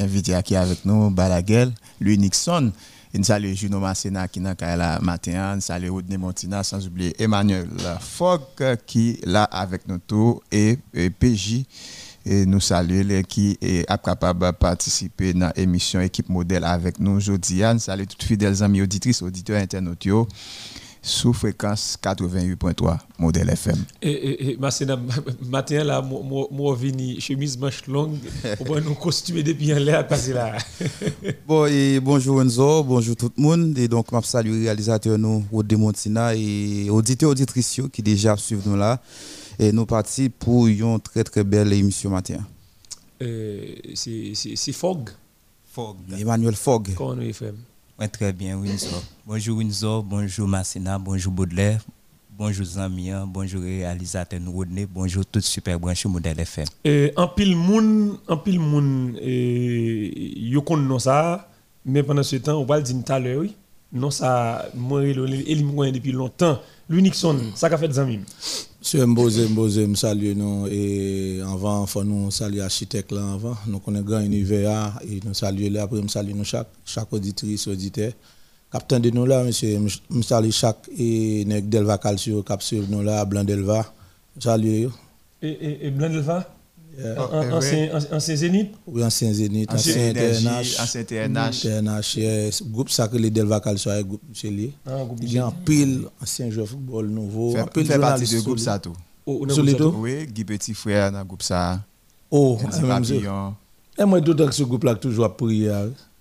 invité qui est avec nous, Balaguel, lui Nixon. Nous saluons Juno Massena qui est là matin. Nous saluons Rodney Montina, sans oublier Emmanuel Fogg qui est là avec nous tous et, PJ. Et nous saluons qui est capable de participer dans l'émission Équipe Modèle avec nous aujourd'hui. Nous saluons toutes fidèles amis auditrices, auditeurs internautes sous fréquence 88.3 modèle FM. Et, et, matin là, moi vini chemise manche longue, pour nous costumer depuis un l'air passer là. bon et bonjour Enzo, bonjour tout le monde et donc je salue réalisateur nous Rodé Montina et auditeurs auditrices qui déjà suivent nous là et nous partis pour une très très belle émission matin. Euh, c'est Fogg. Fogg. Emmanuel Fogg. Comment nous FM très bien, Windsor. Bonjour Windsor, bonjour Massina, bonjour Baudelaire, bonjour Zamia, bonjour réalisateur Rodney, bonjour toute super branche modèle FM. En pile moun, en pile moun, yo non ça, mais pendant ce temps, on va le dire tout oui. Non ça, moi, il depuis longtemps. L'Unixon, ça qu'a fait Zamim. Monsieur Mboze, Mboze, je salue nous et avant, faut nous saluer l'architecte là avant. Nous connaissons grand univers et nous saluons là après, nous saluons nous chaque, chaque auditrice, auditeur. Capitaine de nous là, monsieur, je salue chaque et Nek Delva Calcio, cap nous là, Blanc Delva. Salut. Et, et, et Blanc Delva? Ancien Zénith? Oui, ancien Zénith, ancien TNH. Ancien TNH. TNH, groupe sacré les Delva Calcio, groupe Chéli. Il y a un pile ancien joueur football nouveau. Fait, fait partie du groupe ça tout. Solido Oui, Guy Petit Frère dans le groupe ça. Oh, même Et moi, d'autant que ce groupe-là toujours à prier.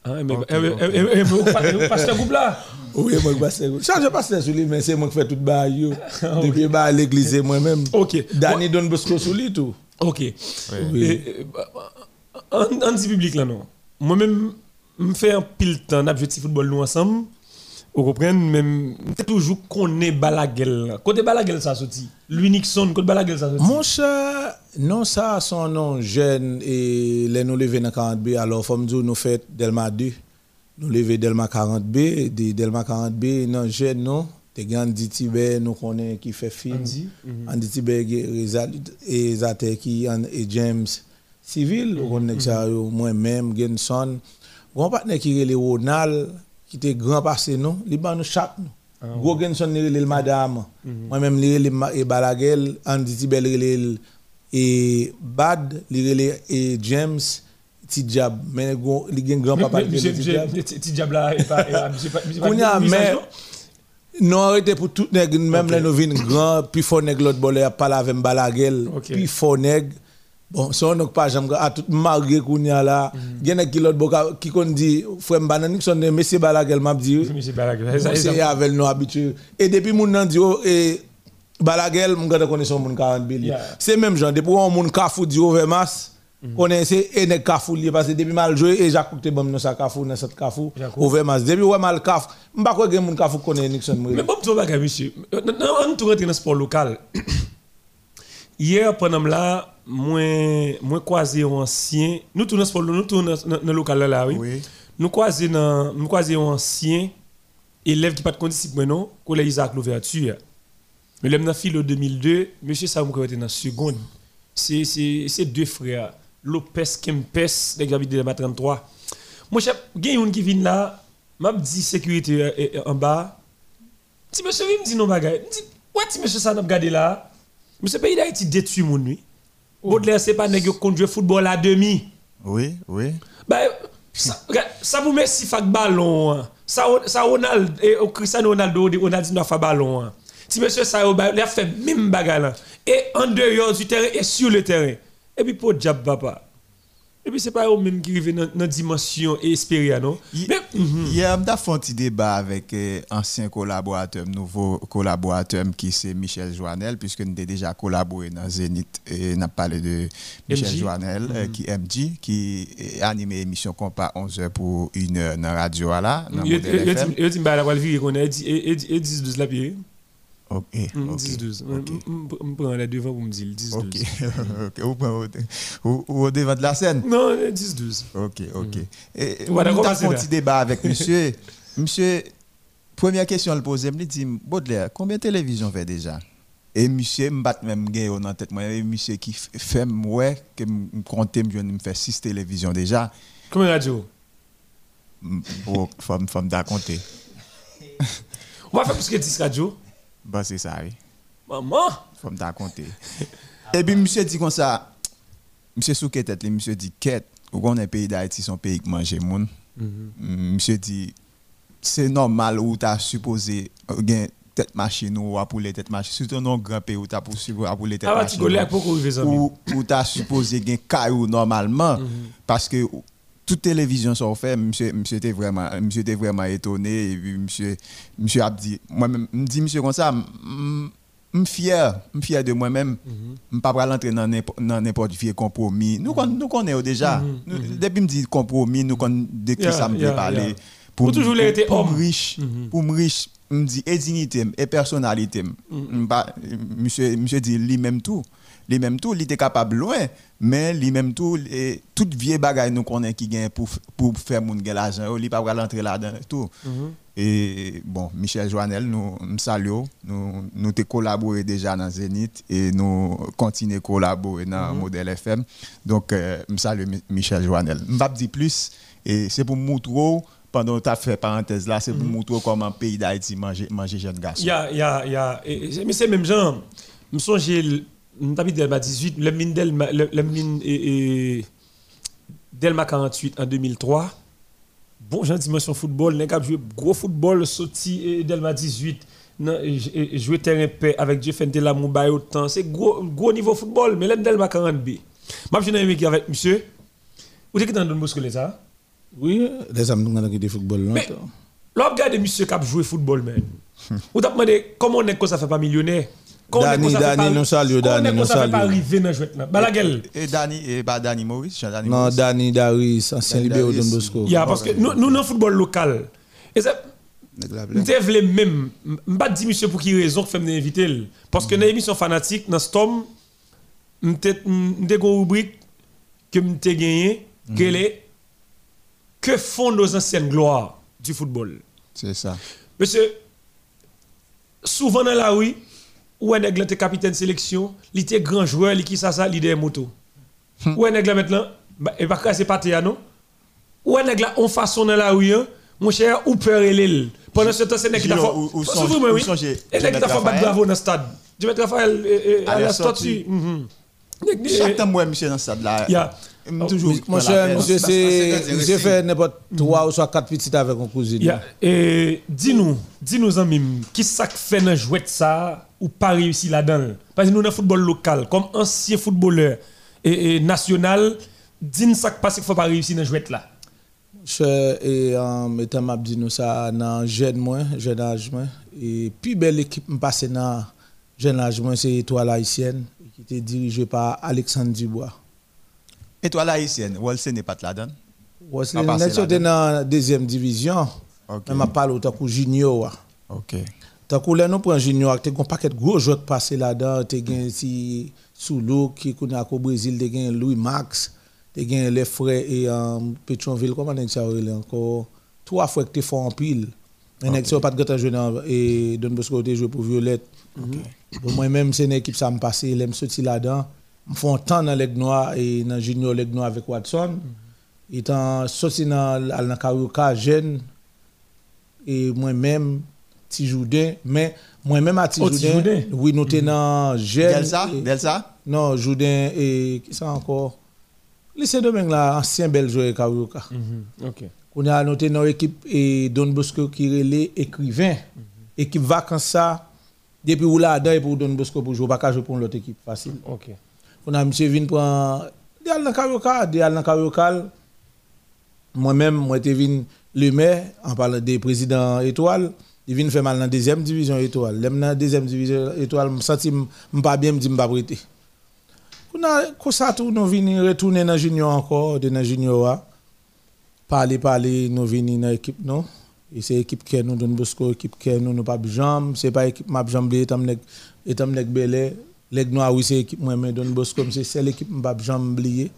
Ah, mais vous passez groupe là? Oui, moi je passe groupe. Ça, je passe sur lui, mais c'est moi qui fais tout le bail. Depuis l'église, moi-même. Ok. Danny Don Bosco sur lui tout. Ok. Oui. En dit public là, non. Moi-même, je fais un pile temps d'objectif football nous ensemble. Vous comprenez, même toujours qu'on est Balaguel. Côté Balaguel, ça sorti. Lui Nixon, côté Balaguel, ça sorti. Mon cher, non, ça, son nom jeune et les nous lever dans 40B. Alors, faut me dire, nous fait Delma 2. Nous lever Delma 40B. Delma 40B, non, jeune, non. Te gen Andy Tibet, nous connaissons qui fait film. Andy, mm Andy Tibet et Zate qui et James Civil, mm -hmm. moi-même, Genson. Mon partenaire qui est le Ronald, qui était grand passé, non, il ban nous chaque nous. Ah, Gros Genson, il est madame. Mhm. Moi-même, il est Balagel, Andy Tibet, il est et Bad, il est et James. Tidjab, mais il est grand papa. Tidjab là, il n'y a pas non, arrêtez pour tout nèg, même les nous vin grand, puis fort nèg l'autre bolé a parlé avec Balagel, puis fort nèg. Bon, ça on pas jamais à tout malgré kounya là, gen qui l'autre boka qui kon dit frère banani son monsieur Balagel m'a dit. Monsieur Balagel, ça c'est avec nous habitué. Et depuis moun nan dit oh, et Balagel, mon gars connaît son moun 40 billes. C'est même genre depuis on moun kafou dit over masse. On est et ne kafou parce que depuis mal joué et Jacques te bon dans sa kafou dans cette kafou over mas depuis ouais mal kaf m'pa quoi gen moun kafou connaît Nixon mais bon tu bagay monsieur. On tout rentre dans sport local. Hier pendant là moi moi croisé un ancien. Nous tout dans sport nous tout dans local là oui. Nous croisé dans nous croisé un ancien. Élève qui pas de condition non collège Isaac l'ouverture. Mais l'homme dans philo 2002 monsieur me était dans seconde. C'est c'est deux frères Lopez Kempes, de Gabi de 33. Moi, chef, il y a qui vient là, m'a dit sécurité euh, euh, en bas. Si monsieur me dit non bagay, dit ouais si monsieur ça n'a regardé là. Monsieur pays d'Haïti détruit mon nuit. Oh. Baudelaire c'est pas nèg conduire football à demi. Oui, oui. Ben ça, ça vous met si fac ballon. Hein. Ça ça Ronaldo et Cristiano Ronaldo, Ronaldinho a fait ballon. Hein. Si monsieur ça il a fait même bagarre et en dehors du terrain et sur le terrain. Et puis pour diable papa. Et puis c'est pas eux même qui arrivent dans la dimension et espérer non. Il y a un petit débat avec euh, ancien collaborateur, nouveau collaborateur qui c'est Michel Joannel puisque nous avons déjà collaboré dans Zénith et n'a parlé de Michel Joannel euh, qui MJ qui a animé l'émission Compas 11h pour une heure dans la radio là. Il dit il dit bah la vie qu'on a dit et 10 12 la Ok. 10-12. Je prends la devant pour me dire 10-12. Ok. Ou Ou au devant de la scène Non, 10-12. Ok, ok. Et on a un petit débat avec monsieur? monsieur, première question, le pose, il me dit Baudelaire, combien de télévision fait déjà? Et monsieur me bat même gagne dans tête moi monsieur qui fait ouais que me compter me faire 6 télévisions déjà Combien de radio femme femme d'à compter. On va faire plus que 10 radio. Bah c'est ça oui. Maman Femme d'à compter. Et puis monsieur dit comme ça monsieur sous tête monsieur dit quête ou qu'on est pays d'Haïti son pays qui mange moun. Mm, Monsieur dit c'est normal ou t'as supposé euh, gen tête machine ou pour les tête machine surtout non grand pays ou t'as pour pour les tête Ah, tu machine. connais pour qu'on vive ou, ou t'as supposé gen caillou normalement parce que toute télévision sont fait monsieur monsieur était vraiment monsieur était vraiment étonné et puis monsieur monsieur a dit moi même me dit monsieur comme ça me fier me fier de moi-même. Me pas pas entrer dans n'importe quel compromis. Nous nous connaissons déjà. Nous- depuis me dit compromis nous connaissons de qui Yeah, ça me veut parler. Pour Ou toujours été homme. riche pour me riche me dit et dignité et personnalité monsieur monsieur dit lui-même tout lui même tout il était capable loin mais lui même tout et toute vieille bagaille nous connaît qui gagne pour pour faire gen l'argent il pas rentrer là-dedans tout. Et bon Michel Joannel nous nous saluons nous nous te collaboré déjà dans Zénith et nous continuer collaborer dans Modèle FM donc euh, Mi- Michel Joannel. Me pas dire plus et c'est pour montrer pendant tu as fait parenthèse là c'est pour montrer comment pays d'Haïti manger jeune garçon. Il y a, il y a, il y a, et- et- mais c'est même genre, je me songe, David Delma 18, le mine Delma, le, le mine et, et Delma 48 en 2003. Bon, j'ai une dimension football, les gars joué gros football, sorti et Delma 18, nan, et, et, et jouer terrain paix avec Jeff Ndela Moubaye autant. C'est gros, gros niveau football, mais l'aime Delma 40B. Moi, je suis avec monsieur. Vous êtes dans le Bosco, les ça? Oui, les hommes nous qui football Mais, longtemps. là, regardez monsieur qui a joué football, man. Vous t'avez demandé comment on est que ça fait pas millionnaire? Dani, Dani, nous saluons, Dani, que nous ça fait pas saluons. arriver dans le? Balaguel. et Dani et pas Dani Maurice Jean Dani Non. Dani Daris, ancien Daris. Don Bosco. Yeah, parce que nous, nous, dans le football local, et ça, nous voulons même, je ne pas dire monsieur pour qui raison que fait m'inviter. le. Parce que dans l'émission fanatique, dans Storm, nous avons une rubrique que nous avons gagné, que est Que font nos anciennes gloires du football? c'est ça Monsieur, souvent dans la rue, où un aigle était capitaine de sélection, il était grand joueur, il qui ça ça, il était moto. Où un aigle maintenant, bah, et pas casser pâté à non. Où un aigle on façon dans la rue, hein, mon cher, ou peur et l'île. Pendant ce temps, c'est un qui t'a fait. ou- ou ou songez, Et un qui t'a fait battre bravo dans le stade. Je vais Raphaël euh, euh, à la la statue. Mhm. chaque temps moi monsieur dans ce stade là me toujours Mon cher, monsieur, c'est, monsieur fait n'importe trois ou soit quatre petites avec un cousine. Et dis-nous, dis-nous en mime, qui ça fait dans jouet ça? Ou pas réussi là-dedans Parce que nous dans le football local, comme ancien footballeur et, et national, dis-nous ça que passe qu'il faut pas réussir dans jouet là. Cher, et en mettant m'a dit nous ça dans jeune moi, jeune âge moi et puis belle équipe me passé dans jeune âge moi c'est étoile haïtienne qui était dirigée par Alexandre Dubois. et toi la haïtienne Walsen n'est pas là-dedans Pas passé Nelson était dans la deuxième division. Ok. Mais m'a parlé autant que junior. OK Tant que là nous prend junior, tu as un paquet de gros joueurs qui passé là-dedans, tu as si Soulou qui connaît au Brésil, tu as Louis Max, tu as les frères et um, Petronville, comment on ça relais encore? Trois frères qui font en pile. Mais okay. pas de gâteau jouer dans et Don Bosco tu joué pour Violette. Pour moi-même c'est une équipe ça me passé, l'aime sorti là-dedans. Me font temps dans l'aigle noir et dans junior l'aigle noir avec Watson. Étant sorti dans dans Carioca jeune et moi-même petit Joudin mais moi-même à Oh, Ti Joudin Joudin. oui nous t'es dans jeune Delsa et- Delsa non Joudin et qui ça encore? Lycée Domingue là ancien bel joueur Carioca OK. on a noté dans l'équipe et Don Bosco qui relait écrivain équipe vacances ça depuis ou là dedans et pour Don Bosco pour jouer pas qu'à jouer pour l'autre équipe facile. OK. on a monsieur vinn prend des al dans Carioca des al dans moi-même moi j'étais vinn le maire en parlant des présidents étoiles il vient faire mal dans la deuxième division étoile. L'aime dans la deuxième division étoile me senti pas bien dit me pas a comme ça tout nous vinn retourner dans junior encore de dans junior parler parler nous venir dans l'équipe non? Et c'est équipe qui nous donne Bosco équipe qui nous nous pas jambe c'est pas équipe map jambe étam nek étam nek belé noir oui c'est équipe moi mais donne Bosco c'est celle équipe map jambe oublié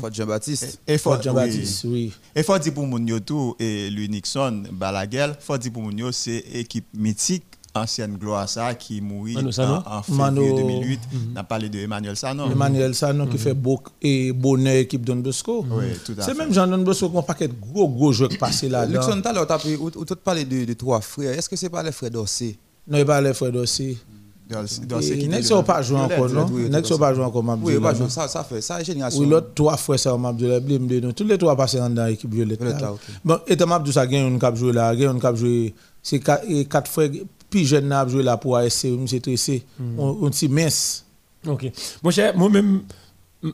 Fort Jean-Baptiste. et Fort Jean-Baptiste oui Et faut dire pour tout et lui Nixon Balaguer, faut dire pour c'est équipe mythique ancienne gloire ça qui mourit en, en février Mano- 2008. On a parlé de Emmanuel Sanon. Emmanuel Sanon qui fait beau et bonheur équipe Don Bosco. Oui, tout à C'est même Jean Don Bosco qui a un paquet de gros gros joueurs qui passent là-dedans. Luxon, tout à l'heure, tu as parlé de, trois frères. Est-ce que c'est pas les frères d'Orsay Non, il parle frère aussi. Dans- dans ce qui Nex était n'a le- pas joué Violette, encore, non? Nex tout n'a pas joué encore, Mabdou. Oui, bah, ça, ça fait, ça, génération. Oui, l'autre trois frères, ça, Mabdou, blime de nous. Tous les trois passent dans l'équipe Violette. Violette, là. là, ok. Bon, et Mabdou, ça gagne un cap joué là, gagne un cap joué. C'est quatre et quatre frères, puis jeune n'a joué là pour ASC, M. Tressé. On on s'y mince. Ok. Mon cher, moi-même, m-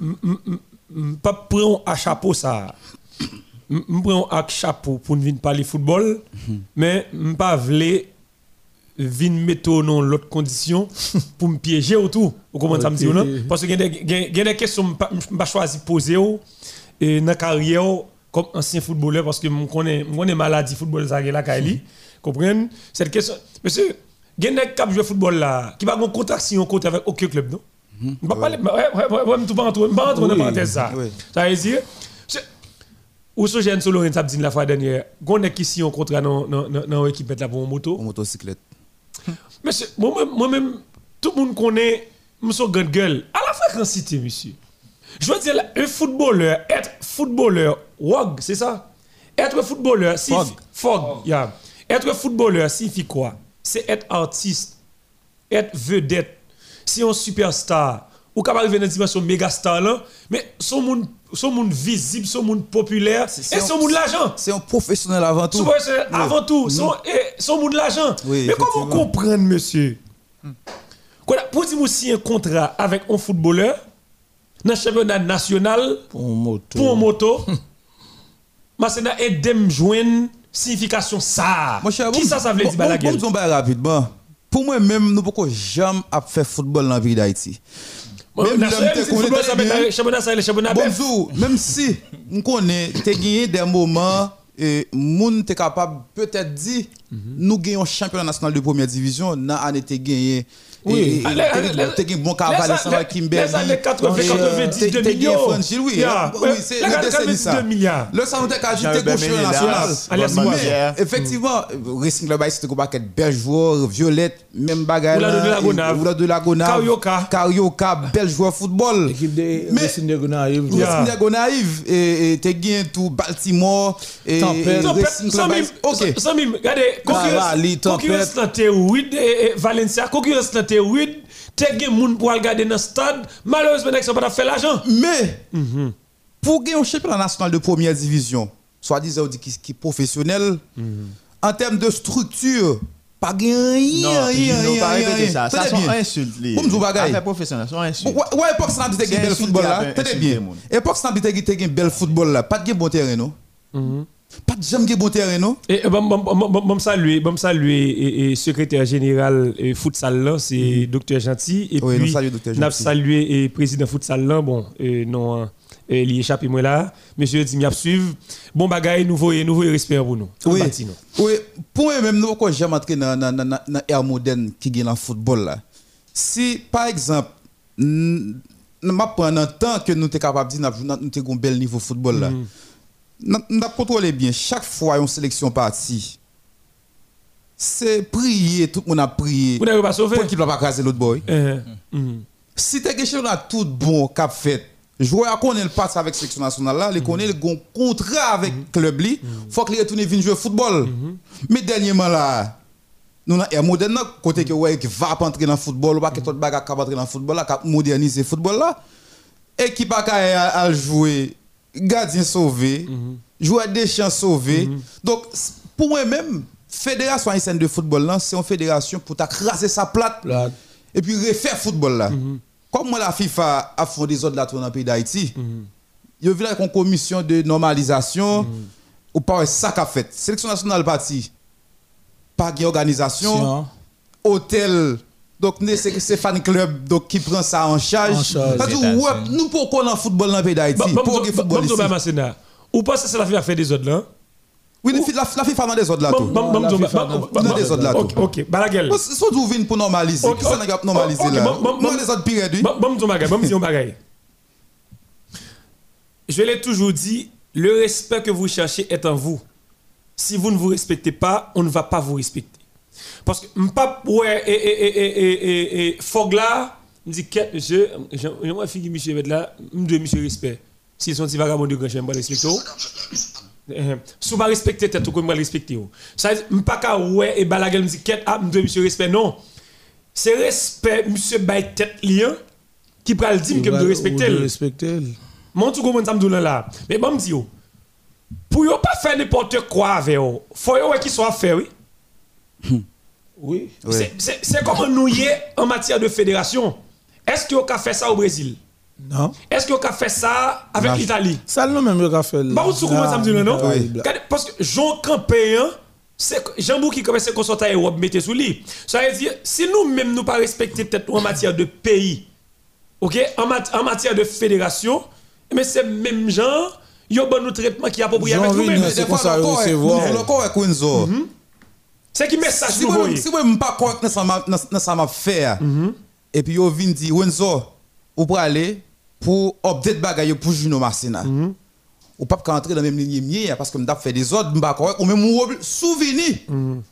m- m- m- pas prendre à chapeau ça. Je prends à chapeau pour venir parler football, mais je pas vle venir mettre dans l'autre condition pour me piéger autour. Vous comprenez ça me non? Parce que il y a des- questions que je pas choisi de poser et dans la carrière comme ancien footballeur parce que je connais, connais maladie football ça là Kaili. Comprenez? Cette question monsieur, il y a des cap jouer football là qui va avoir une contraction contre avec aucun club non? Je ne pas parler ne pas rentrer je pas rentrer dans parenthèse ça. Ça veut dire ou ce jeune solo dit la fois dernière, gon est qui si on contrat dans dans dans équipe là pour moto? En motocyclette. Monsieur, moi-même, moi-même, tout le monde connaît Monsieur grande gueule. À la fréquencité, monsieur. Je veux dire, un footballeur, être footballeur, WOG, c'est ça? Être footballeur, signifie. Fog, yeah. Être footballeur signifie quoi? C'est être artiste, être vedette, si on superstar, ou capable arriver dans une dimension méga star là, mais son monde, son monde visible, son monde populaire, et c'est son monde l'argent. C'est un professionnel avant tout. Avant tout, son, et, son monde de l'argent. Mais comment comprendre, monsieur? A- Pour dire aussi un contrat avec un footballeur, dans le championnat national, Pour une moto. pour moto, mais c'est dans aidem joindre signification ça. Qui ça, ça veut dire, rapidement. Pour moi-même, nous ne pouvons jamais faire football dans le pays d'Haïti? Même National, l'homme te c'est connaît football, ça très met bien. dans championnat, ça, le championnat Bon, BF. Zou, même si on connaît, tu as gagné des moments, moun te capable peut-être dire, nous gagnons championnat national de première division, l'année tu gagné. Oui. Tu gagné bon cavalier sans les- Kimberly. les années 80, Et, 90, t'es- t'es gagné millions. Oui. Oui, c'est le décennie 92 ça. milliards. Le salon. Manière. Effectivement, Racing Club Haïti, c'était un paquet de belles joueurs, Violette, même bagaille. Oula de Lagonave. Carioca. Carioca, bel joueur football. L'équipe de Racing de Gonaïve. Racing et et t'es gagné tout Baltimore et Tempête. Racing Club Haïti. OK. sans mime, regardez, concurrence, Valencia, concurrence dans Théoïde, t'es gen moun pour regarder dans le stade, malheureusement, sont pas fait l'argent. Mais pour gagner un championnat national de première division, soit-disant on dit qui est professionnel en termes de structure, pas gagner rien Non, rien non, pas rien. répéter rien. ça. Ça sont insultes. Comme vous bagaille. Affaires professionnelles, sont insultes. Ouais, époque ça n'a pas bel football là. Tenez bien. Époque ça n'a pas bel football là. Pas de bon terrain non? Pas de jamais bon terrain non? Et bon, bon, saluer, bon saluer et, et secrétaire général et futsal là, c'est Docteur Gentil et Oui, nous puis saluons Dr. n'a Gentil. salué et président futsal là, bon, et non hein, et il échappe moi là, monsieur dit m'y suivre. Bon bagaille, nous voyons nous voyons respect pour nous. Oui. nous. Oui, pour moi même nous pas jamais entrer dans dans dans l'ère moderne qui gagne dans le football là? Si par exemple m'a prendre un temps que nous sommes capables de dire nous avons un bel niveau football là. Nous contrôler bien chaque fois une sélection partie. C'est prier, tout le monde a prié. Vous n'avez pas sauvé Pour l'équipe n'a pas craser l'autre boy. Euh, mhm. Si tu as quelque chose tout bon cap fait, joueur connaît le passe avec sélection nationale là, il connaît le contrat avec club li, faut qu'il retourne venir jouer football. Mais dernièrement là, nous avons un moderne là, côté que ouais qui va pas entrer dans le football, ou pas que tout bagarre capable entrer dans le football là, cap moderniser le football là. Équipe a à, à jouer, gardien sauvé, joueur des champs sauvé. Donc c- pour moi même Fédération haïtienne de football c'est une fédération pour t'accraser sa plate Plate. et puis refaire football là. Comme moi la FIFA a fondé des autres là dans le pays d'Haïti. Il y a une commission de normalisation ou pas ça qu'a fait. Sélection nationale parti. Pas d'organisation, hôtel donc c'est c'est fan club donc qui prend ça en charge. En charge. Parce que ouais, nous pour qu'on en football dans le pays d'Haïti, Bon, bon, pour bon, que bon, football ici. Ou pas que c'est la FIFA fait des autres là? Oui, la la- la FIFA dans des autres là tout. dans- dans des autres là Ok, tout. ok, Balaguel. Bon, Soit vous venez pour normaliser. Qui ça n'a Ok, là bon. les autres pires oui. Bon, bon. Je l'ai toujours dit, le respect que vous cherchez est en vous. Si vous ne vous respectez pas, on ne va pas vous respecter. Parce que m'pas ouais et et et et et et Fog là, dit quête monsieur, j'aimerais monsieur mettre là, monsieur respect. S'ils sont des vagabonds de grand chien, pas respecter. Si pas respecter tête ou pas respecter. Ça m'pas ka ouais et balaguel me dit quête ah monsieur respect non. C'est respect monsieur bay tête lien qui pral dire que me respecter. respecter. Mon tout comment ça me donne là. Mais bon me dit pour yo pas faire n'importe quoi avec eux, faut yo qui soit fait oui. Oui. C'est- C'est c'est comme nous y est en matière de fédération. Est-ce qu'on a fait ça au Brésil? Non. Est-ce qu'on a fait ça avec Non. l'Italie? Ça, nous même, yo fait. Bah, vous comprenez ça me dit non Oui. Parce que Jean Campé, hein, c'est Jean-Bou qui commence à consulter Europe, mettez sous lui. Ça veut dire, si nous-mêmes nous pas respecter peut-être en matière de pays, ok, en, mat- en matière de fédération, mais c'est même genre, il y a un bon traitement qui est approprié avec Jean nous-mêmes. C'est comme ça, recevoir. encore avec Windsor. C'est qui message Si nous vous voyez. si vous n'êtes pas correct dans ça m'a- fait, et puis vous venez dire, Windsor, vous pouvez aller pour update bagaille pour Juno Marcina. Ou pas qu'à entrer dans la même ligne mieux parce que m'd'a fait des ordres, m'pas correct, ou même ou souvenir,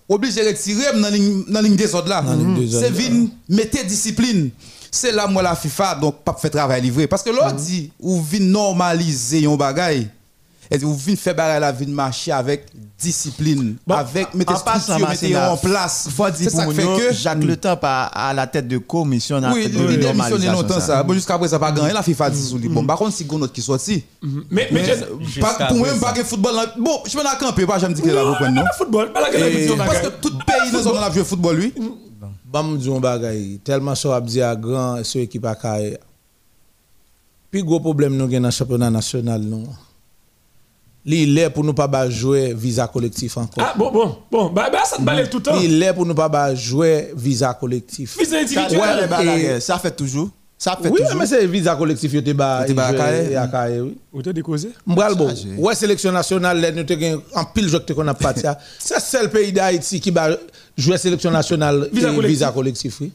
obligé de retirer dans la ligne dans la ligne des ordres là. C'est ordres, vin mettez discipline. C'est là moi la FIFA donc pas fait travail livré parce que l'autre dit ou vin normaliser un bagaille. Et ou vin faire bagaille la vin marcher avec discipline, Bon, avec passant, structure, mettez en place. faut dire C'est pour ça qui nous, fait que Jacques Le Temps pas à la tête de commission la oui, de il démissionné longtemps ça. Bon jusqu'à présent pas gagné la FIFA dit sous lui. Bon par contre si gon autre qui sorti. Mais, mais, Mais pas pour même pas que football là. Bon, je vais dans camper pas jamais dire que là vous prenez non. pas le football, pas la de la Parce que tout pays dans zone là jouer football lui. Bam di yon bagay, tellement ça a dit à grand ce équipe à Kaye. Puis gros problème nous gen dans le championnat national non. Li est pour nous pas jouer visa collectif encore. Ah bon, bon, bon, bah, bah ça te balaye tout le temps. Li est pour nous pas jouer visa collectif. Visa Ça, individuel. Ouais, les balagues, et- ça fait toujours. Ça fait Oui, toujours. mais c'est visa collectif yo te ba Yo te ba à Kaye. oui. Ou décausé? Bon, Chargé. ouais sélection nationale là nous te gen en pile que qu'on a parti. C'est le seul pays d'Haïti qui va jouer sélection nationale Visa et collectif. visa collectif oui.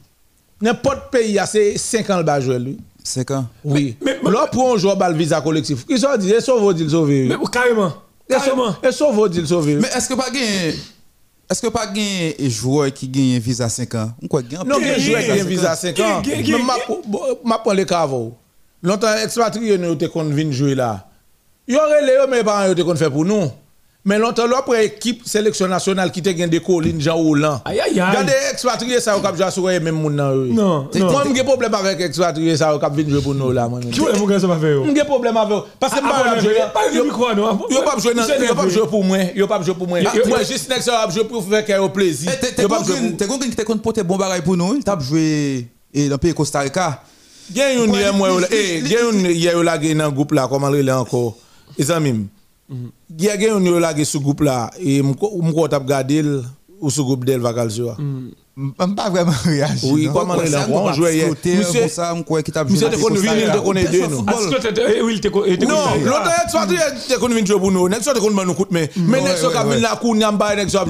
N'importe pays a c'est 5 ans le ba jouer lui. 5 ans Oui. Là, pour un joueur bal visa collectif. Ils ont dit, ils sont vos deals sauvés. Mais carrément. Carrément. Ils sont vos deals sauvés. Mais est-ce que pas gain est-ce que pas gain joueur qui gagne visa 5 ans On quoi gagne Non, un joueur qui gagne visa 5 non, ans. Mais m'a prend les caveau. Longtemps expatrié nous te qu'on vient jouer là. Yo relé mais pas yo te qu'on fait pour nous. Men lontan lò pre ekip seleksyon nasyonal ki te gen de kolin jan ou lan. Gade ekspatriye sa yo kap jwa souwe men moun nan yo. Non, non. Mwen mge problem avèk ekspatriye sa yo kap vin jwe pou nou la mwen. Ki wè mwen gen se pa fè yo? Mge problem avè yo. Pase mba wè jwe. Yo pap jwe pou mwen. Yo pap jwe pou mwen. Mwen jist nek se wè ap jwe pou fè kè yo plezi. Te kon gen ki te kon pote bon bagay pou nou. Tap jwe nan peye Costa Rica. Gen yon ye mwen yo la. E, gen yon ye yo la gen nan goup la. Koman re le anko. E zanmim. Gen yon yo la gen sou la, e gade l, ou sou del vakal a te kon te kon. Ah, football. c'est que t'es- eh, oui, te co- il te Non, te kon vin. Nek so te nou men. Men nek so ka vin la kou nek so ap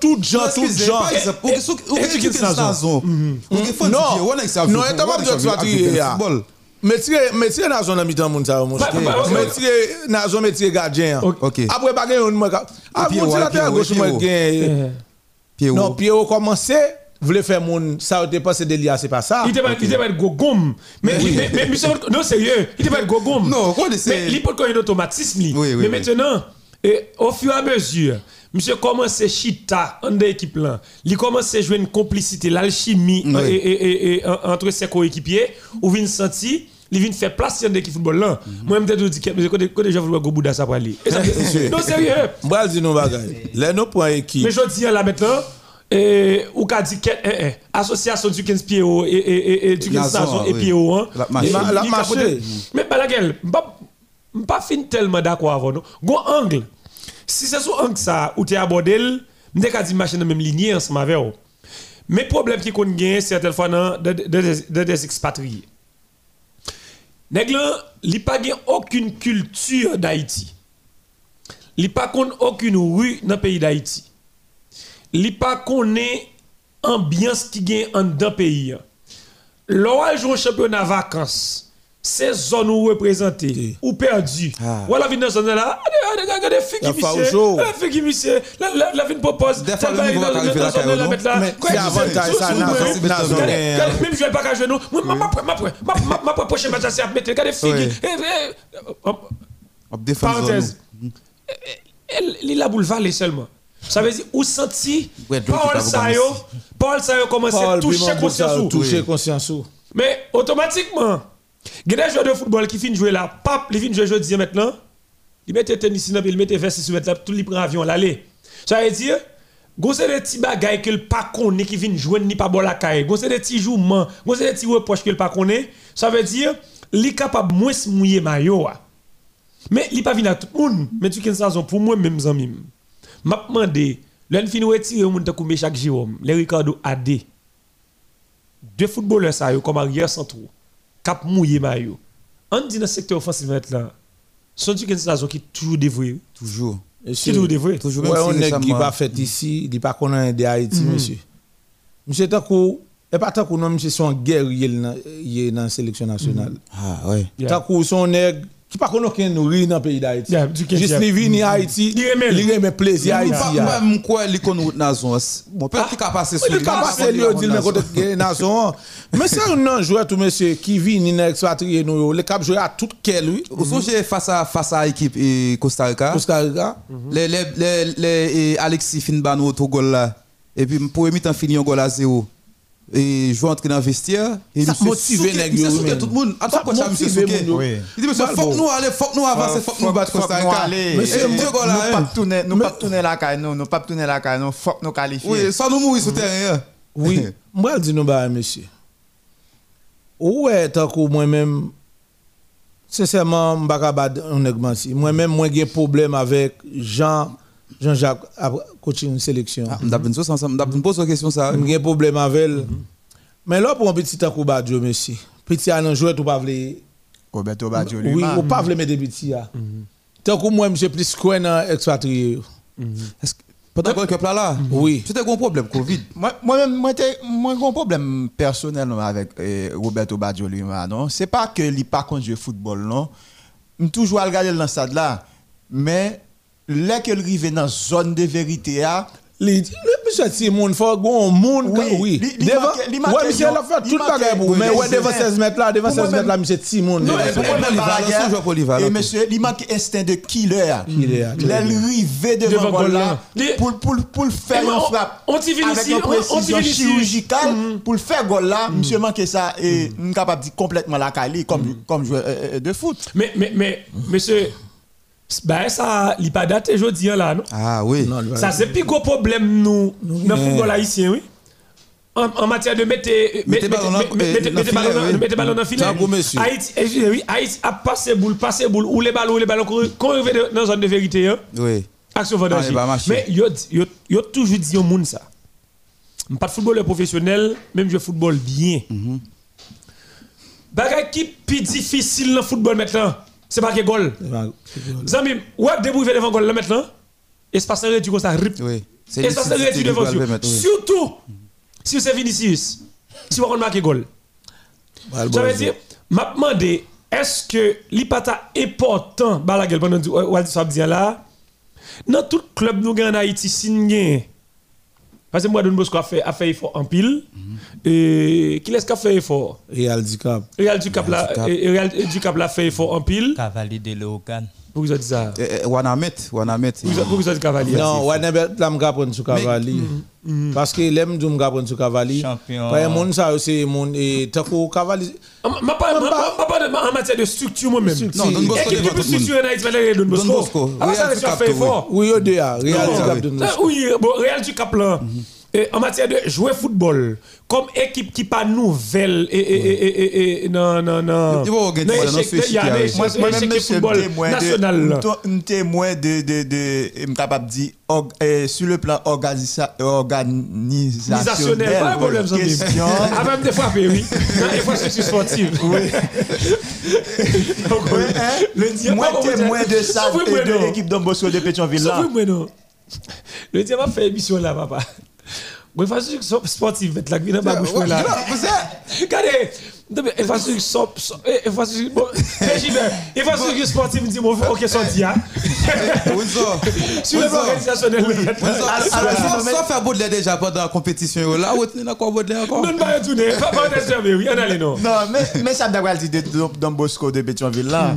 tout tout ou sou-. Ou a non, pas on a besoin que ça de joue expatrié, avec le ya. football. Métier, métier dans zone mi-temps moun sa moun. Métier dans zone métier gardien. Ok. Ok. Après pas gen yon la. Non, Pierrot commencé voulait faire moun ça te passé de c'est pas ça. Il était pas, il était pas de gogom. Mais, mais, mais, monsieur, non, sérieux, il était pas de gogom. Non, quoi de c'est- Mais automatisme. li. Oui, mais maintenant, et, au fur et à mesure, monsieur commence à chita en de équipe là. Il commence à jouer une complicité, l'alchimie Oui. et, et, et, et, en- entre ses coéquipiers, ou vient sentir, il vient faire place dans l'équipe football là. Moi, je me dis que quand quand déjà vous go bouda ça pour aller. Non, sérieux. M'bral di nou bagay. Là nous point équipe. Mais je dis là maintenant, et, ou qu'a dit que, eh, eh, association du 15 Pierrot et, et, et, et du 15 Nazon, Nazon et oui. Pierrot, hein. La marche. Et- La- capote. Mais Balaguel, m'pa m'pa fin tellement d'accord avec nous. Gon angle. Si c'est sur angle ça, ou t'es abordé, m'te ka di machine dans même lignée ensemble avec vous. Mais problème qui qu'on gagne certaines fois dans de, de, de- de des expatriés. Nèg lan, li pa gen aucune culture d'Haïti. Li pa kon aucune rue dans le pays d'Haïti. Li pa connaît ambiance qui en dans pays. L'on joue un championnat vacances c'est zone où représenter ou perdu. Ah. Ou la vie dans zone là, regardez, La la fille qui monsieur, la la la vie propose. Carrément. mettre là. C'est avantage, ça, Même je vais pas qu'à genoux, moi ma ma ma ma ma ma ma prochaine match c'est à mettre, regardez qui- eh, eh, Parenthèse. zone. Elle, il la boule valer seulement. Ça veut dire, ou senti, Paul Sayo, Paul Sayo commence à toucher conscience toucher conscience. Mais automatiquement, il y a des joueurs de football qui finissent jouer là, pap, ils finissent jouer jeudi maintenant, ils mettent tennis ici, ils mettent veste sur là, tout le prend avion l'aller. Ça veut dire, c'est des petits bagailles que le pas connaît qui viennent jouer ni pas bon la caille. C'est des petits jouements, c'est des petits reproches que le pas connaît. Ça veut dire, li capable moins mouiller maillot. a. Mais li pas venir à tout le monde. Mais tu ça pour moi même zami. M'a demandé, l'un fin retirer moun ta chaque Jérôme, les Ricardo AD. Deux footballeurs ça comme arrière centraux. Cap mouillé maillot. On dit dans le secteur offensif là. Sont connais ça qui toujours dévoué. Toujours. Qui toujours dévoué. Toujours Ouais, on est qui pas fait ici, il pas connaît de Haïti, monsieur. Monsieur Takou, et pas Takou, non, monsieur son guerrier dans dans la sélection nationale. Ah, ouais. Takou, son nègre, qui pas connaît aucun nourri dans le pays d'Haïti. Yeah, du Kenya. Juste les vini Haïti, Il remet. il remet plaisir Moi, Haïti. moi, ya. moi, quoi, les qu'on route dans zone. Bon, peut-être qu'il a passé sur Il est capable de lui dire, mais côté de nation. Mais c'est un non joueur, tout monsieur, qui vit, ni expatrié, nous, le cap jouer à tout quel, lui. Au songe face à face à l'équipe et Costa Rica? Costa Rica. Les les les les et Alexis Finban auto goal là. Et puis pour mi-temps fini un goal à zéro. Et je vais entrer dans le vestiaire et Ça monsieur motive monsieur tout le monde. En tout Ça monsieur Souké. Il dit monsieur faut que nous aller, faut que nous avancer, faut que nous battre Costa Rica. Monsieur, goals là. Nous hein. pas tourner, nous pas tourner la caille, nous, nous pas tourner la caille, nous faut que nous qualifier. Oui, sans nous mourir sur terrain. hein. Oui, moi je dis nous bah monsieur. Ouais, tant que moi-même sincèrement m'baka bad on augmente. Moi-même moi j'ai problème avec Jean Jean-Jacques à coaching sélection. Ah, m'd'a vinn ça ensemble, m'd'a vinn poser une question ça. J'ai problème avec elle. Mais là pour un petit tant que bad yo monsieur. Petit an joueur tout pas vle Roberto Baggio Oui, lui-même. ou pas mettre des petits là. Tant que moi monsieur plus quoi dans expatrié. pendant que le là là Oui. C'était un problème Covid. Moi, moi-même, moi, moi, j'ai un problème personnel avec euh, Roberto Baggio lui-même, non? C'est pas que il pas contre jouer football, non? Je toujours à regarder dans le stade là. Mais, là que arrive dans la zone de vérité, ah, Li, le monsieur ti moun moun Oui, li- li li ouais monsieur yon- la fait li tout bagay pour oui, mais les ouais devant erreurs. 16 mètres là devant Pour 16 moi-même- mètres là monsieur ti moun. Non, monsieur, il manque instinct de killer. Killer, très bien. L'arrivée devant Devant le goal goal là, là. Li- pour, pour, pour le faire Et une on- frappe on t'y vient avec ici, une on- on t'y précision vient ici. chirurgicale, pour le faire goal là, monsieur manque ça et nous capable de dire complètement la qualité comme, comme joueur euh, euh, de foot. Mais, mais, mais, monsieur, bah, ça, il pas daté aujourd'hui là, non? Ah oui. Non, le- Ça, c'est plus gros problème, nous, dans le football haïtien, oui. En, en matière de mettre Mettez ballon dans- filet, le. Haïti, eh, je oui, Haïti a passé boule, passé boule, ou les ballons, ou les ballons, quand on arrive dans la zone de vérité, hein, Oui. action Ah, il marcher. Mais yo, yo, yo toujours dit au monde ça. Pas de footballeur professionnel, même je football bien. Mhm. Bagay qui plus difficile dans le football maintenant, c'est pas que goal. Zami, ouais, débrouiller devant goal? Là maintenant. Espace réduit comme ça, rip. Oui. C'est Espace réduit devant vous. Surtout, si c'est Vinicius, si vous marquer goal. Ça veut dire, m'a demandé, est-ce que l'ipata important, balagel pendant Waldi Sabdi là, dans tout club nous en Haïti, signé. Parce que moi, Don Bosco a fait, a fait effort en pile. Et qui est-ce qui a fait effort? Real du Cap. Real du Cap Real du Cap l'a fait effort en pile. Cavalier de Léogan. Pour vous avez dit ça. Wanamet, Wanamet. Pour vous- cavalier. Non, pas m'ga prendre sur cavalier. Parce que l'aime du m'ga prendre sur cavalier. Champion. Parce que mon ça c'est mon et tant cavalier. Ma ma pas ma- pas de- en matière de structure moi-même. Structure. Non, Don Bosco Équipe monde. structurée en Haïti, c'est Don Bosco. Don Bosco. Ah, ça, Cap, fait oui. effort. Oui, au DA, Real du Cap de Ah, Oui, bon, Real du Cap là. Et en matière de jouer football, comme équipe qui pas nouvelle et et et et et non non non. Moi-même, football témoin national. de, un témoin de, de, capable dire, euh, sur le plan organisa, organisationnel, pas problème question. Ah, même des fois, oui. Non, Des fois, je suis sportif. Oui. Hein, moi, témoin de ça, et de non. l'équipe d'Ambosco de Pétionville là. Le diable fait émission là, papa. Infrastructure sportive, la vie dans ma bouche là. Regardez, infrastructure infrastructure sportive, dit mon OK sorti. Sur l'organisationnel. Ça fait Baudelaire déjà pendant la compétition là, ou n'as quoi Baudelaire encore? Non, pas retourner, pas oui, on allait non. Non, mais ça d'avoir dit de Don Bosco de Pétionville là.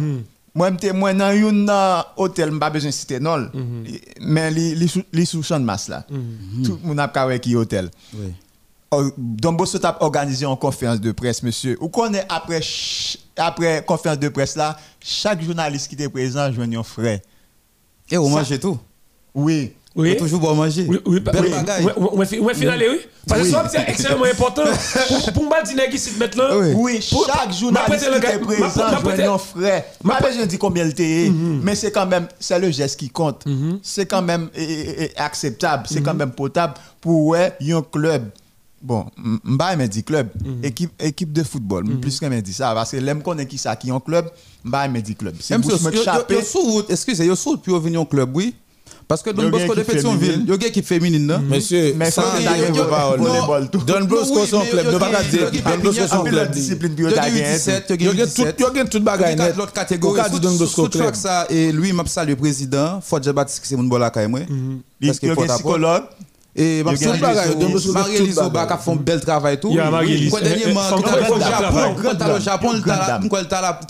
Moi, je suis dans un hôtel, je n'ai pas besoin de citer non. Mhm. Mais les sous champ de masse là. Mhm. Tout le monde a pas qui hôtel. Don Bosco a organisé une conférence de presse, monsieur. Ou qu'on est après, après conférence de presse là, chaque journaliste qui était présent, je un frère. Et on mange tout. Oui. Oui. toujours bon manger. Oui, oui, Belle oui. bagaille. Oui, oui, oui. Parce que ça, c'est extrêmement important. Pour, pour moi, dire qui s'y mettre là. Oui, chaque journaliste qui est présent, je un frère. Ma pas je dis combien il était, mhm. mais c'est quand même, c'est le geste qui compte. Mhm. C'est quand même acceptable, c'est quand mhm. même potable pour ouais, un club bon, m'a m'a dit club, équipe, équipe de football, plus qu'elle m'a dit ça, parce que l'aime connaît qui ça qui est un club, m'a m'a dit club. C'est Bouche Excusez, yo sous puis venir au club, oui. Parce que Don Bosco de Pétionville, il y a une équipe féminine, non Monsieur, mais ça, Don Bosco son club, ne pas dire. Don Bosco son club. il y a 17, il y a toute bagaille net. L'autre catégorie, Don Bosco club. ça, et lui, m'a salue le président, Fodja Baptiste, c'est mon quand même. Parce que psychologue. Et Marie-Élise Oba qui fait un bel travail tout. Marie-Élise. Dernièrement, quand tu au Japon, tu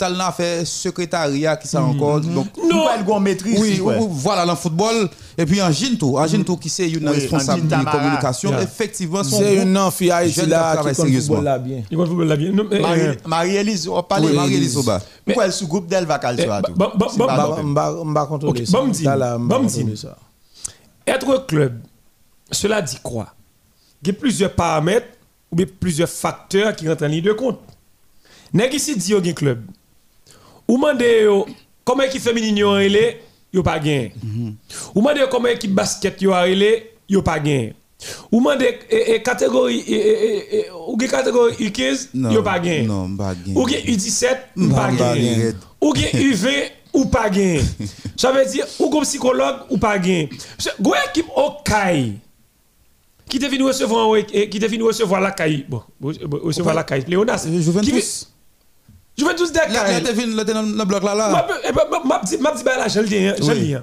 as fait secrétariat qui ça encore. Donc, non, maîtrise. Oui, voilà, le football. Et puis en Gine tout, en Gine tout qui c'est une responsable de communication. Effectivement, c'est une fille là qui bien. Il football là bien. Marie-Élise, on parle de Marie-Élise Oba. Pourquoi elle sous-groupe d'elle va tout? Bon, cela dit quoi? Il y a plusieurs paramètres ou plusieurs facteurs qui rentrent en ligne de compte. Nèg ici dit un club. Ou mandé comment équipe féminine yo relé, yo pas gain. Ou mandé comment équipe basket yo relé, yo pas gain. Ou mandé catégorie ou catégorie U15, yo pas gain. Non, pas gain. Ou U17, pas gain. Ou U20 ou pas gain. Ça veut dire ou comme psychologue ou pas gain. Go équipe au CAI qui te venu recevoir qui te venu recevoir la caille? Bon recevoir la caille? Léonas Juventus. Juventus de caille. là venu dans le bloc là là. Dit là je le dis je dis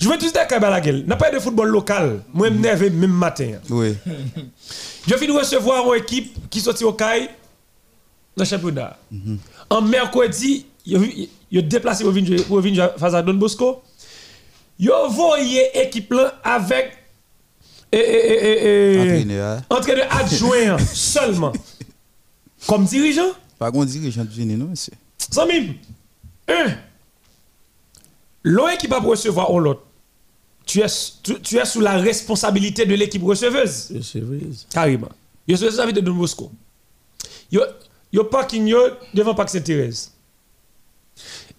Juventus de caille la gueule n'a pas de football local. Moi me nervé même matin oui. Je viens recevoir une équipe qui sorti au caille dans le championnat. Mhm. en mercredi il a déplacé pour venir face à Don Bosco. Il a envoyé équipe là avec entraîneur adjoint seulement. Comme dirigeant? Pas comme dirigeant de non, monsieur. Samim, un, qui va recevoir l'autre, tu es, tu, es sous la responsabilité de l'équipe receveuse. Receveuse. Carrément. Je suis responsabilité de Don Bosco. Yo, yo parking yo devant Parc Saint-Thérèse.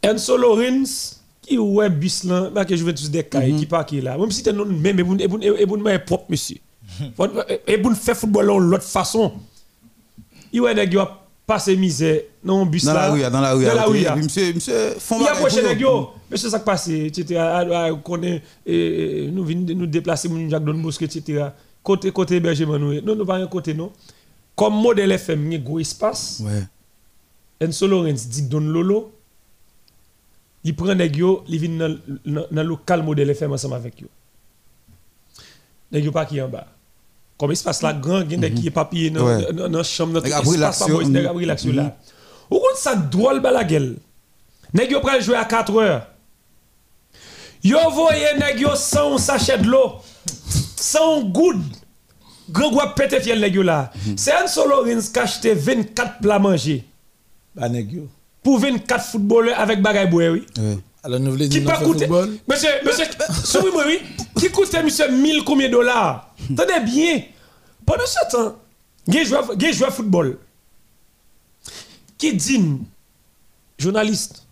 Enzo Lorenz, qui ouais bus là que je vais tous des cas qui pas qui là. Même si t'es non même et bon et bon mais propre monsieur. Et bon faire football l'autre façon. Il ouais nèg yo passer misère non bus là. dans la rue dans la rue monsieur monsieur font il approche nèg yo. Monsieur ça passé etc connaît nous vinn nous déplacer mon Jacques Don Bosque etc côté côté hébergement nous non nous pas un côté non. Comme modèle FM il gros espace. Ouais. Enzo Lorenz dit Don Lolo il prend des yo, il vient dans le local modèle FM ensemble avec yo. Nèg yo pas qui en bas. Comme il se passe la grand, il y a des papier dans la chambre, dans l'espace pas boys, nèg relaxation là. Ou ça drôle ba la gueule. Nèg yo prend jouer à 4 heures. Yo nèg yo sans sachet de l'eau. Sans good. Grand gwa pété fiel nèg yo là. Mhm. C'est un solo Rins qui acheté 24 plats manger. Ba nèg yo pour 24 footballeurs avec Bagay Boué, oui. Alors, nous voulons dire que football. Monsieur, monsieur, souris moi, oui. Qui coûtait, monsieur, 1000 combien de dollars? Tenez bien. Pendant ce temps, il y a un joueur football qui dit, journaliste,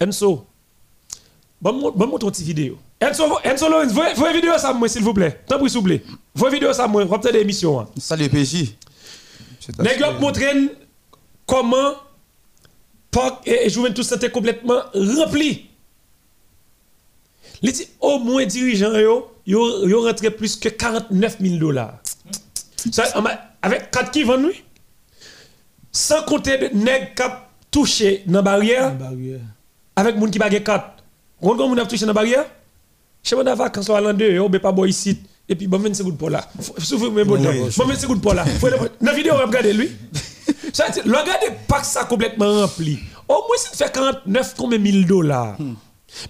Enzo, bon, bon, montre une petite vidéo. Enzo, Enzo Lorenz, voyez vidéo ça, moi, s'il vous plaît. Tant pis, s'il vous plaît. Voyez vidéo ça, moi, peut-être des émissions. Salut, PJ. Les gars montrent comment et Juventus était complètement rempli. Il dit au moins dirigeant yo, yo, yo rentré plus que 49 000 dollars. Ça, avec 4 qui vendent, oui? Sans compter de nèg qui touché dans la barrière, avec moun qui bagay 4. On moun a touché dans la barrière? Je suis en vacances là, deux, on pas boy ici. Et puis, bon, 20 secondes pour là. Souffle mes bon, 20 secondes pour là. Dans la vidéo, on va regarder lui. Ça, le regardez pas ça complètement rempli. Au moins, ça fait 49 combien 1000 dollars? Hmm.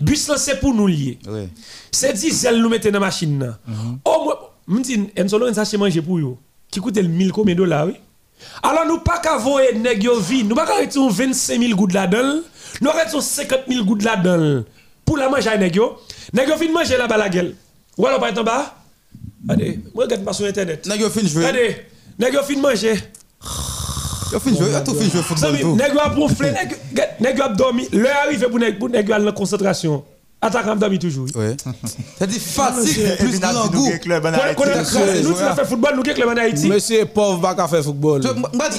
Bus là, c'est pour nous lier. Oui. C'est diesel nous mettons dans la machine. Au moins, je dis, un solo, ça manger pour vous. Qui coûte 1000 combien de dollars, oui? Alors, nous pas qu'à voir nèg yo vie, nous pas qu'à retirer 25 000 gouttes là-dedans, nous retirer 50 000 gouttes là-dedans pour la manger nèg yo. Nèg yo fin manger là-bas la gueule. Ou alors pas en bas? Allez, regarde pas sur internet. Nèg yo fin jouer. Allez, nèg yo fin manger. Yo fin jouer, tout fin jouer football tout. Nèg yo a proflé, nèg yo a dormi, l'heure arrive pour nèg yo la dormi plus goût. Nous qui fait football, nous qui club en Haïti. Monsieur pauvre pas faire football. Là. Pauvre pas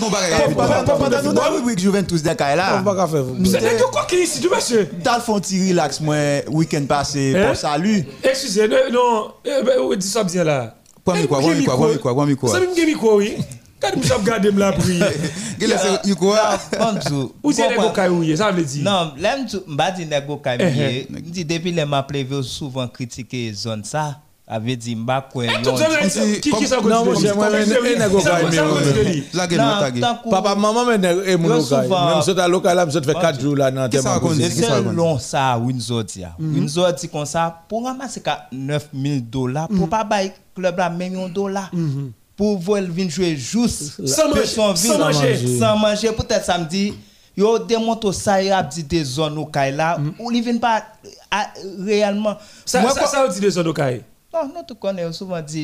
faire football. C'est quoi qui ici, tu monsieur? Dans font petit relax moi week-end passé pour salut. Excusez, non, dis ça bien là. Quoi mi quoi oui. Quand je suis regardé la prier. Quel est ce quoi Ou c'est nego kay ça veut dire. Non, l'aime tu m'ba dit nego kay Me dit depuis les m'a prévu souvent critiquer zone ça avait dit mba quoi qui qui ça non moi j'aimerais nego gueule papa maman mais et mon kay même ça local là ça fait 4 jours là dans terme c'est long ça Windsor dit Windsor dit comme ça pour ramasser 9000 dollars pour pas bailler club là million dollars pour venir jouer juste sans manger, sans manger, sans manger. Peut-être samedi, yo démontre ça y a dit des zones au là mm. ou ils viennent pas réellement. Ça ça ça dit des zones au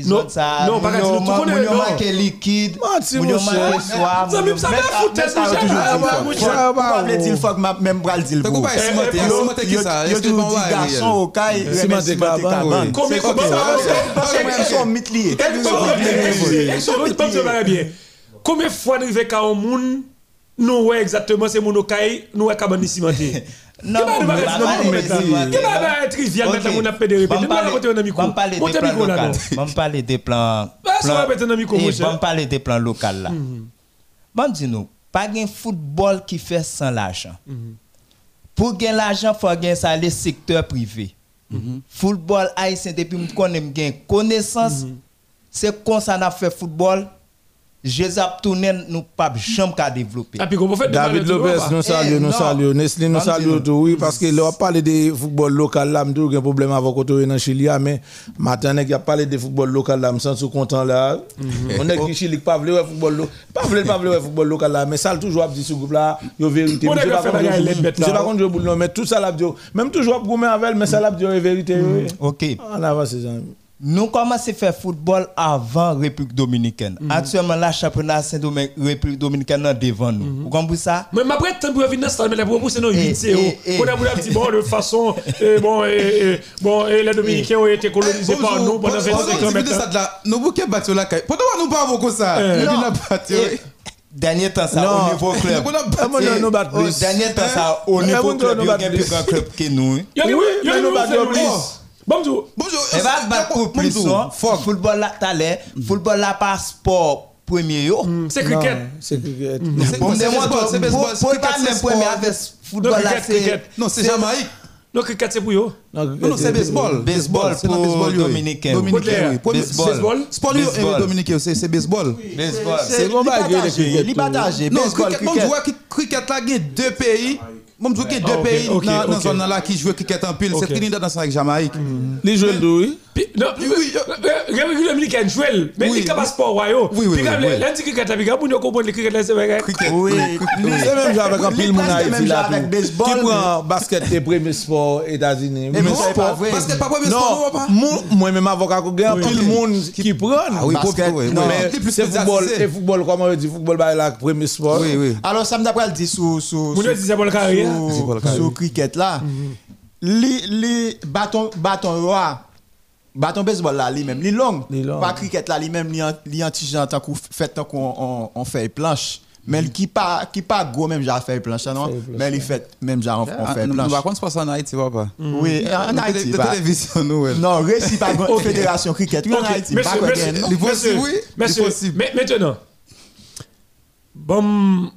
non, ça. Non, pas tu connais non. marqué liquide. Moun yo marqué soir. Ça même ça va foutre ça toujours. Ça va dire faut que même bral dire. T'as pas cimenté, cimenté qui ça Est-ce que bon va garçon au caille cimenté cabane. Combien combien ça sont mitliés. Combien fois nous arrivé quand moun nous ouais exactement on a fait des répétitions. On va parler des plans. On va parler des plans locaux là. Bon, dis-nous, pas de football qui fait sans l'argent. Pour gagner l'argent, il faut gagner ça le secteur privé. Football haïtien, depuis qu'on aime gagner connaissance, c'est comme ça qu'on fait football Jésus tourné nous pas jamais qu'à développer. David Lopez nous saluons nous saluons Nestlé nous saluons tout oui parce que là parler de football local là m'dou un problème avec côté dans Chili ah, mais matin il a parlé de football local là me sens content là. Mhm. On est qui Chili pas vle football pas vle pas vle football local là mais ça toujours dit ce groupe là yo vérité. Je pas contre je mais tout ça là même toujours gourmet avec mais ça là dit vérité. OK. On avance ça. Nous commençons à faire football avant République Dominicaine. Mm -hmm. Actuellement, la championnat Saint-Domingue, République Dominicaine est devant nous. Mm -hmm. Vous comprenez ça? Mais après, tant pour venir dans ce mais pour pousser nos 8 On a voulu dire, bon, de façon, et bon, et, bon, et les Dominicains ont été colonisés par nous pendant 25 ans. Nous bouquets battu là. Pourquoi nous pas beaucoup ça? Dernier temps, ça, au niveau club. Dernier temps, ça, au niveau club, il y a un plus grand club que nous. Oui, oui, nous battons plus. Bonjour. Bonjour. Et va battre pour plus hein. Football là t'allais, football là pas sport premier yo. Mm, c'est cricket. C'est cricket. C'est baseball. C'est pas même premier avec football là c'est Non, c'est Jamaïque. Non, cricket c'est pour yo. Non, non c'est baseball. Baseball pour baseball dominicain. Dominicain. Baseball. Sport dominicain, c'est baseball. Baseball. C'est bon cricket. Libatagé. Non, cricket, moi je vois que cricket là gagne deux pays. Moi, je qu'il y a deux pays dans la zone là qui jouent cricket en pile. C'est Trinidad dans avec Jamaïque. Les de oui. Non, oui, République dominicaine joue, mais il y a pas sport royaux. Oui, oui, oui. Lundi cricket avec vous nous comprenons le cricket là c'est vrai. Cricket. Oui. C'est même avec un pile mon là. avec baseball. Qui prend basket des premiers sports États-Unis. Mais c'est pas vrai. Basket pas premier sport pas. Moi même avocat ko gagne pile monde qui prend. Ah oui, basket. Mais c'est football et football comment on dit football ba la premier sport. Oui, oui. Alors ça me d'après dit sous sous Vous dit c'est pour le carrière. Sous cricket là. Les les bâton bâton roi bâton baseball là lui-même li long pas cricket là lui-même li anti tant qu'on fait tant qu'on on fait planche Mais qui pas qui pas gros même j'ai fait planche non? Mais il fait même j'ai on fait planche. Par contre, ça en Haïti papa. Oui, en Haïti. La télévision nous. Non, réussi pas grande fédération cricket. En Haïti. Monsieur, oui. Monsieur, maintenant. Bon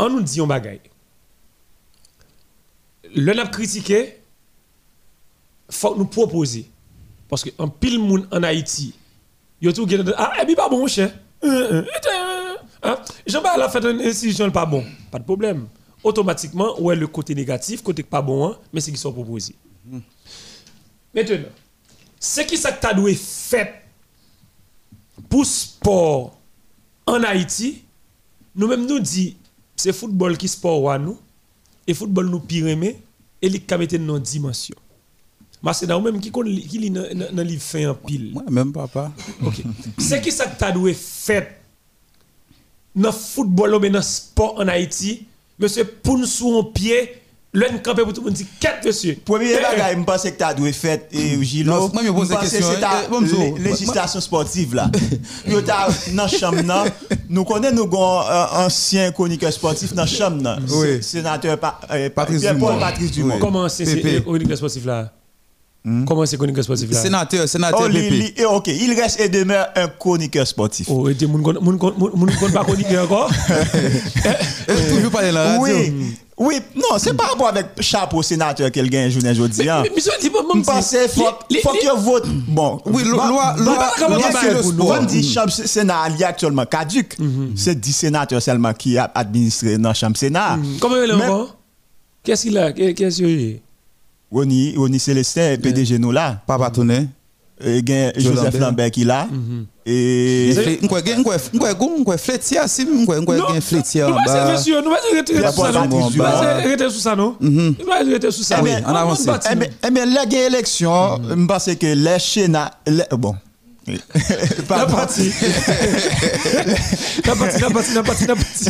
on nous dit un bagaille. Le n'a critiqué faut nous proposer parce que un pile monde en Haïti yo tout ah et puis pas bon cher. Hein? Jean-Baptiste a fait une décision pas bon, pas de problème. Automatiquement, ouais, le côté négatif, côté pas bon, hein, mais c'est qui sont proposés. Maintenant, ce qui ça que tu fait pour sport en Haïti, nous-mêmes nous dit c'est football qui sport wa nous et football nous pyrémé et les mettre dans dimension. Mais c'est dans même qui qui lit dans livre fait en pile. Moi même papa. OK. c'est qui ça que tu fait dans le football ou dans le sport en Haïti, monsieur, pour nous sous un pied, l'un campé pour tout le monde dit quatre monsieur. Premier bagage, je pense que tu as dû faire, et Gilo, moi, je pose la question. C'est ta législation sportive là. Yo ta dans la chambre, nous connaissons nous un ancien chroniqueur sportif dans la chambre, sénateur Patrice Dumont. Patrice Dumont. Comment c'est le chroniqueur sportif là? Hmm? Comment c'est chroniqueur sportif là Sénateur, sénateur oh. Eh, ok, il reste et demeure un chroniqueur sportif. Oh, et tu ne pas chroniqueur encore? Toujours parler là. Oui. Oui, non, c'est par rapport avec chapeau sénateur qu'elle gagne journée aujourd'hui. Mais, mais, je pense qu'il faut, faut qu'il vote. Bon, oui, loi, loi, on dit chambre sénat actuellement caduque. Mhm. C'est 10 sénateurs seulement qui a administré dans la chambre sénat. Mhm. Comment il est encore? Qu'est-ce qu'il a? Qu'est-ce qu'il a Oni, Oni Célestin, PDG nous là. Papa Tourné. Et Joseph Lambert qui là. Mhm. Et fletia si en bas. Nous monsieur, nous va rester sur ça. Nous va rester sur ça non. Nous va rester sur ça. En avance. Eh bien la élection, je pense que les Chéna bon la partie. la partie, la partie, la partie, la partie.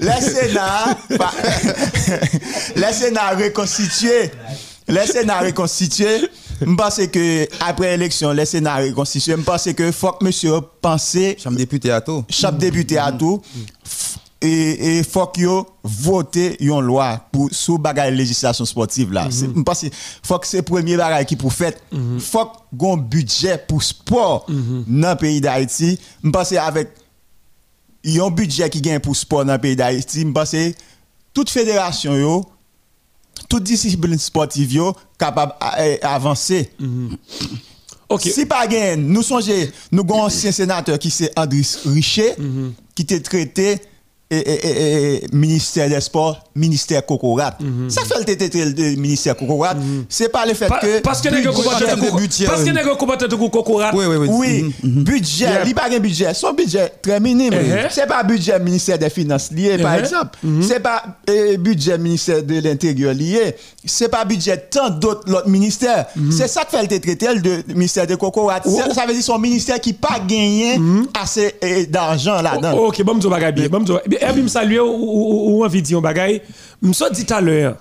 Le Sénat, le Sénat reconstitué le Sénat reconstitué, je pense que après l'élection, le Sénat reconstitué, je pense que faut que monsieur pense. Chaque député à tout. Chaque député à tout. Et, il faut que vote une loi pour sous bagage législation sportive là. Je pense que faut que c'est le premier bagage qui pour faire. Il faut qu'on un budget pour sport dans le pays d'Haïti. Je pense avec un budget qui gagne pour sport dans le pays d'Haïti, je pense que toute fédération yo toute discipline sportive capable d'avancer. Mm Si pas gain, nous songeons, nous avons un ancien sénateur qui c'est Andris Richer, mm-hmm. qui était traité et, ministère des Sports, ministère Cocorat. Mhm. Ça fait le ministère Cocorat. Mhm. C'est pas le fait que. Parce que les Parce que les combattants de Cocorat. Oui, oui, oui. Oui, mhm. budget, il n'y a pas un budget. Son budget très minime. Uh-huh. C'est pas budget ministère des Finances lié, par uh-huh. exemple. C'est pas euh, budget ministère de l'Intérieur lié. C'est pas budget tant d'autres ministères. C'est ça que fait le traité le ministère de Cocorat. Ça veut dire son ministère qui pas gagné assez euh, d'argent là-dedans. Ok, bon, je vais et me saluer ou envie de dire un bagay, me dit tout à l'heure.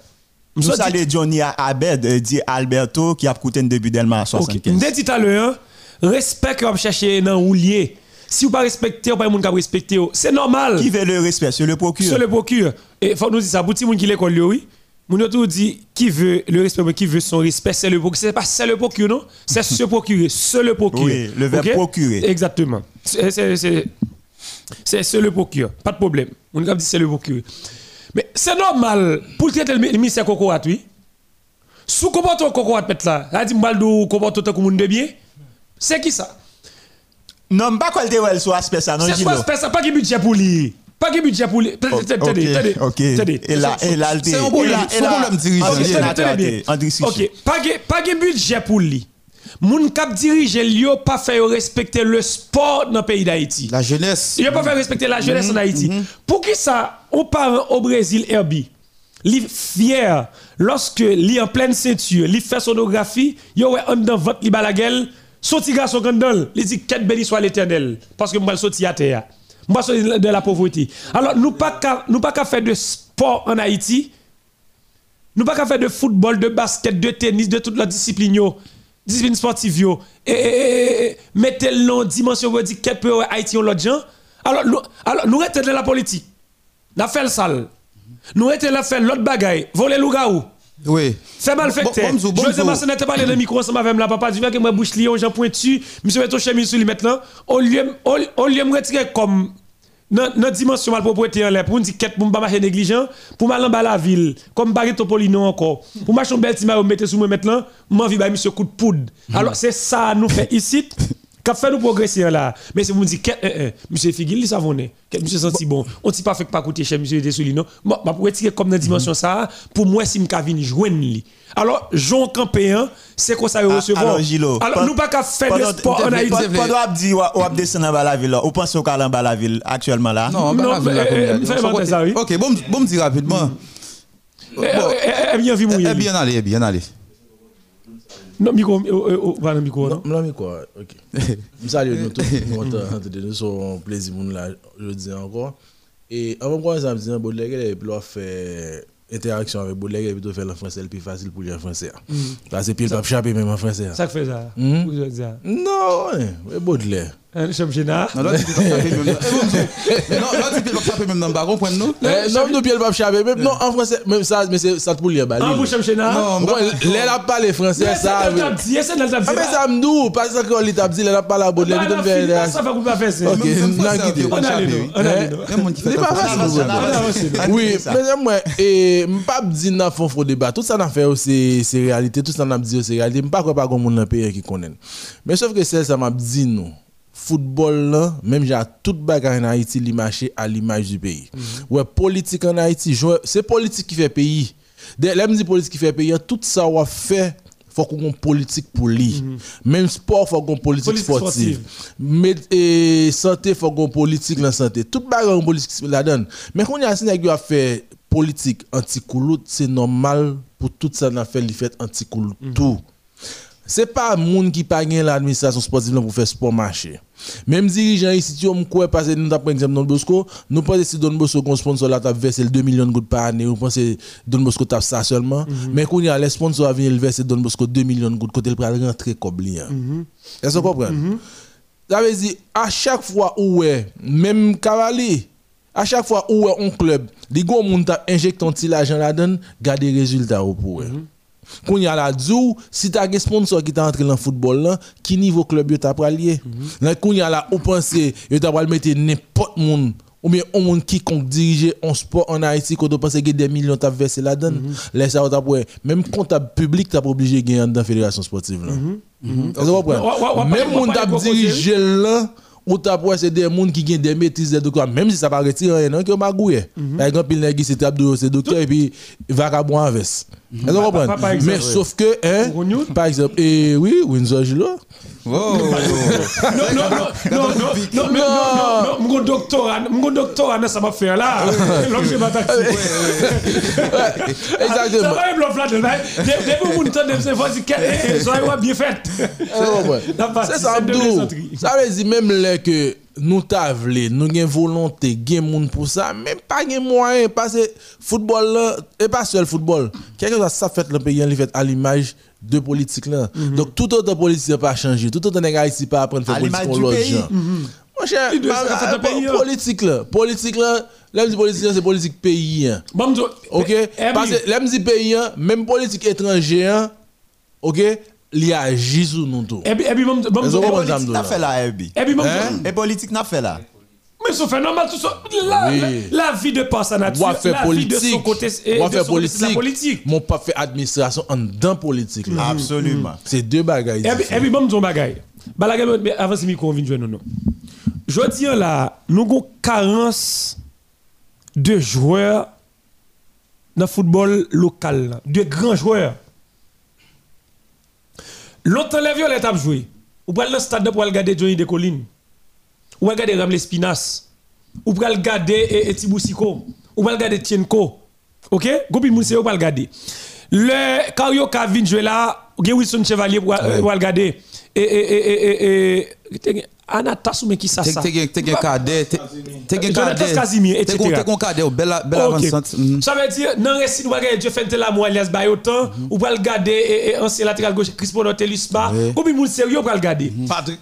Me saluer Johnny Abed, euh, dit Alberto qui a coûté un début d'Elma 75. Me dit tout à l'heure, respect que vous chercher dans ou lié. Si vous pas respecter, ou pas moun qui respecter, c'est normal. Qui veut le respect, c'est le procureur. C'est le procureur. Et faut nous dire ça, pour petit moun qui l'école oui. Tout dit qui veut le respect, qui veut son respect, c'est le procureur. C'est pas c'est le procureur, non? C'est ce procureur, c'est le procureur. Oui, le verbe procurer. Exactement. C'est c'est le procureur, pas de problème. On a dit c'est le procureur. Mais c'est normal pour traiter le ministère Cocorat, oui. Sous comportement Cocorat, là, là, dit Mbaldou comportement comme monde de bien. C'est qui ça? Non, pas quoi le sur aspect ça, non, C'est quoi aspect ça, pas de budget pour lui. Pas de budget pour lui. Attendez, attendez. Ok. Et là, et là, c'est un problème dirigeant. Ok. Pas de budget pour lui. Moun kap dirige yo pas fait respecter le sport dans le pays d'Haïti. La jeunesse. Yo pas fait respecter la jeunesse en mhm, Haïti. Mhm. Pour qui ça, on part au Brésil, Herbie, li fier lorsque li en pleine ceinture, li fait sonographie, yo en dans votre li balagel, sorti garçon kandol, li dit quête béni soit l'éternel parce que moi sorti à terre. Moi sorti de la pauvreté. Alors nous pas nous pas faire de sport en Haïti. Nous pas faire de football, de basket, de tennis, de toute la discipline discipline sportive yo. Et, mettez le nom dimension vous dit quel peut Haïti on l'autre gens alors nous alors nous restons dans la politique. N'a fait le sale. Nous étions là faire l'autre bagaille, voler loup-garou. Oui. C'est mal fait. Je sais pas pas dans le micro ensemble avec la papa, du que moi bouche lion, j'en pointu, monsieur met ton chemise sur lui maintenant, au lieu lieu me retirer comme la dimension mal propriété en l'air. Pour dire quête pour pas marcher négligent pour mal en bas la ville comme Barry Topolino encore. Pour marcher un bel petit mettre sous moi maintenant m'envie ba monsieur coup de poudre. Hmm. alors c'est ça nous fait ici qu'a fait nous progresser là. Mais si vous me dites eh, eh, monsieur Figil il savonné monsieur senti bon. on t'y pas fait pas coûter cher monsieur non? Moi pour retirer comme dans dimension hmm. ça pour moi si m'ka venir joindre lui alors Jean Campéen c'est quoi ça ah, recevoir? alors Gilo alors nous pas qu'à faire de sport en Haïti. pendant on dit on descendre dans la ville on pense au calme dans la ville actuellement là? Non non OK bon bon me dire rapidement. Eh bien vu mouiller eh bien aller bien aller non, micro, pas le micro, non? Non, micro, ok. Je salue nous tous, nous sommes plaisir pour nous là, je dis encore. Et avant quoi, ça me dit, Baudelaire, il a fait interaction avec Baudelaire, il a plutôt faire le français le plus facile pour lire français. Parce que puis il va chaper même en français. Ça fait ça? Non, mais Baudelaire. Un championnat. Non, là, tu peux pas chaper même dans le baron, point nous. Non, nous, pieds pas chaper. Même non, en français, même ça, mais c'est ça pour lire. En vous championnat. Non, les a parlé français, ça. Mais c'est dans le Mais ça me nous, parce que l'étape dit, les a parlé à Baudelaire, il faire. Ça va vous pas faire ça. Ok, non, guidé. On a les On a les pas facile. Oui, mais moi, et m'pas dit n'a fond faux débat. Tout ça n'a fait c'est c'est réalité, tout ça n'a dit c'est réalité. M'pas quoi pas comme monde dans pays qui connaît. Mais sauf que c'est ça m'a dit nous football là, même j'ai tout bagarre en Haïti, l'image à l'image du pays. Mm Ouais, politique en Haïti, c'est politique qui fait pays. Là, me dit politique qui fait pays, tout ça on fait faut qu'on ait politique pour lui. Mm Même sport, faut qu'on politique, politique sportive. Mais et santé, faut qu'on politique la santé. Tout bagarre politique la donne. Mais quand y a un a fait politique anti-couloute, c'est normal pour tout ça n'a fait fait anti-couloute mm tout. C'est pas monde qui pas l'administration sportive pour faire sport marché. Même dirigeant ici, tu me parce que nous par exemple Don Bosco, nous pensons si Don Bosco qu'on sponsor là, tu versé 2 millions de gouttes par année, vous pensez Don Bosco tape ça seulement. Mhm. Mais quand il y a les sponsors qui viennent verser Don Bosco 2 millions de gouttes, côté le prend rentrer comme lien. Est-ce que vous comprenez? Mhm. Ça veut dire, à chaque fois où est, même cavalier, à chaque fois où est un club, les gars, ont injecté un petit l'argent là-dedans, garder les résultats au pour. Quand il y a la dou, si tu as un sponsor qui est entré dans le football, là, qui niveau club tu as lié Quand il y a la, ou pensez, tu as mettre n'importe monde ou bien un monde qui compte diriger un sport en Haïti quand tu penses que des millions tu versé là-dedans là ça même comptable public tu pas obligé de gagner dans la fédération sportive là. Mm -hmm. même monde qui dirige là ou ta pour c'est des gens qui ont des maîtrises de docteur même si ça pas retirer rien non qui magoué mhm. par exemple il nèg c'est docteur et puis vagabond en veste vous comprenez mais sauf que hein par exemple et oui Windsor Gilo Oh. non, non, non, non, non, non, non, mon doctorat, mon doctorat, ça m'a fait là. L'homme, je m'attaque. Exactement. Ça va, blanc flat, depuis mon temps, c'est vas-y, soyez bien fait. C'est ça, ça veut dire même là que nous t'avons, nous avons volonté, nous avons pour ça, même pas de moyens, parce que football là, et pas seul football, quelque chose ça fait le pays, il fait à l'image de politique là. Mhm. Donc tout autre politique n'a pas changé, tout autre nègre ici pas apprendre faire politique pour l'autre gens. Mon cher, politique là, politique là, l'aime dit politique c'est politique pays. OK? Parce que l'aime dit pays, même politique étrangère, OK? Li tout. Et puis, et puis, bon, bon, politique n'a fait là, et puis. Et puis, et politique n'a. Mais ça fait normal tout ça. La, la, vie de par sa nature, la politique. vie de son côté, et de son politique. la politique. Mon pas fait administration en dans politique. Là. Absolument. Mm. C'est deux bagailles. Et puis, et puis, bon, bagaille. mais avant, c'est micro, on vient de nous. Je veux dire là, nous avons carence de joueurs dans le football local, de grands joueurs. L'autre les violets a joué. Ou pral le stade pour regarder Johnny de Colline. Ou regarder Ramle Spinas. Ou pral regarder Etibou Siko. Ou pral regarder Tienko. OK Gopi Mousse ou pral regarder. Le Karyoka vient jouer là, Wilson Chevalier pour regarder. Et et et et Anatas ou mais qui ça ça T'es un cadet, t'es un cadet. Casimir, etc. T'es un cadet, belle avancante. Ça veut dire, dans le récit, nous regardons Dieu fait la moelle, les autant, ou pas le garder, ancien latéral gauche, Crispo Notelis, pas, ou bien moun sérieux, pas le garder? Patrick,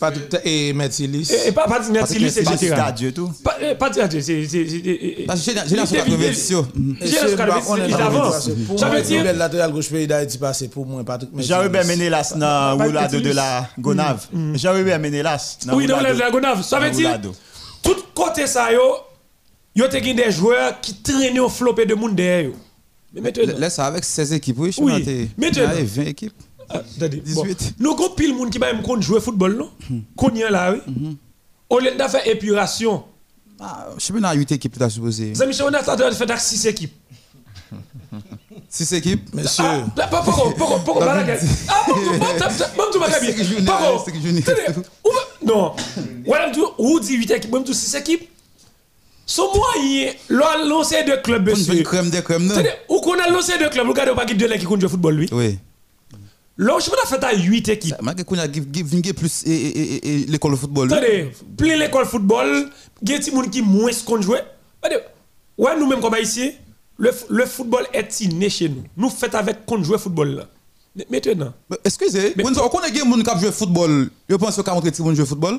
Patrick, et Mertilis. Et pas Patrick Mertilis, etc. Patrick tout. Patrick Adieu, c'est. Génération 90. Génération 90, avant. Ça veut dire. Le latéral gauche pays d'Haïti passé pour moi, Patrick Mertilis. Jean-Hubert Menelas, dans Roulade de la Gonave. Jean-Hubert Oui, dans Gonave. Ça veut dire, tout côté ça, yo, yo te des joueurs qui traînent au flopé de monde derrière. Mais maintenant. Laisse avec 16 équipes, oui, oui. Maintenant. 20 équipes. Ah, 18. Nous avons pile monde qui va même jouer football, non? Qu'on y a là, oui. Mm-hmm. Au lieu de faire épuration. Ah, je sais pas, 8 équipes, tu as supposé. Ça, Michel, on a fait 6 équipes. Six équipes Monsieur. Ah, pourquoi Pourquoi Pourquoi Ah, bon, tu m'as dit. Pourquoi Non. Voilà, ou dit 8 équipes, même 6 équipes. Son moyen, lancé de club, monsieur. crème de crème, non Ou qu'on a lancé de club, regardez pas qui de qui compte jouer football, lui. Oui. Là, je vais faire à 8 équipes. Mais qu'on a plus l'école de football. Attendez, plus l'école de football, il y a des gens qui moins qu'on joue. Ouais, nous-mêmes comme ici, le, le football est inné chez nous. Nous faisons avec qu'on joue football là. Maintenant. Excusez, vous connaissez des gens qui jouent football, je pense que vous avez jouer football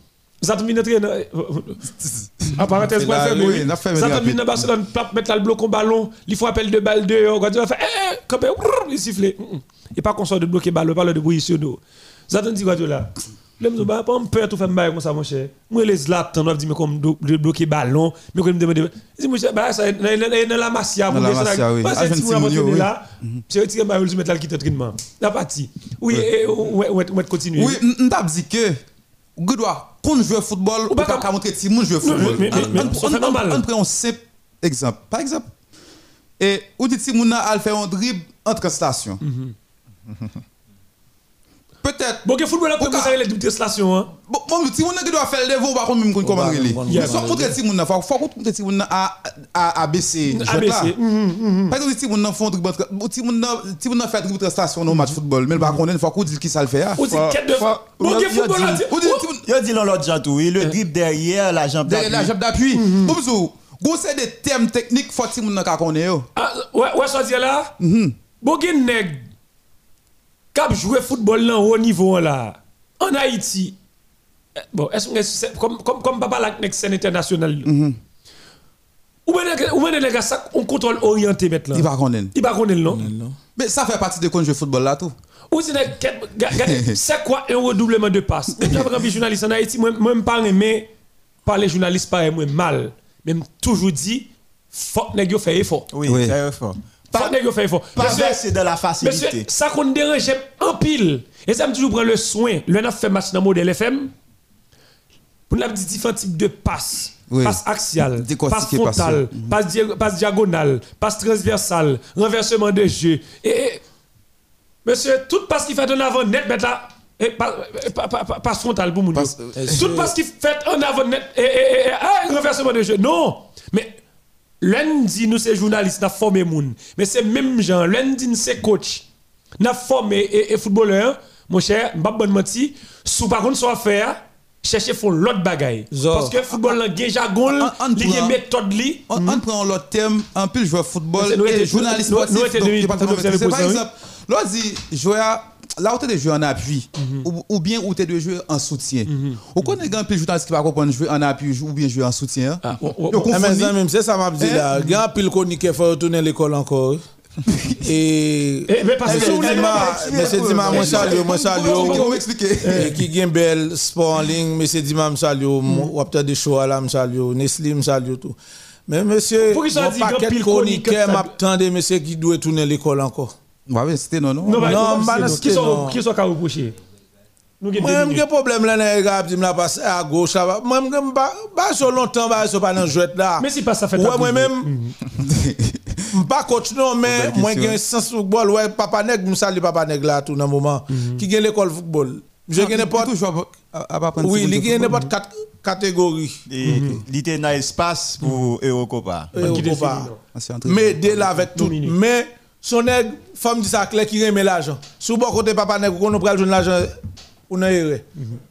Ça te traîner. En parenthèse, pour faire oui. Ça te mine Barcelone, mettre le bloc au ballon, il faut appel de balle dehors. Quand tu vas faire, eh, comme il siffle. Et pas qu'on soit de bloquer balle, pas de bruit sur nous. Ça te dit quoi, là? Le me pas on peut tout faire bail comme ça mon cher. Moi les Zlatan on dit mais comme bloquer ballon, mais comme me demander. dis moi bah ça dans la pour ça. Oui. Parce que si vous là, c'est retirer bail le mettre là qui entraînement. La partie. Oui, on va continuer. Oui, on t'a dit que vous quand joue football, ou pas montrer si moun joue football. Mais on prend un simple exemple. Par exemple, et ou dit si a fait un dribble entre stations. Peut-être. Bon, que football vous savez les stations hein. Bon, si moun doit faire le devoir par contre même comment reler. Soit montrer si moun faut faut montrer si moun a a baisser. A baisser. Par exemple si font dribble si moun si moun fait dribble entre stations au match football, mais par contre il faut qu'on dise qui ça le fait. Ou dit quête de Bon, que football là. Yo dit l'autre gens tout, le dribble derrière la jambe d'appui. La jambe d'appui. Bon, Go c'est des termes techniques faut si moun ka connaître. Ah ouais ouais ça là? Bon gen nèg cap jouer football là haut niveau là. En Haïti. Eh, bon est-ce que comme comme comme papa la scène internationale? Mm-hmm. ou bien ou bien les gars ça on contrôle orienté maintenant? Il va connaître. Il va connaître non? Mais ça fait partie de quand jouer football là tout. Ou c'est quoi un redoublement de passe? Même j'avais un journaliste en Haïti moi même pas aimé par les journalistes pas moi mal. Même toujours dit faut nèg faire effort. Oui, oui. faire effort pas c'est de la facilité. Monsieur, ça qu'on dérange en pile. Et ça me toujours le soin. Le a fait match dans modèle FM. Pour nous dit différents types de passes. Passe axiale, passe frontale, passe, passe diagonale, passe transversale, renversement de jeu. Et, monsieur, toute passe qui fait en avant net, mais là, et passe frontale pour nous. Toute passe qui fait en avant net, et, et, et, ah, renversement de jeu. Non, mais Lundi, nous, c'est journalistes, nous formé moun. Mais c'est même gens, lundi, nous, c'est coach. Nous formé et, et footballeur, mon cher, m'pas bonne menti, sous par contre, soit faire, chercher font l'autre bagaille. Parce que football, jargon, il y a méthode li. On mhm. prend l'autre thème, un peu joueur football, et journaliste sportif. Par exemple, là, dit, joueur, là où tu es de jouer en appui, mhm. ou, bien où tu es de jouer en soutien. Mhm. Ou connaît un peu journaliste qui va comprendre jouer en appui ou bien jouer en soutien. Ah, même c'est ça m'a dit là. Il y a un pile qui faut retourner l'école encore. et mais parce que monsieur Dima moi salue moi salue qui gagne belle sport en ligne monsieur Dima me salue ou peut-être des shows là salue Nestlé me salue tout mais monsieur dit pile chroniqueur m'attendait monsieur qui doit retourner l'école encore bah oui, c'était non, non? Non, non, non, qui sont qui sont reprocher? Nous avons un problème là, dans les là, passe à gauche. Moi, je ne pas sur longtemps, je ne suis pas dans le jeu là. Mais si pas ça fait Ouais, moi-même, je ne pas coach, non, mais moi, j'ai un sens football. Ouais, Papa Nègre, je salue Papa Nègre là, tout le moment. Mhm. Qui gagne l'école football? Je gagne n'importe. Oui, il gagne n'importe catégorie. Il était dans l'espace pour Eurocopa. Eurocopa. Mais dès là, avec tout. Mais son femme dit ça clair qui remet l'argent. Sous bon côté Papa Nègre, on prend l'argent on a erré.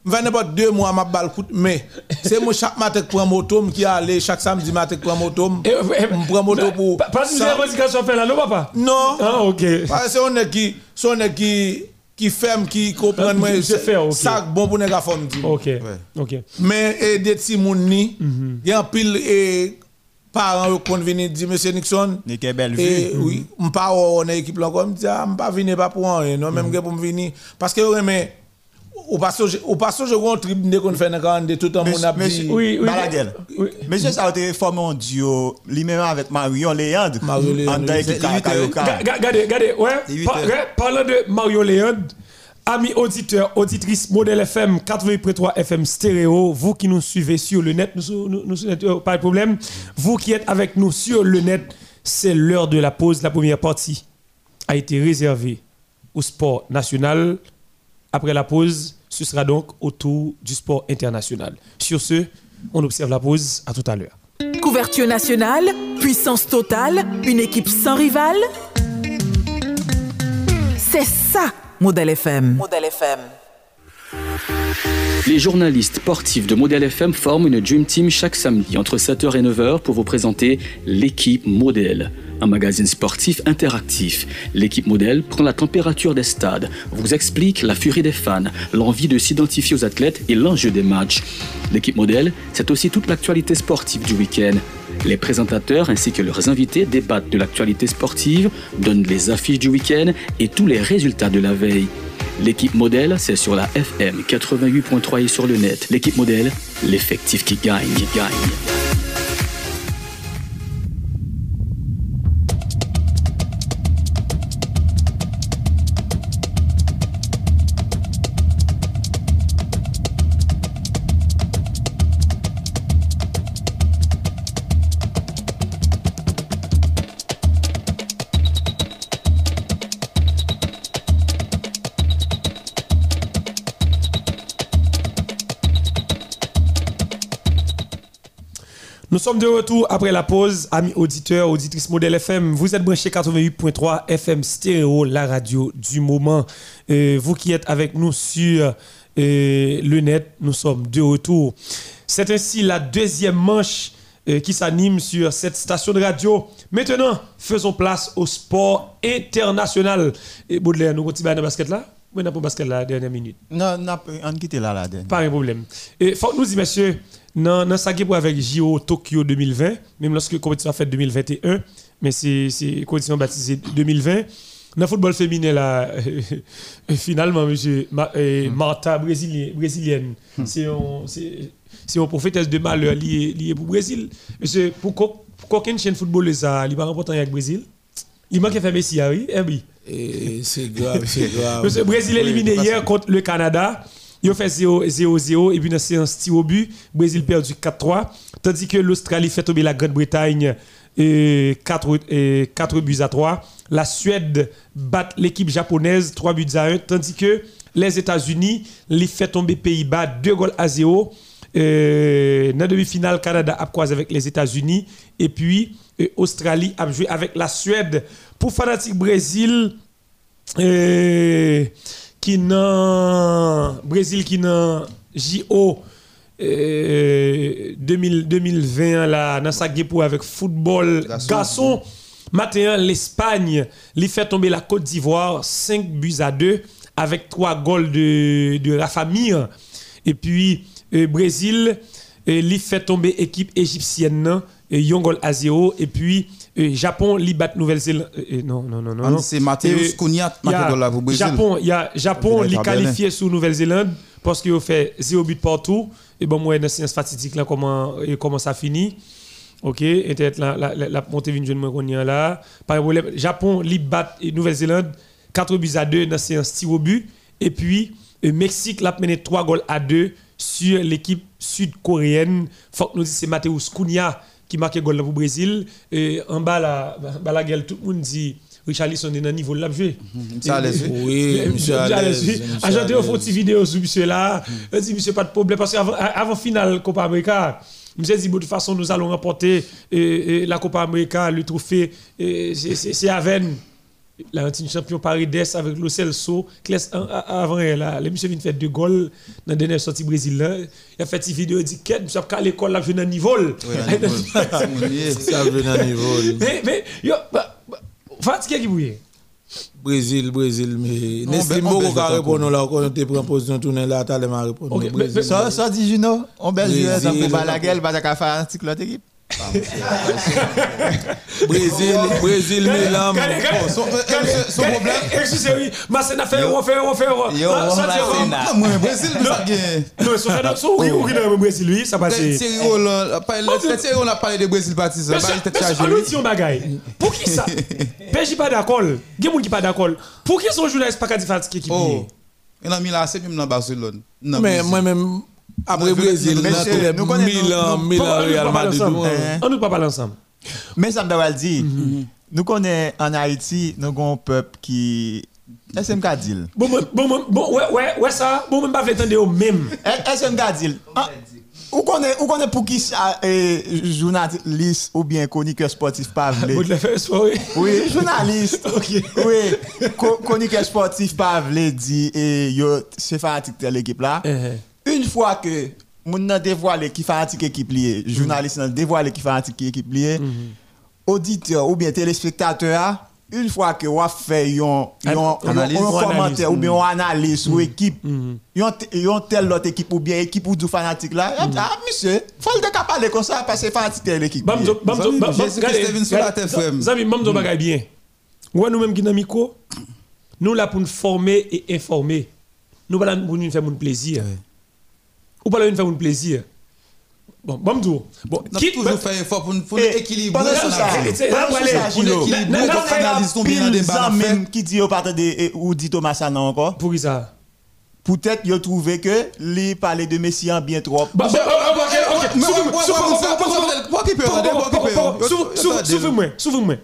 Je vais pas deux mois ma balle coûte mais c'est moi chaque matin pour un moto qui allait chaque samedi matin pour un moto. Je prends moto pour Pas de revendication fait là non papa? Non. Ah OK. Parce que on est qui son est qui qui ferme qui comprend moi ça bon pour nèg femme dit. OK. OK. Mais des petits moun ni, il y a pile et parents qui venir dire monsieur Nixon ni que belle vie oui m'pas on équipe là comme ça m'pas venir pas pour rien non même pour venir parce que mais au passage, au passage, je vois un trip de qu'on fait dans tout le monde a dit. Oui, oui. Monsieur, ça a été formé un duo, lui-même avec Marion Léandre. Marion Léandre. Regardez, regardez, ouais. Parlant de Marion Léandre, amis auditeurs, auditrices, modèle FM 83 FM stéréo, vous qui nous suivez sur le net, nous, nous pas de problème. Vous qui êtes avec nous sur le net, c'est l'heure de la pause. La première partie a été réservée au sport national. Après la pause, ce sera donc autour du sport international. Sur ce, on observe la pause. À tout à l'heure. Couverture nationale, puissance totale, une équipe sans rival. C'est ça, Modèle FM. Modèle FM. Les journalistes sportifs de Modèle FM forment une Dream Team chaque samedi entre 7h et 9h pour vous présenter l'équipe Modèle un magazine sportif interactif. L'équipe modèle prend la température des stades, vous explique la furie des fans, l'envie de s'identifier aux athlètes et l'enjeu des matchs. L'équipe modèle, c'est aussi toute l'actualité sportive du week-end. Les présentateurs ainsi que leurs invités débattent de l'actualité sportive, donnent les affiches du week-end et tous les résultats de la veille. L'équipe modèle, c'est sur la FM 88.3 et sur le net. L'équipe modèle, l'effectif qui gagne, gagne. Sommes de retour après la pause, amis auditeurs, auditrices modèle FM. Vous êtes branchés 88.3 FM stéréo, la radio du moment. vous qui êtes avec nous sur le net, nous sommes de retour. C'est ainsi la deuxième manche qui s'anime sur cette station de radio. Maintenant, faisons place au sport international. Et Baudelaire, nous continuons dans le basket là? Oui, pas basket là, dernière minute? Non, on quitte là, la dernière. Pas de problème. Et faut nous dire, monsieur, dans dans ça pour avec JO Tokyo 2020 même lorsque la compétition a fait 2021 mais c'est c'est compétition baptisée 2020 dans le football féminin là finalement monsieur hmm. Marta brésilienne. Brésilienne c'est une prophétesse de malheur lié lié pour Brésil. Monsieur pourquoi qu'aucune chaîne football ça il pas important avec Brésil. Il manque faire Messi ah oui eh oui. C'est grave c'est grave. Monsieur Brésil éliminé hier contre le Canada il a fait 0-0 et puis dans la séance tir au but, Brésil perdu 4-3. Tandis que l'Australie fait tomber la Grande-Bretagne 4, 4 buts à 3. La Suède bat l'équipe japonaise 3 buts à 1. Tandis que les États-Unis les fait tomber Pays-Bas 2 goals à 0. Euh, dans la demi-finale, Canada a croisé avec les États-Unis. Et puis, euh, Australie a joué avec la Suède. Pour Fanatique Brésil, euh, qui n'a Brésil qui n'a JO 2020 là dans sa pour avec football. Garçon matin l'Espagne lui fait tomber la Côte d'Ivoire 5 buts à 2 avec 3 goals de de la famille et puis euh, Brésil lui fait tomber équipe égyptienne un goal à 0 et puis Japon li bat Nouvelle-Zélande non non non non c'est Mathéus Kouniat là pour Brésil Japon il y a Japon li qualifié sous Nouvelle-Zélande parce qu'il a fait 0 but partout. Et bon moi dans science fatidique là comment comment ça finit. OK et peut-être la la la montée vinn jeune moi là. Pas problème Japon li bat Nouvelle-Zélande 4 buts à 2 dans séance tir au but. Et puis Le Mexique l'a mené 3 goals à 2 sur l'équipe sud-coréenne. Faut que nous disions c'est Mateus Cunha qui marque le goal pour le Brésil. Et en bas, la, bas la gueule, tout le monde dit Richarlison est dans le niveau de la jouer. Ça allait Oui, monsieur allez Ajouté une photo vidéo sur monsieur là. Il dit monsieur pas de problème parce qu'avant avant finale Copa América Monsieur dit de toute façon nous allons remporter la Copa América, le trophée c'est à Vennes l'antenne champion Paris d'Est avec Lo Celso, avant là, le monsieur vient faire deux goals dans la dernière sortie Brésil là. Il a fait une vidéo, il dit qu'est monsieur à l'école là, je dans niveau. Oui, ça dans niveau. Mais mais yo fatigué qui bouille? Brésil, Brésil, mais Nestlé Moro va répondre là, quand on te prend position tourner là, t'as les répondre. Ça, ça dit Juno, on baisse ça pour Balaguel, va faire un article l'autre équipe. Brésil, Brésil, Milan. Son problème. Excusez-moi, mais fait, on fait, on fait. Moi, Brésil, ça Non, son fait, son oui, oui, Brésil, lui, ça passe. Thierry on a parlé de Brésil partisan. Allons dit un bagaille. Pour qui ça PJ pas d'accord. Il y a des gens qui pas d'accord. Pour qui son journaliste pas dit fatigué qui Oh. Il a mis même dans Barcelone. Mais moi-même. Après Brésil, nous connaissons Milan, Milan, Real Madrid. On ne peut pas parler ensemble. Mais ça me dit, mhm. nous connaissons en Haïti, nous avons un peuple qui. SMK dit. Bon, bon, bon, ouais, ouais, ouais, ça, bon, même pas attendre au même. SMK dit. Ou connaît, ou connaît pour qui ça, journaliste ou bien chroniqueur sportif pas vle. oui. Oui, journaliste. ok. Oui, chroniqueur sportif pas vle dit et yo c'est fanatique de l'équipe là. Une fois que moun nan dévoilé qui fanatique équipe lié, journaliste nan dévoilé qui fanatique équipe lié, mhm. auditeur ou bien téléspectateur une fois que vous fait un commentaire ou bien une analyse ou mhm. équipe, mhm. yon telle autre équipe ou bien équipe ou du fanatique là, ah monsieur, faut le parler comme ça parce que fanatique de l'équipe. Bamzo, bamzo, bamzo, Zami, bamzo bagay bien. Ou nous même qui nous là pour nous former et informer. Nous pas là pour nous faire mon plaisir ou pas une faire un plaisir. Bon, bon, bon, bon, qui toujours faire effort pour pour équilibrer ça. Pour l'équilibre, débat même qui dit au de ou dit Thomas ça non encore. Pour ça? Peut-être qu'il a trouvé que les parler de Messi en bien trop. Bah, ok, ok. Souvenez-moi, souvenez-moi.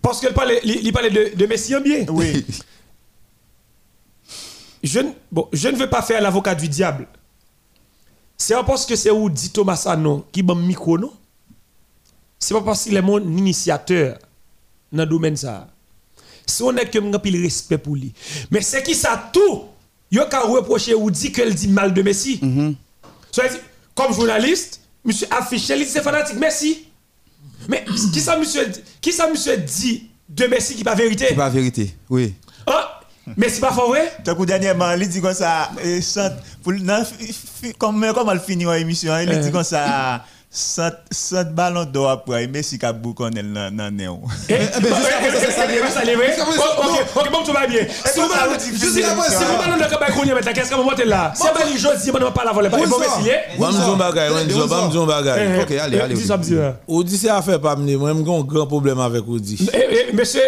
Parce qu'il parlait, il parlait de, de bien. Oui. Je, bon, je ne veux pas faire l'avocat du diable. C'est pas parce que c'est où dit Thomas Anon qui bon micro non? C'est pas parce qu'il est mon initiateur dans le domaine ça. Si on est que pile respect pour lui. Mais c'est qui ça tout? Yo ka reprocher ou dit qu'elle dit mal de Messi. Mm comme journaliste, monsieur affiche il dit c'est fanatique Messi. Mais qui ça monsieur qui ça monsieur dit de Messi qui pas vérité? Qui pas vérité. Oui. Ah, mais c'est pas faux vrai? Donc dernièrement, il dit comme ça pour comme comment elle finit l'émission, il dit comme ça Sat balon do apwa, Messi ka bou konel nan neon. Eh, c'est ça, Ok, bon, tout va bien. Si vous balon de kabay kounye met la, qu'est-ce que vous là Si vous balon si vous pas la voler, bon Messi, eh Bam zon bagay, bam zon bagay. Ok, allez, allez. Oudi, c'est affaire pas mener, moi, j'ai un grand problème avec Oudi. Monsieur,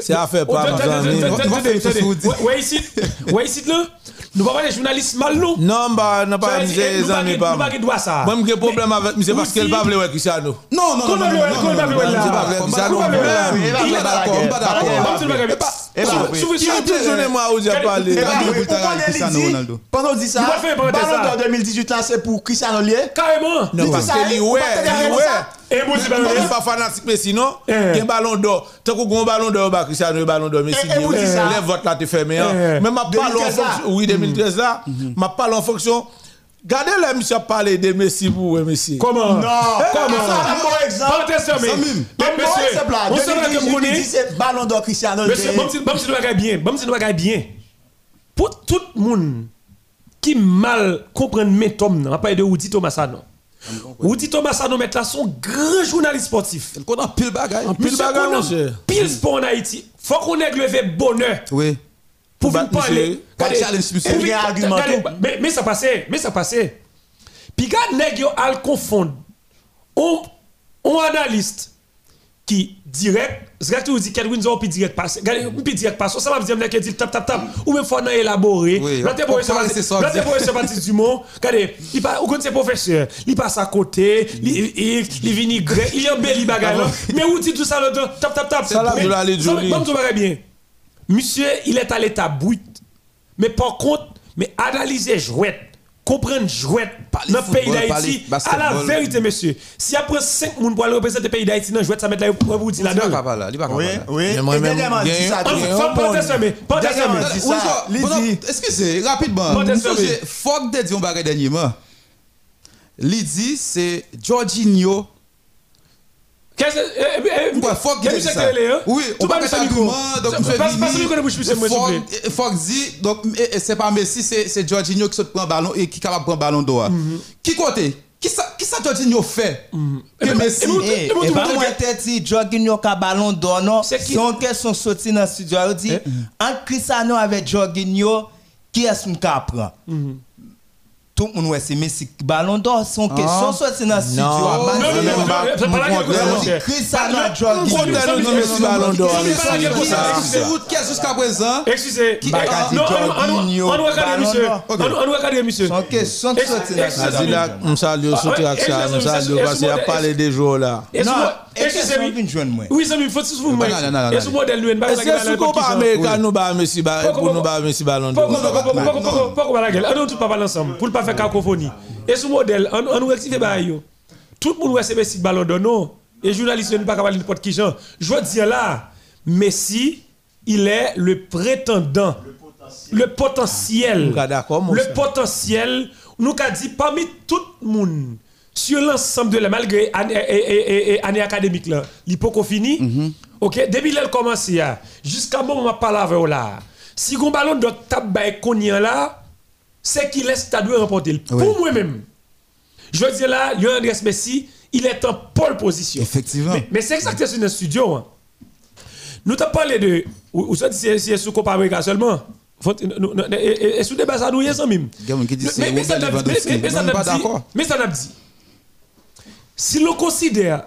c'est affaire pas mener. Ouais, ici, ouais, ici, là. Nous pas les journalistes mal nous. Non, bah, non pas les amis pas. Nous pas droit ça. Moi, j'ai problème avec monsieur parce qu'elle pas vle ouais Cristiano. Non, non, non, non, non, non, non, est d'accord, pas d'accord. Où j'ai parlé. Pendant dit ça, Ballon d'Or 2018 là c'est pour Cristiano lié. Carrément. Non, parce que lui ouais, lui ouais. Et moi je ne pas fanatique mais sinon, il ballon d'or. Tant qu'on ballon d'or ba Cristiano ballon d'or Messi. Les votes là te fermé. Mais ma parle en fonction oui 2013 là, ma parle en fonction Gardez là, monsieur parler de Messi pour Messi. Comment? Non. Comment? Un bon exemple. Pas mais. Un bon exemple là. On sait que c'est ballon d'or Cristiano. Monsieur, bon si bien, bon si bien. Pour tout le monde qui mal comprend mes tomes, on parle de Woody Thomasano. Woody Thomasano met là son grand journaliste sportif. Il connaît pile bagaille. Pile bagaille. Pile sport en Haïti. Faut qu'on ait levé bonheur. Oui pour vous parler. Mais, mais ça passait, mais ça passait. Puis quand nèg yo al confondre on analyste qui direct, c'est que vous dites qu'elle Windsor puis direct passe. Puis direct passe. Ça va dire que dit tap tap tap ou même faut élaborer. Là t'es pour pour Baptiste Dumont. Regardez, il pas ou c'est professeur, il passe à côté, il il vient grec, il embellit bagarre Mais où dit tout ça là tap tap tap. Ça là joli. Bon tout va bien. Monsieur, il est à l'état brut. Mais par contre, mais analyser jouette comprendre jouet dans le pays d'Haïti à la vérité monsieur. Si après 5 personnes pour représenter le pays d'Haïti dans jouet ça met là pour vous dire là dedans oui oui. Même excusez rapidement. Faut que tu un bagage dernièrement. Lydie c'est Jorginho Qu'est-ce que Quoi, Fogg dit ça? Oui, on va mettre argument. Dit, donc, c'est pas Messi, c'est Jorginho qui se prend ballon et qui est capable de prendre ballon d'or. Qui côté? Qui ça, qui ça Jorginho fait? Que Messi? Et pas moi dit Jorginho qui a ballon d'or non? Question sortie dans le studio. Il dit, entre Cristiano avec Jorginho, qui est-ce qu'on prend tout le monde c'est Messi. Ballon d'or son question soit c'est dans studio non. non non non Cristiano Jorginho Messi ballon d'or jusqu'à présent. Excusez. Non Jorginho on regarde monsieur. on regarde monsieur. Son question soit c'est dans studio on salue surtout action on salue parce qu'il a parlé des jours là. Non excusez-moi oui ça me faut sous vous et ce modèle lui est-ce qu'on pas américain nous Messi pour nous Messi ballon d'or? pas la gueule on tout pas parler ensemble pour pas cacophonie. Et ce modèle, on, on rectifie bah yo. Tout le monde sait Messi ballon d'or non. Et journaliste ne pas capable n'importe qui gens. Je veux dire là, Messi, il est le prétendant, le potentiel, le potentiel. Nous qu'a dit parmi tout le monde sur l'ensemble de la malgré année académique là, l'hypoco fini. Mhm. OK, depuis elle commence jusqu'à moment on parle avec là. Si un ballon de tabac là, c'est qu'il laisse stade remporter. Pour moi-même, je veux dire là, Andrés Messi, il est en pole position. Effectivement. Mais, c'est exactement sur le studio. Hein. Nous t'avons parlé de. Ou ça, c'est sous Copa seulement. Et sous débat, ça nous y est sans même. Mais ça n'a pas Mais ça n'a dit. Si l'on considère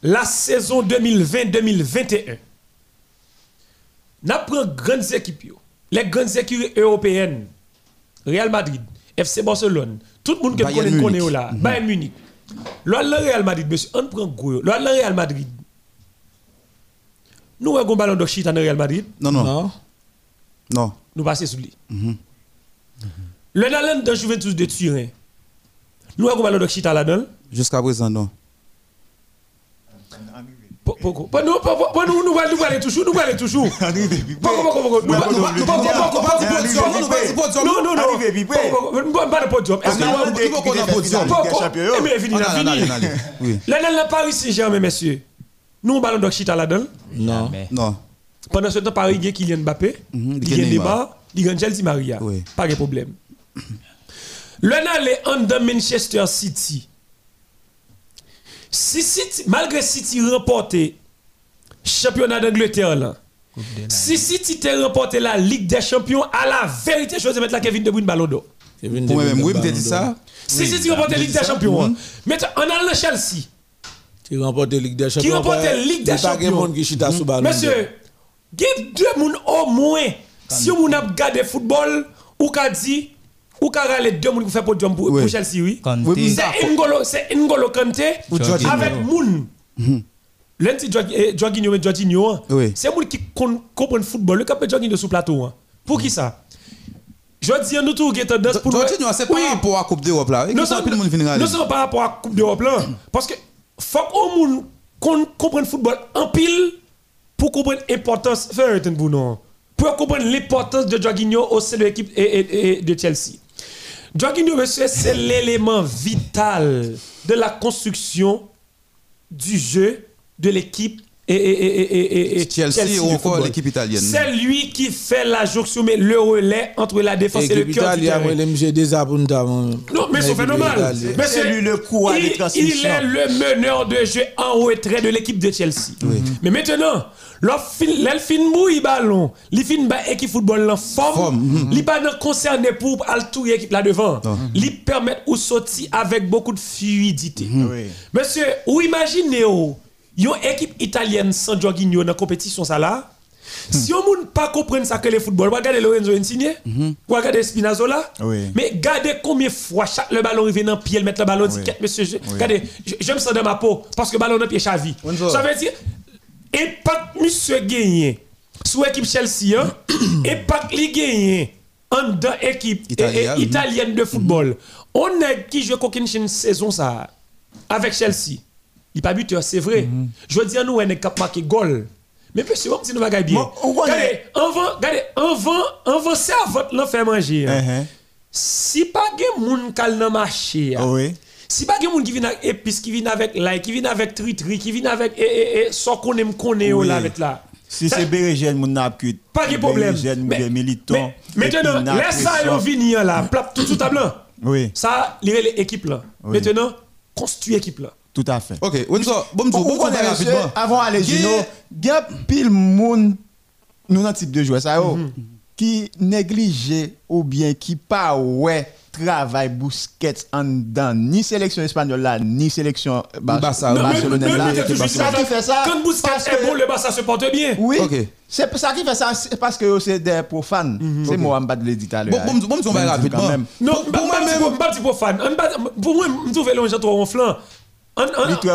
la saison 2020-2021, nous prenons grandes équipes, les grandes équipes européennes, Real Madrid, FC Barcelone, tout le monde qui connaît connaît là, mhm. Bayern Munich. Le Real Madrid, monsieur, on prend gros. Le Real Madrid. Nous avons un ballon de shit en Real Madrid? Non, non. Non. Nous passons sur lui. Mm Le Nalan de Juventus de Turin. Nous avons un ballon de shit à la donne? Jusqu'à présent, non. Pourquoi nous, nous, nous, nous aller toujours, nous aller toujours. Pourquoi, pourquoi, pourquoi, Non, non, non. Pas de podium. Est-ce que nous avons Mais fini, fini. Là, là, Paris Saint-Germain, messieurs. Nous, ballon de chita là-dedans Non. Non. Pendant ce temps, Paris, il y a Kylian Mbappé, il y a Neymar, il y a Chelsea Maria. Pas de problème. Le aller en Manchester City. Si City, malgré City remporté championnat d'Angleterre là, si City t'a remporté la Ligue des Champions, à la vérité, je vais mettre la Kevin De Bruyne ballon d'or. Même, oui, dit ça. Si City remporte la Ligue des Champions, mais en allant Chelsea. Qui remporte la Ligue des Champions. Qui remporte la Ligue des Champions. Monsieur, il y a deux personnes au moins. Si on a gardé football, ou qu'a dit ou qu'a les deux monde qui fait podium pour, pour Chelsea oui. C'est N'Golo c'est N'Golo Kanté avec Moun L'un c'est Jorginho et Jorginho c'est moun qui comprend le football. Le cap Jorginho sous plateau hein. pour qui ça? Je dis nous tout qui tendance pour Jorginho c'est par rapport à Coupe d'Europe là. Non c'est par rapport à Coupe d'Europe là. Parce que faut que moun comprenne le football en pile pour comprendre l'importance faire un non? Pour comprendre l'importance de Jorginho au sein de l'équipe de Chelsea Jorginho, monsieur, c'est l'élément vital de la construction du jeu de l'équipe et, et, et, Chelsea, ou encore l'équipe italienne. C'est lui qui fait la jonction, mais le relais entre la défense et, le cœur du terrain. Non, mais c'est normal. Mais c'est lui le coup à il, il est le meneur de jeu en retrait de l'équipe de Chelsea. Mais maintenant, L'elfin mouille ballon, li fin ba équipe football en forme, li pas concerné pour al tout équipe là devant. Li permet ou sortir avec beaucoup de fluidité. Monsieur, ou imaginez une équipe italienne sans Jorginho dans la compétition ça là. Si on ne pas comprendre ça que le football, regardez Lorenzo Insigne, regardez Spinazzola, mais regardez combien de fois chaque le ballon revient dans le pied, il met le ballon, dit monsieur, regardez, j'aime ça dans ma peau, parce que le ballon dans le pied chavi. Ça veut dire, impact monsieur gagné sous équipe Chelsea, hein, impact li gagné en deux équipes italiennes de football. On a qui joue une saison ça avec Chelsea. Il pas buteur, c'est vrai. Je veux dire, nous, on est capable de goal. Mais monsieur, si nous va bien. Regardez, on va, regardez, on va, on va servir l'en faire manger. Hein. Uh-huh. Si pas de moun kal nan marché, hein. oui. Si pas de moun qui vient avec épices, qui vient avec l'ail, qui vient avec tritri, qui vient avec et et et so qu'on aime connaît là avec là. Si c'est Bérégène, mon n'a Pas de problème. Mais, militant. Maintenant, laisse ça venir là, tout tout à blanc. Oui. Ça, l'équipe là. Maintenant, construit équipe là. Tout à fait. Ok, bon, bon, bon, rapidement? Avant aller, Gino, il y a pile monde, nous, dans type de joueur, ça, mhm. qui néglige ou bien qui pas ouais travail Busquets en dedans, ni sélection espagnole là, ni sélection Barcelone là. C'est ça qui fait ça. Quand Busquets est bon, le Barça se porte bien. Oui. C'est ça qui fait ça, c'est parce que c'est des profanes. Mhm. C'est moi, je vais dire Bon, bon, bon, on va rapidement. Non, pour moi, je ne pas profane. Pour moi, je trouve le trop en flanc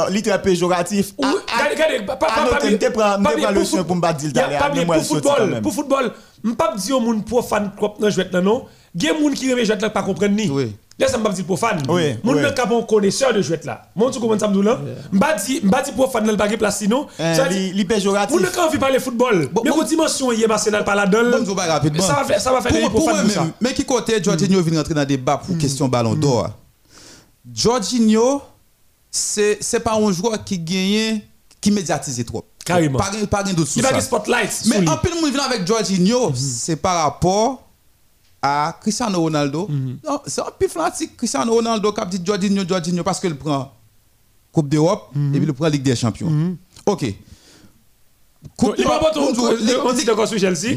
litre péjoratif. Regardez, pas le son pour me dire pour football, pour football, je pas dire au monde profane trop dans jouet là non? Il y a des gens qui remet jouet là pas comprendre ni. Là ça pas dire profane. Oui. Moun ne capon connaisseur de jouet là. Mon tu comment ça me là M'pa dit m'pa dit profane là pas place sinon. Ça li péjoratif. Moun ne quand envie parler football. Mais quelle dimension y est Arsenal par là dedans. Bon, rapidement. Ça va faire ça va faire profane ça. Mais qui côté Jorginho vient rentrer dans débat pour question ballon d'or? Jorginho c'est c'est pas un joueur qui gagne qui médiatise trop. Carrément. Pas pas d'autres Il pas spotlight. Mais un peu de monde vient avec Jorginho, mhm. c'est par rapport à Cristiano Ronaldo. Mhm. c'est un peu fanatique Cristiano Ronaldo qui a dit Jorginho Jorginho parce qu'il prend Coupe d'Europe mhm. et puis il prend Ligue des Champions. OK. Il va pas on dit sur Chelsea.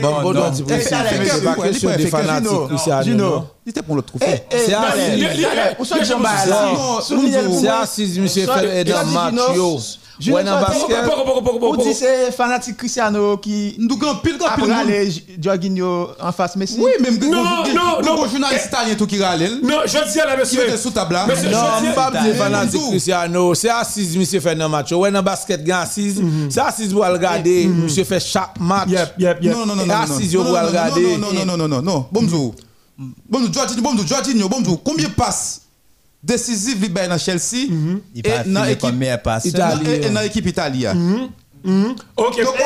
Bon, bon, non, c'est pas question de fanatique Cristiano. Il était pour le trophée. C'est Assis, monsieur, fait dans match. Ouais, dans basket. On dit c'est fanatique Cristiano qui. Nous grand pile grand pile. Après Jorginho en face Messi. Oui, même non non non journaliste italien tout qui râle. Non, je dis à la monsieur. Qui était sous table là. Non, pas dire fanatique Cristiano, c'est Assis monsieur fait dans match. Ouais, dans basket grand Assis, c'est Assis pour regarder, monsieur fait chaque match. Non non non non. Assis pour regarder. Non non non non non non. Bonjour. Bonjour Jorginho, bonjour Jorginho, bonjour. Combien passe décisif li dans Chelsea et dans l'équipe italienne et dans l'équipe italienne. Ok, ok.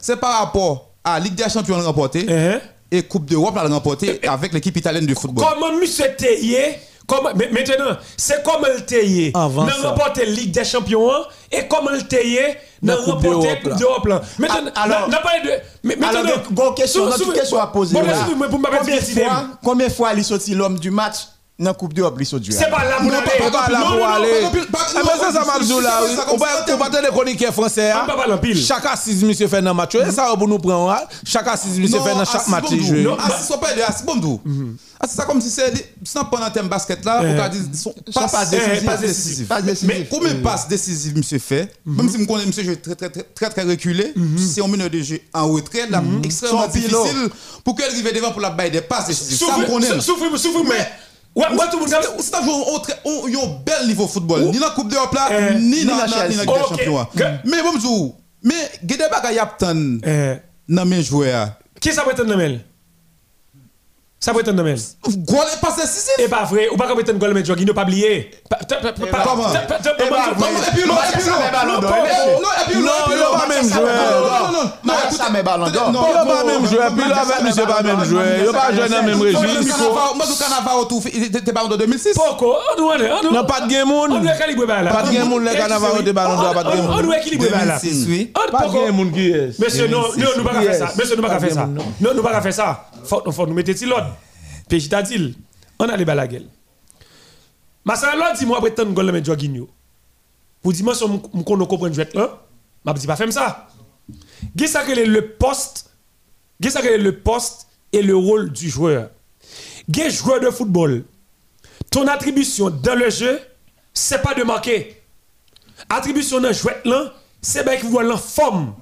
C'est par rapport à Ligue des Champions remportée et Coupe d'Europe remportée avec l'équipe italienne de football. Comment Théier maintenant, c'est comme le TIE dans remporter Ligue des Champions et comme le TIE dans remporter Coupe d'Europe. Maintenant, alors, n'a pas de. Maintenant, bon question, notre question à poser. Combien de fois il sorti l'homme du match dans la Coupe d'Europe, C'est pas là pour aller. pas là pour aller. Mais ça, m'a dit là? On va pas te chroniqueur français. Chaque assise, monsieur fait dans match. Et ça, pour nous prendre. Chaque assise, monsieur fait dans chaque match. Assise, pas de assise, bon C'est ça comme si c'est sans pendant thème basket là, on a dit passe décisif. Mais combien de passes décisives monsieur fait? Même si je connais monsieur très très très très reculé, c'est un minute de jeu en retrait, là extrêmement difficile pour qu'elle arrive devant pour la baille des passes décisives. Ça me connaît. Souffre, souffre, mais Ouais, ouais, tout le monde. C'est un un bel niveau football. Ni dans la Coupe d'Europe là, eh. ni dans la Ligue des Champions. Mais bon, je mais il y a des bagages à eh. dans mes joueurs. Qui ça peut être dans mes ça peut être un domaine. Est pas décisif. Et pas vrai. Ou pas comme un goal mais Jorginho pas oublié. Comment Et puis non, et puis non. Non, et puis non, il pas même joueur. Non, non, non. ça met ballon d'or. Non, il pas même joueur. Puis là avec monsieur pas même joueur. Pas joué dans même registre. Moi du Carnaval tout t'es ballon d'or 2006. Pourquoi On doit Non, pas de game monde. On doit. Pas de game monde le Carnaval de ballon d'or pas de game monde. On doit équilibrer. Pas de game monde qui est. Monsieur non, nous pas faire ça. Monsieur nous pas faire ça. Non, nous pas faire ça. Faut faut nous mettre l'ordre. Puis t'a dit, on a les balagues. Ma là dit moi prétendre gol mais Jorginho. Pour dire moi si on comprendre jouet là, m'a dit pas faire ça. Qu'est-ce que le poste? Qu'est-ce que le poste et le rôle du joueur? Des joueur de football, ton attribution dans le jeu, c'est pas de marquer. Attribution dans le jeu, c'est bien qu'il voit la forme.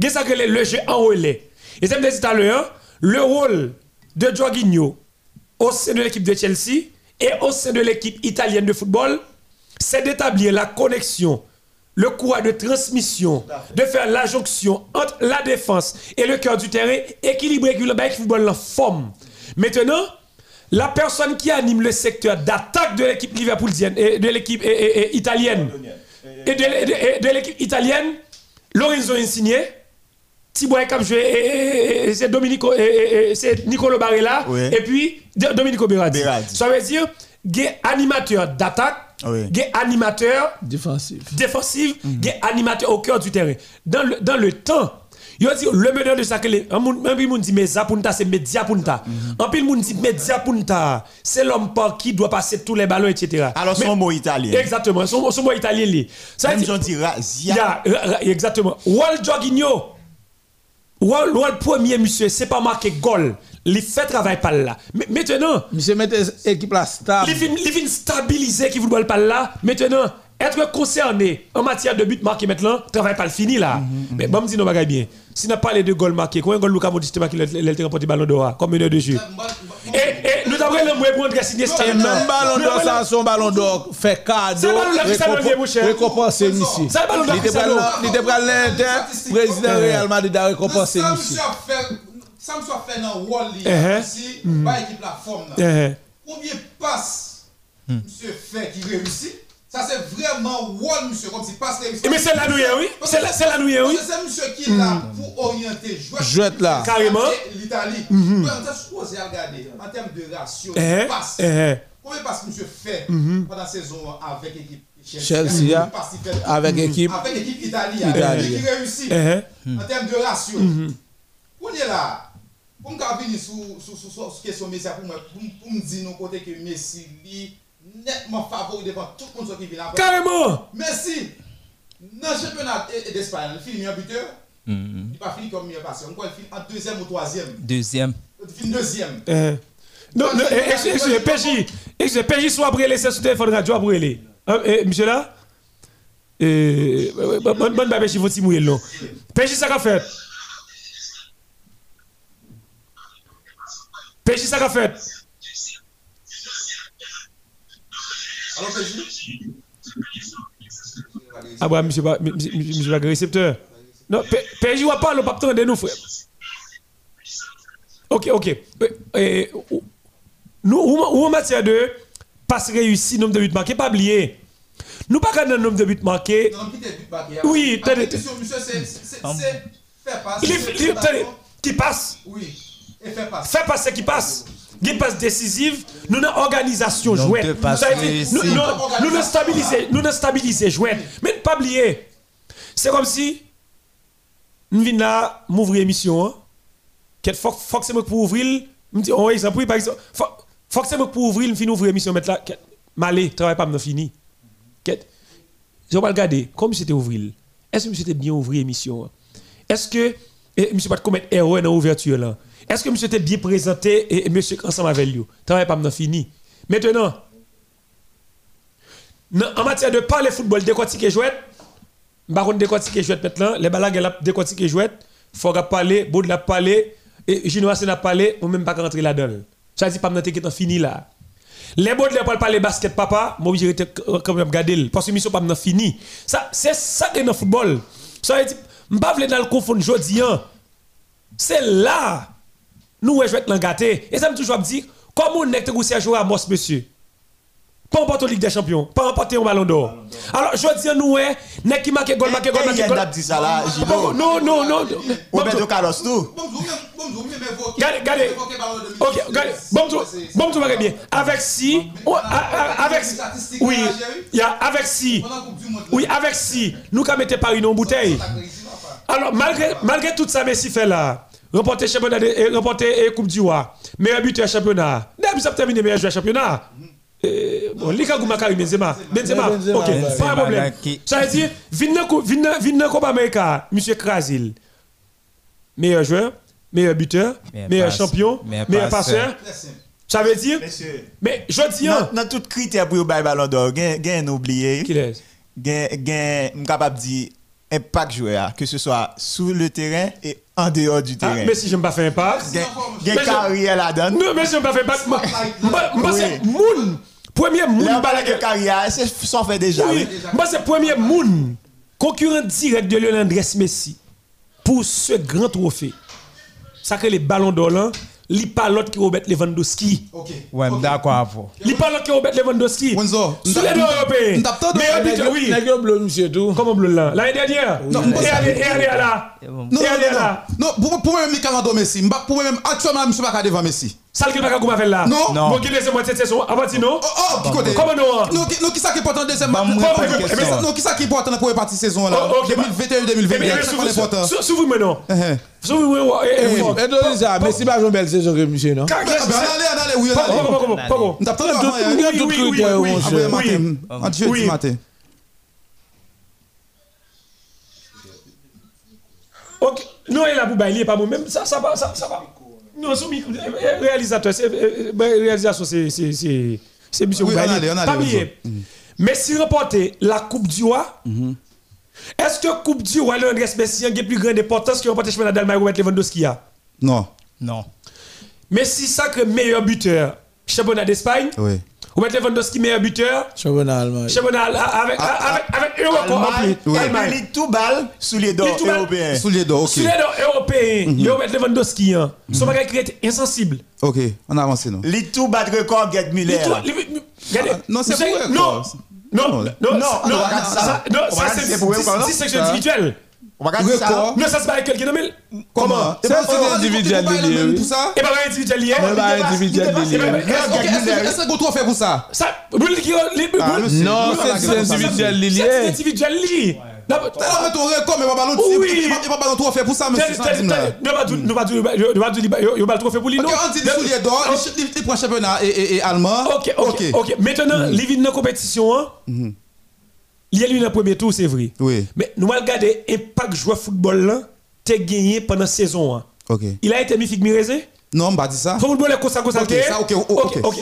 Qu'est-ce que le jeu en relais? Et c'est me dit tout à l'heure, le rôle de Jorginho au sein de l'équipe de Chelsea et au sein de l'équipe italienne de football, c'est d'établir la connexion, le courage de transmission, de faire la jonction entre la défense et le cœur du terrain, équilibré avec le football en forme. Maintenant, la personne qui anime le secteur d'attaque de l'équipe liverpoolienne et de l'équipe italienne et de, l'équipe italienne, Lorenzo Insigne, Thibaut comme c'est Domenico c'est Nicolo Barella et puis Domenico Berardi. Ça veut dire animateur d'attaque, oui. animateur défensif, défensif, mm animateur au cœur du terrain. Dans le, dans le temps, il dit le meneur de ça que les un monde dit mais ça c'est média punta. Un pile monde dit média punta, c'est l'homme par qui doit passer tous les ballons etc. Alors son mot italien. Exactement, son, son mot italien Ça Même j'en dis razia. exactement. Wal Jorginho. Wal Wal premier monsieur, c'est pas marqué goal il fait travail par là. Mais maintenant, monsieur met équipe là stable. Il vient stabiliser qui football par là. Maintenant, être concerné en matière de but marqué maintenant, travail pas fini là. Mm-hmm, mm-hmm. Mais bon, me dit non, bagaille bien. Si n'a pas les deux goals marqués, combien de goals Lucas Modric marqué le remporté ballon d'or comme meneur de jeu? Et, et avons le pour signer ce Un ballon d'or sans son ballon d'or fait cadeau. Ballon d'or. Il était prêt l'Inter, président Real Madrid a récompensé ici ça me soit fait dans Wally, uh ici, mm. pas équipe la forme. Uh Combien passe mm. monsieur fait qui réussit? Ça c'est vraiment Wall, monsieur, comme si passe réussit. Mais c'est la nuit, oui. C'est la, nuit, oui. C'est monsieur qui est là mm. pour orienter. Jouet là. Carrément. L'Italie. Mm -hmm. On est supposé regarder en termes de ratio, de passe. Combien passe monsieur fait pendant la saison avec l'équipe Chelsea, avec l'équipe avec l'équipe italienne, qui réussit en termes de ratio. On est là. Pour me venir sur sur question Messi pour pour me dire côté que Messi nettement favori devant tout le monde qui vient après. Carrément. Dans le championnat d'Espagne, il finit buteur. Mm-hmm. Il pas fini comme meilleur. On il finit en deuxième ou troisième. Deuxième. Il finit deuxième. Euh. Non, non, excusez, PJ, excusez, PJ soit brûlé, c'est sur téléphone radio à brûler. Monsieur là? Bonne bonne mouiller non. PJ, ça qu'a fait? Péchi, ça qu'a fait? Alors, Péchi Ah, bah, monsieur, monsieur, le récepteur. Non, Péchi, on parle, on pas de nous, frère. Ok, ok. Nous, ou en matière de passe réussi, nombre de buts marqués, pas oublier. Nous pas le nombre de buts marqués. Oui, monsieur, c'est faire passer. Qui passe. Oui. Et fait passer. Fait passer qui passe. Qui passe décisive, nous avons organisation jouette. Nous nous stabiliser, nous nous jouette. Mais ne pas oublier, c'est comme si nous venons là, m'ouvrir émission. Hein. Quel faut que c'est pour ouvrir, me dit, oh, exemple, par exemple, faut que c'est pour ouvrir, nous ouvrir émission, mettre là, malé, travail pas, nous fini. Je vais regarder, comme c'était ouvrir. Est-ce que monsieur était bien ouvrir émission? Hein? Est-ce que eh, monsieur pas commettre erreur dans l'ouverture là? Est-ce que monsieur était bien présenté et monsieur ensemble avec lui? Travail pas fini. Maintenant, en matière de parler football, décortiquer jouet, baron décortiquer jouet maintenant, les balagues la décortiquer jouet, faut parler, Baud la parler, et Ginois n'a parlé, ou même pas rentrer là-dedans. Ça dit pas maintenant qui fini là. Les Baud parlent parler basket papa, moi j'ai quand même parce que mission pas fini. Ça c'est ça qui est dans le football. Ça dit m'pas vle dans le confondre jodi C'est là nous, je vais être gâté. Et ça me toujours dit, comment on est que à jouer à Mos, monsieur? Pas la Ligue des Champions, pas remporter un ballon d'or. Alors, je dis, nous, n'est qui marque goal, marque goal, marque goal. dit ça là, Non, non, non. Roberto Carlos, tout. Regardez, regardez. Ok, regardez. Bon, bon, tout va bien. Avec si, avec oui, avec si, oui, avec si, nous, quand mettez Paris dans une bouteille. Alors, malgré, malgré tout ça, Messi fait là, remporter championnat et remporter Coupe du Roi, meilleur buteur championnat. Depuis ça terminé meilleur joueur championnat. bon, Lika Goumaka Benzema. Benzema. OK, pas de problème. Ça veut dire vinna Copa America, monsieur Krasil. Meilleur joueur, meilleur buteur, meilleur champion, meilleur passeur. Ça veut dire Mais je dis hein. dans tout critère pour le ballon d'or, gain oublié. Qui est Gain capable de dire impact joueur que ce soit sous le terrain et en dehors du ah, terrain. mais si je ne pas fait impact, gain carrière la donne. Non, mais si je ne pas fait impact, moi c'est moun premier moun balade carrière, c'est ça fait déjà. Moi c'est premier moun concurrent direct de Lionel Messi pour ce grand trophée. Ça que les ballons d'or Li pas l'autre qui Robert Lewandowski. OK. Ouais, d'accord avec Li pas l'autre qui Robert Lewandowski. Wenzo. Sur les deux européens. Mais habite oui. Nèg bleu monsieur tout. Comment bleu là L'année dernière. Non, et allez et allez là. Non, là. Non, pour pour même Calando Messi, pour même actuellement monsieur pas devant Messi. Sal ki baka kouman fel la? Non. Mwen ki lese mwen tete son, apati non? Oh, oh, ki kote? Koman nou an? Non ki sa ki important dese mwen? Non ki sa ki important pou e pati sezon la? 2021-2022. Souvou mwen non? Souvou mwen wak? E do li sa, mwen si ba joun bel sezon ke mwen non? Kak lese? An ale, an ale, ou yon ale. Poko, poko, poko. Mwen tap ton avan ya? Mwen tout kou kwa yon mwen se. An maten, an tje ti maten. Ok, nou e la pou bay li e pa mwen, mwen sa pa, sa pa. Non, c'est réalisateur, c'est réalisation, c'est c'est c'est monsieur oui, Pas bien. Mais si reporter la Coupe du Roi, est-ce que Coupe du Roi, le Andrés Messi a plus grande importance que remporter le championnat d'Allemagne ou Lewandowski a? Non. Non. Mais si ça que meilleur buteur, championnat d'Espagne, oui. Robert Lewandowski meilleur buteur? Championnat allemand. Championnat avec avec avec Europe en plus. Allemagne. tout balle sous les dos européens. Sous les dos, OK. Sous les dos européens. Robert Lewandowski hein. Son bagage créé insensible. OK, on avance non. Les tout bat record Gerd Müller. Non, c'est pour Non. Non, non, non, non, non, ça c'est section individuelle. On va regarder ça. Non, ça c'est pas quelqu'un nommé. Comment? C'est pas individuel lié. Et pas individuel lié. Non, pas individuel lié. Est-ce que tu fais pour ça? Ça Non, c'est individuel lié. C'est individuel lié. Mais ton record, mais pas ballon. Oui. Il pas trop fait pour ça, monsieur. Non, pas tout, non pas trop fait pour lui. OK, on dit soulier d'or, il prend championnat et allemand. OK, OK. OK. Maintenant, il vient dans compétition hein? Il y a lui dans le premier tour, c'est vrai. Oui. Mais nous allons regarder l'impact joueur football là, t'es gagné pendant la saison. Hein. OK. Il a été mis fig mirezé Non, pas dit ça. Le football est comme ça, comme ça. OK, OK, OK. OK, OK,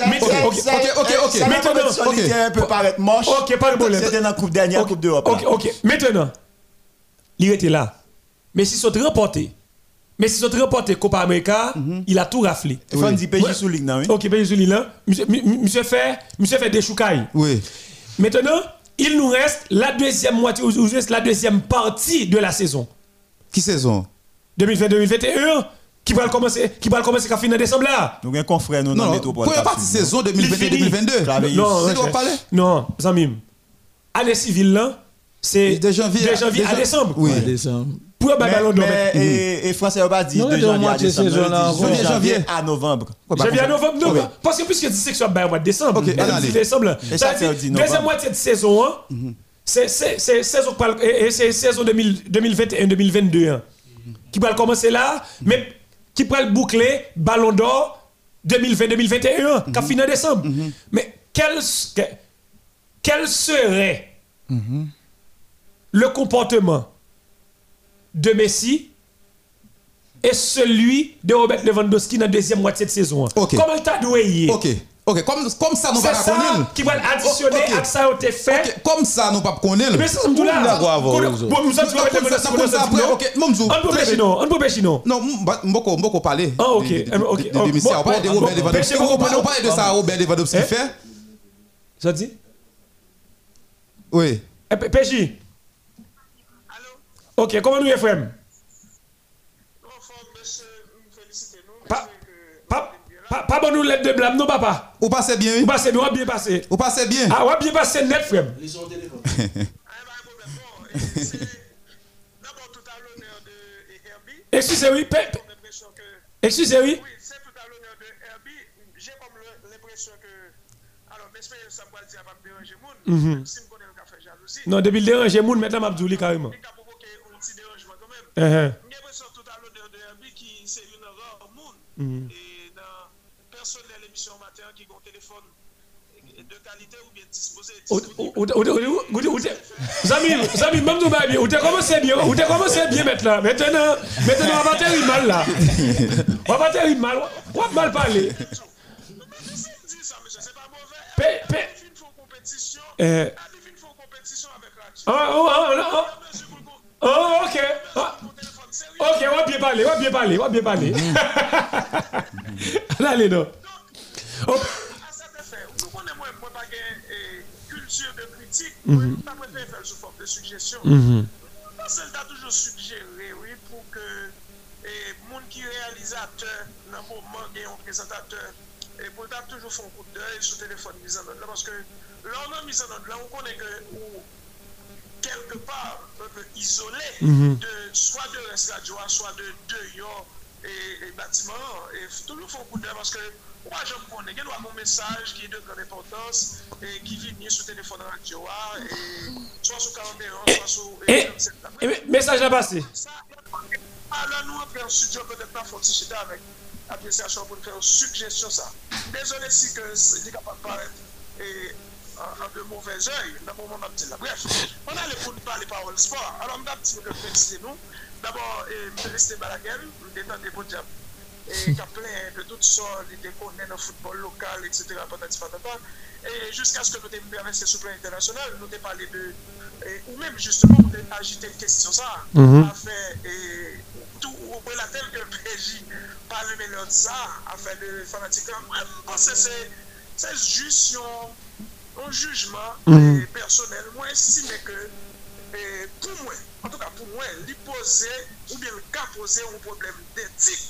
OK, OK. Maintenant, OK. un peu paraître moche. OK, pas de problème. C'était dans la coupe dernière, coupe d'Europe. OK, OK. Maintenant, il était là. Mais si sont remporté, mais si sont remporté Copa América, il a tout raflé. Il faut dire PJ sous ligne, oui. OK, PJ sous ligne là. Monsieur fait, monsieur fait des choucailles. Oui. Maintenant, il nous reste la deuxième moitié, ou la deuxième partie de la saison. Qui saison? 2020-2021 qui va commencer qui va commencer qu'à fin décembre là. Nous avons un confrère nous dans métropole. Première partie saison 2020-2022. Non, non, parler? Non, Zamim. Année civile là, c'est de janvier, de janvier à décembre. Oui, à décembre. Pour un ballon d'or. Et Français n'a pas dit de janvier à décembre. Janvier à novembre. Janvier à novembre, non. Parce que puisque c'est que au mois de décembre. Ok, allez. décembre. Deuxième moitié de saison, c'est saison 2021-2022 qui va commencer là, mais qui va le boucler ballon d'or 2020-2021 qui finit en décembre. Mais quel, quel serait le comportement de Messi et celui de Robert Lewandowski dans la deuxième moitié de saison. Okay. Comment tu as doué Ok. Ok, comme, comme ça, nous pas connaître. qui va additionner à ça au fait. Okay. Comme ça, nous pas connaître. Mais c'est tout là. Bon, nous sommes comme ça après. Ok, mon Dieu. On peut pêcher non, on peut pêcher non. Non, beaucoup beaucoup parler. Ah OK, OK. De Messi, on parle de Robert Lewandowski. On parle de ça Robert Lewandowski fait. Ça dit? Oui. Péchi. Ok, comment nous y frère Pas, pas, pas, pas bon nous lettre de blâme, non papa? Ou passez bien, oui? Ou passez bien, ou bien passé. Ou passez bien? Ah, ou bien passé net frère. D'abord tout à l'honneur de Herbie. Excusez oui, excusez oui. Oui, c'est tout à l'honneur de Herbie. J'ai comme l'impression que alors m'espère ça va dire pas me déranger monde. Si me connaît le café jalousie. Non, depuis le déranger monde maintenant m'a carrément. -huh. l'impression tout l'honneur de Herbie qui c'est une rare monde. Et dans personnel l'émission matin qui a un téléphone de mentalité ou bien disposer. Zami, Zami, même tout bien. Ou t'es commencé bien, ou t'es commencé bien maintenant. Maintenant, maintenant, on va pas mal là. On va pas mal. On va mal parler. Pe, pe. Eh. Oh, oh, oh, oh. Oh, ok. Ah. Ok, wap ye pale, wap ye pale, wap ye pale. Lale do. A sa te fe, nou konen mwen mm-hmm. mwen bagye kultur de kritik, mwen mwen mwen fè sou fòm de sugjesyon. Mwen sel ta toujou sugjere, oui, pou ke moun ki realizateur nan mouman gen yon prezentateur, pou ta toujou fòm kout dèy sou telefon mizan don la, parce que lor nan mizan don la, ou konen ke ou quelque part un peu isolé, mm -hmm. de, soit de radio, soit de deux et, et bâtiment, et toujours faire un coup d'œil parce que moi, je connais, il y a un message qui est de grande importance et qui vient sur le téléphone radio, et soit sur 41, soit sur. Et, et, message là passé. Alors, nous, après, en studio, peut-être pas faut avec l'appréciation pour faire une suggestion. Ça. Désolé si que c'est capable de paraître et, en, de mauvais oeil dans le moment où là. Bref, on a les pour nous parler parole sport. Alors, on a petit peu de nous. D'abord, je rester Balaguer, nous détendre pour dire et qui a plein de toutes sortes, de connaît dans le football local, etc. Et jusqu'à ce que nous ayons traversé sur le plan international, nous avons parlé de. Et, ou même justement, nous avons agité une question ça, mm -hmm. afin, et, tout, ou la telle que le PJ parle de ça, afin de fanatiques. Moi, je pense que c'est juste un, an jujman mm. euh, personel, mwen estime ke euh, pou mwen, an tou ka pou mwen, li pose ou bien ka pose mm-hmm. ou problem detik,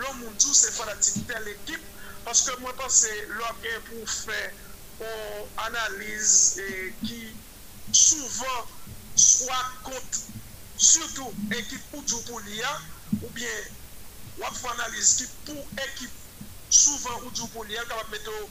lò moun djou se fanatik tel ekip, paske mwen pase lò gen pou fè ou analize ki souvan swa kont surtout ekip ou djou pou liya, ou bien wap fwa analize ki pou ekip souvan ou djou pou liya, kapap meto ou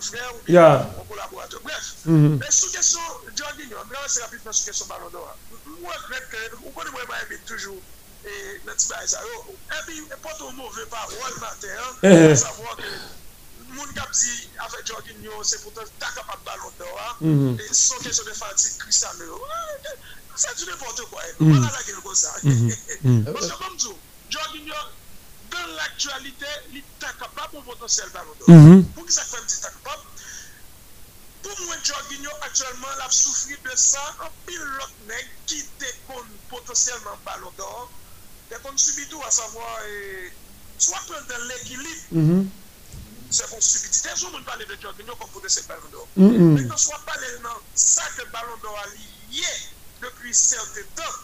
un confrère ou un collaborateur. Bref, mm -hmm. mais sous question, Jordan, on va lancer rapidement sous question Ballon d'Or. Moi, vous connaissez moi, je toujours et notre bail Et puis, pas ton mauvais parole matin, savoir que moun kap di avec jogging c'est pourtant ta capable ballon d'or et sans question de fatigue Cristiano c'est du n'importe quoi on a la gueule comme ça. Parce que comme tout jogging dans l'actualité, il est capable pour potentiel ballon d'or. Mhm. Pour qui ça fait petit capable Pour moi, Jorginho, actuellement, il a souffert de ça. Un pilote nègre qui déconne potentiellement ballon d'or, déconne subito, à savoir, eh, soit prendre dans l'équilibre. Mm -hmm. Se kon subitite, joun moun pale de Jorginho kon kote se balon do. Men mhm. kon swa pale nan sa ke balon do a liye depi serte tan,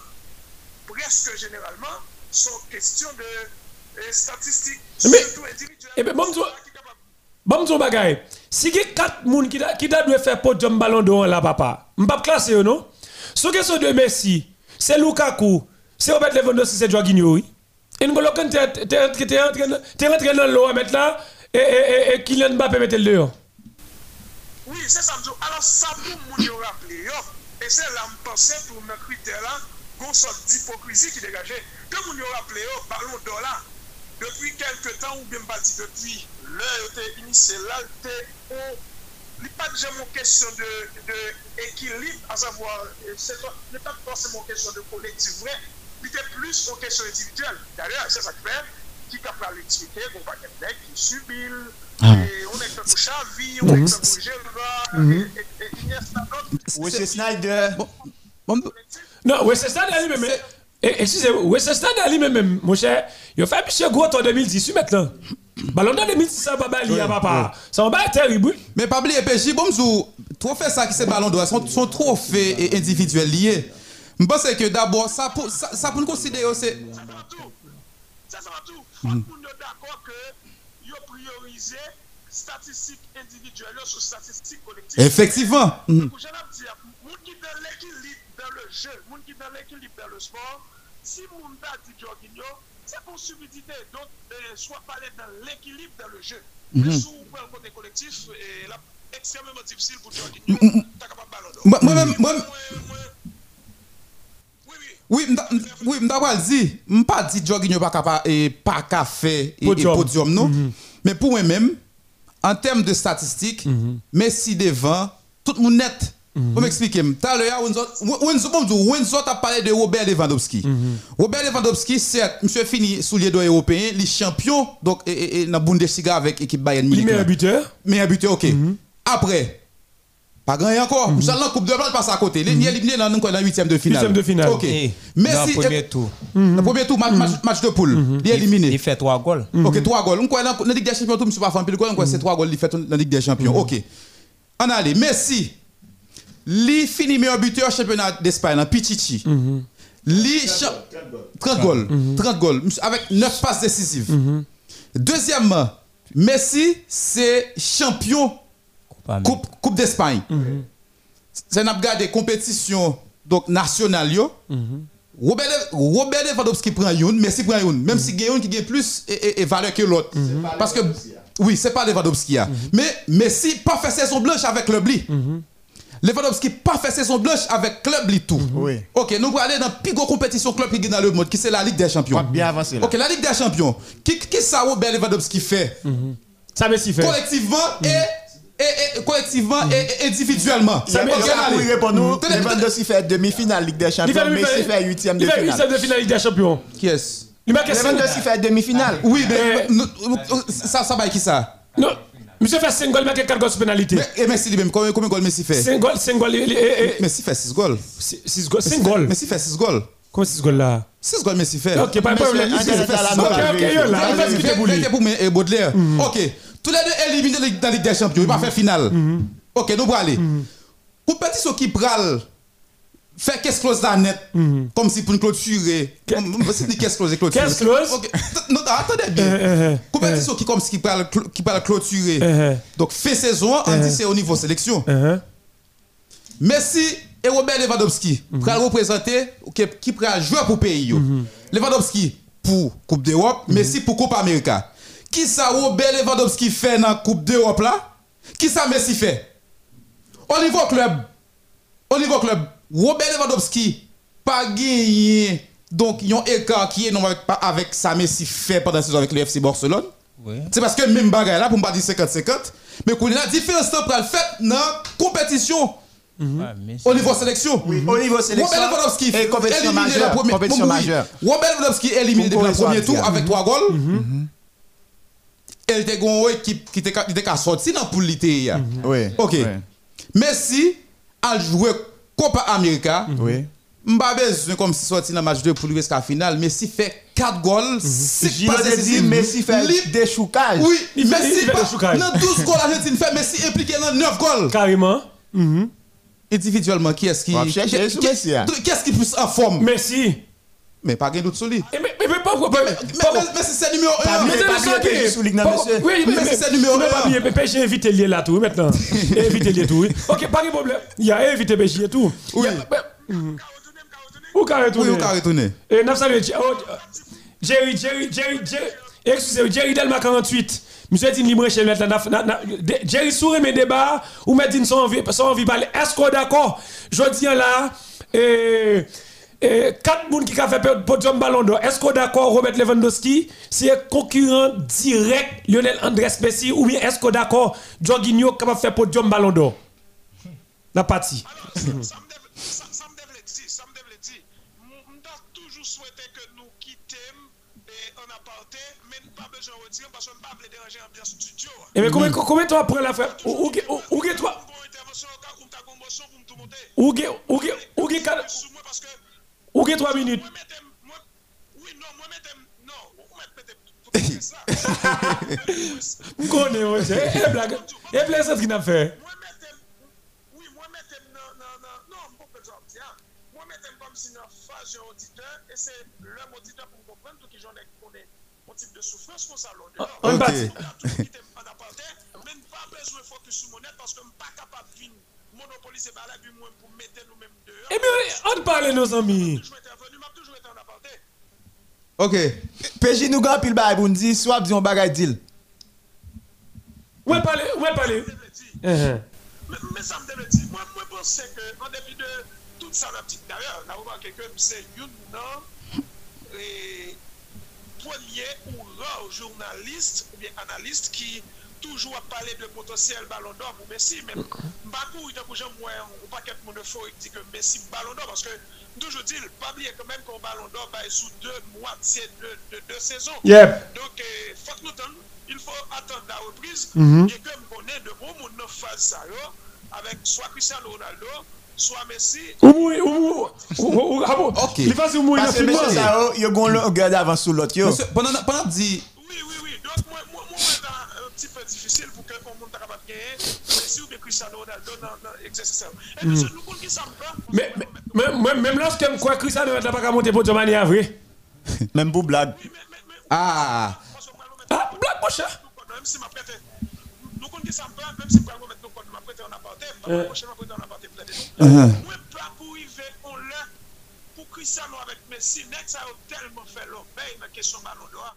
preske generalman, son kestyon de statistik, sotou individuel. Ebe, bom zon bagay, si gen kat moun ki da dwe fè pot jom balon do an la papa, mbap klasè yo nou, sou gen sou de Messi, se Lukaku, se Robert Lewandowski, se Joaquinho, en golo kan te rentre nan lo a met la, e Kylian Mbappé metel de yo. Oui, se samzou, alò samzou moun yo. Rappele yo, e se la mpansè pou mè kriter la, goun sot d'hipokrizi ki degaje, ke moun yo rappele yo, balon do la, Depi kelke tan ou gen bati depi lè yo te inise lal te ou li pat jè moun kesyon de ekilib a zavwa li pat panse moun kesyon de kolektiv vre li te plus moun kesyon individuel darè se sakpe ki kap la l'utilite kon pa kemne ki subil ou nek te pou chavi ou nek te pou jelva ou se snal de non ou se snal de li mè mè excusez-moi, oui, c'est ça, même, mon cher, il a fait monsieur Gros en 2018 maintenant. Ballon d'Or 2016, ça va pas papa. Ça va être terrible. Mais pas oublier, PJ, bon, trophée ça qui c'est Ballon d'Or, sont, sont trophées individuels liés. Je pense que d'abord, ça pour, ça, ça pour nous considérer, c'est. Ça, ça va tout. Faut que nous d'accord que yo prioriser statistique individuelle sur statistique collective. Effectivement. Mm. Je dit, moun qui le jè, moun ki nan l'ekilib nan le sport, si moun ta di jogging yo, se pou subidite, don eh, swa pale nan l'ekilib nan le jè. Mè mhm. sou pou an kote bon kolektif, e eh, la ekstremement difsil pou jogging yo, mm, mm, mm. ta kapab balon do. Mwen, mwen, mwen, Oui, mda wal zi, mpa di jogging yo eh, pa ka fe e podium. nou, men pou mwen men, an tem de statistik, mhm. Messi devan, tout moun net, Mm -hmm. m'expliquer. Tout à l'heure, Wenzo a parlé de Robert Lewandowski. -hmm. Robert Lewandowski, certes, monsieur fini sous les doigts européens, les champions, donc, dans Bundesliga avec l'équipe Bayern Munich. Meilleur buteur. Meilleur buteur, ok. -hmm. Après, pas grand encore. Mm -hmm. la Coupe de France passe à côté. Il est éliminé dans le huitième de finale. Huitième de finale. Ok. Mais dans le premier tour. Le premier tour, match, de poule. Il est éliminé. Il fait trois goals. Ok, trois goals. On dans la Ligue des Champions, tout, monsieur pas fan pile goal, c'est trois goals il fait dans la Ligue des Champions. Ok. On allait. Messi. Li fini meilleur buteur championnat d'Espagne, Pichichi. Li 30 goals. 30 goals. Avec 9 passes décisives. Deuxièmement, Messi, c'est champion Coupe, coupe d'Espagne. C'est une des compétitions donc nationales. Robert, Robert Lewandowski prend une, Messi prend une. Même si il y a qui gagne plus et, et, valeur que l'autre. Parce que, oui, c'est pas Lewandowski. Mais Messi pas fait saison blanche avec le Bli. Lewandowski pas fait saison blanche avec club li tout. Oui. OK, nous allons aller dans la plus grosse compétition club qui dans le monde qui c'est la Ligue des Champions. bien avancé là. OK, la Ligue des Champions. Qui qui ça Robert Lewandowski fait? Ça Messi fait. Collectivement et et, et, collectivement et, individuellement. Ça dire que répondre nous, Lewandowski fait demi-finale Ligue des Champions, Messi fait huitième de finale. Il fait huitième de finale Ligue des Champions. Qui est-ce? Lewandowski fait demi-finale. Oui, mais ça ça va qui ça? Non. Monsieur fait 5 goals, mais 4 goals pénalité. Et Messi lui-même, combien de goals Messi fait? 5 goals, 5 goals. Messi fait 6 goals. 6 goals, 5 goals. Messi fait 6 goals. Comment 6 goals là? 6 goals Messi fait. Ok, pas de problème. Ok, ok, là. Vas-y, pour Baudelaire. Ok. Tous les deux éliminés dans la Ligue des Champions. Il va faire finale. Ok, nous allons aller. Compétition qui pral faire qu'est-ce close la net. Comme si pour une clôturer. Comme c'est qu'est-ce close qu'est-ce close? Non attendez bien. Compétition qui comme qui parle qui parle clôturer. Donc fait saison on dit c'est au niveau sélection. Messi et Robert Lewandowski pour représenter qui prend jouer pour pays Lewandowski pour Coupe d'Europe Messi pour Coupe América. Qui ça Robert Lewandowski fait dans Coupe d'Europe là? Qui ça Messi fait? Au niveau club. Au niveau club Robert Lewandowski pas gagné donc il y a un écart qui est non avec, avec ça Messi fait pendant la saison avec le FC Barcelone c'est parce que même bagaille là pour pas dire 50-50 mais qu'on a la différence temporelle faite dans compétition Mm -hmm. Au niveau sélection Oui, au niveau sélection. Robert Lewandowski et compétition majeure. Première, compétition majeure. Robert Lewandowski éliminé depuis le premier tour avec 3 goals. -hmm. Elle était une équipe qui était sortie dans la poule. Oui. Ok. Oui. Messi a joué Copa América. Oui. M'a besoin comme si sorti dans le match de poule jusqu'à la finale. Messi fait 4 goals. Si passes dit Messi fait des choucages. Oui, Messi fait dans 12 goals l'Argentine fait Messi impliqué dans 9 goals. Carrément. Individuellement, qui est-ce qui. Qu'est-ce qui plus en forme? Messi. Mais pas gain doute sur. Eh, mais, mais, mais pourquoi pas? Mais c'est ça numéro 1. Mais c'est ça numéro 1. Oui, mais c'est ça numéro 1. Mais pas péché éviter lié là tout maintenant. Éviter lié tout. OK, pas de problème. Il y a évité péché tout. Oui. Ou ka retourner. Oui, ou ka retourner. Et 900 Jerry Jerry Jerry Jerry Excusez-moi, Jerry Delma 48. Monsieur dit libre chez mettre Jerry sourit mes débats ou mettre son envie son envie parler. Est-ce qu'on d'accord? Je dis là euh 4 personnes qui ont fait podium Ballon d'Or. Est-ce qu'on est d'accord Robert Lewandowski c'est concurrent direct Lionel Andrés Messi ou bien est-ce qu'on est d'accord Jorginho qui a fait podium Ballon d'Or La partie. Ça mais pas toi que toi ou 3 minutes Oui, non, moi, non, moi, ça. Je connais, oui, c'est blague. Et blague, c'est ce qu'il a fait. Oui, moi, non, comme si phase auditeur, et c'est l'homme auditeur pour comprendre tout qui j'en ai connaît. un type de souffrance qu'on ça monopoliser par la moi pour mettre nous-mêmes dehors. Eh bien, on parle nos amis. Ok. PJ nous grand pile bail pour nous dire soit disons bagay deal. Ouais parler, ouais parler. Mais ça me dit moi moi pense que en dépit de tout ça la petite d'ailleurs, là remarqué que c'est une non et premier ou rare journaliste ou bien analyste qui toujours à parler de potentiel ballon d'or pour Messi, mais Bakou, il a déjà moi, on pas qu'être mon euphorique dit que Messi ballon d'or parce que toujours dit, pas oublier quand même qu'on ballon d'or va sous deux moitiés de, de, de saison. Yep. Donc, euh, faut nous il faut attendre la reprise mm -hmm. et comme on est de bon monde dans phase ça avec soit Cristiano Ronaldo, soit Messi. Ou oui, ou OK. Va se mouiller Parce que monsieur ça il y a un longueur d'avance sur l'autre yo. Pendant pendant dit Oui, oui, oui. Donc moi un petit peu difficile pour que on monde capable de gagner Messi ou bien Cristiano Ronaldo dans l'exercice. Et nous connaissons qui ça Mais même même lorsque quoi Cristiano Ronaldo pas monter pour Giovanni vrai. Même pour blague. Ah. Ah, blague mon cher. Même si m'a prêté nous connaissons même si pour mettre nous compte m'a prêté en aparté, m'a prochainement prêté en aparté plein de nous. Moi pas pour arriver on l'a pour Cristiano avec Messi, next ça a tellement fait l'obéi dans question ballon d'or.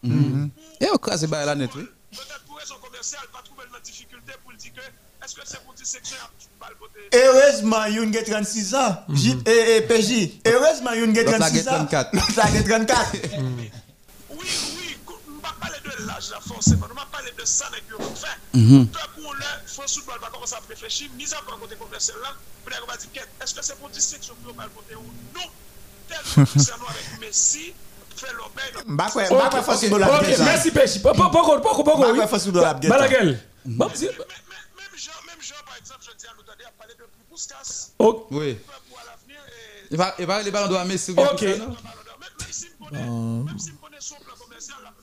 Et au cas c'est la net oui. Peut-être pour raison commerciale, pas trouver une difficulté pour dire que est-ce que c'est pour dire section balle côté. Heureusement, Youn a 36 ans. J et et PJ. Heureusement, Youn a 36 ans. 34. L'autre a 34. Oui, oui, on va parler de l'âge là forcément. On va parler de ça avec le fait. Quand on l'a, France Football va commencer à réfléchir, mise à part côté commercial là, on va dire est-ce que c'est pour dire section pour balle côté ou non? Tellement Cristiano avec Messi. Mbakwe, mbakwe fos yon do la Ok, merci Pechi. Poko, poko, poko. Mbakwe do la. Balagel. Par exemple, je dis à nous donner à parler de Pouskas. Oui. Messi. Ok. Si son plan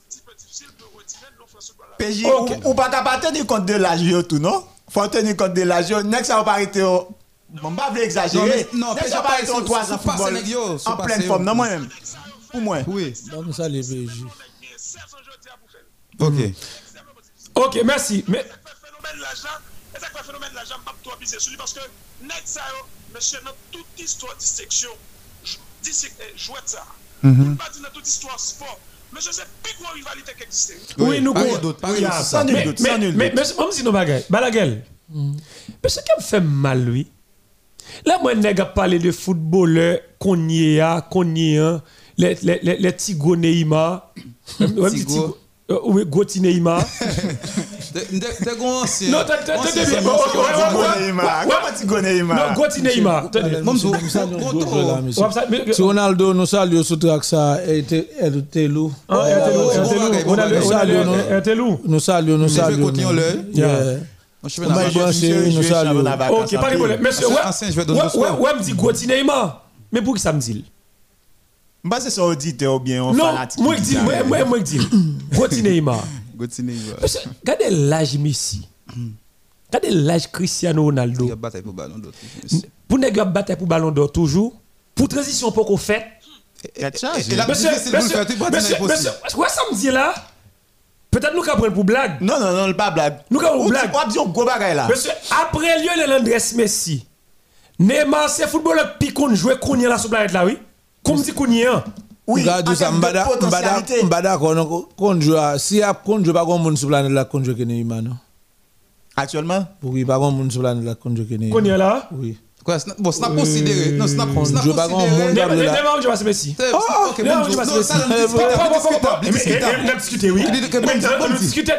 petit peu difficile de retirer la ou pas capable tenir compte de l'âge yo tout, non? Faut tenir compte de l'âge yo. Next, ça va pas arrêter au... Bon, pas vouloir exagérer. Non, Next, ça va pas arrêter au 3 ans football. En pleine forme, non, moi-même. Pour moi. Oui. Donc ça les. Ok. Ok, merci. Mais phénomène l'argent, et ça fait phénomène l'argent, pas trop abuser sur lui parce que net ça monsieur dans toute histoire de section jouet ça. On pas dire dans toute histoire sport. Monsieur, c'est plus grande rivalité qui existe. Oui, nous Pas d'autres, pas nul nul Mais, mais, même si. Mais ce qui me fait mal, lui. Là, moi, je parlé de footballeur qu'on y a, qu'on y a, les, les, les, les Tigo Neymar. Tigo. Euh, Oui, Gauthier Neymar. T'es ancien. Non, bien. bon, Oh. Comment Neymar? Non, Neymar. Tenez. Même si- Ronaldo nous salue sur track ça, et Telou. Ah, Oh, bon. RTL. Nous saluons, nous Mais je vais saluons. Ok, pas de problème. Monsieur, ouais, me dit Neymar. Mais pour qui ça me dit? Bah, c'est son auditeur ou bien un Non, fanatique. moi je dis, moi, moi, moi je dis, Gauthier Neymar. Gauthier Neymar. Regardez l'âge Messi. Regardez l'âge Cristiano Il Ronaldo. a bataille pour ballon d'autres. Pour pas battre pour ballon d'or toujours. Pour transition pour qu'on fait. Il Monsieur, monsieur, monsieur, monsieur, ouais, ça me dit là? Peut-être nous qu'après pour blague. Non, non, non, pas blague. Nous avons Ou blague. tu dis un gros là? Monsieur, après Lionel Andrés Messi, Neymar, c'est footballeur qui qu'on joue qu'on y a là sur la planète là, oui? Comme dit qu'on y a. Oui, Regarde ça, mbada, mbada, mbada, qu'on qu'on joue, à- si y a qu'on joue pas comme monde sur planète là, qu'on joue que Neymar, non? Actuellement, Pour qu'il pas comme monde sur planète là, qu'on joue que Qu'on y Neymar. a là? Oui. Quoi, c'est- bon, c'est pas considéré. Non, c'est pas c'est pas pas grand considéré. monde. Je c'est Messi. C'est- non, c'est ça, Messi. Mais- mais- discutable. mais- On a discuté, oui. On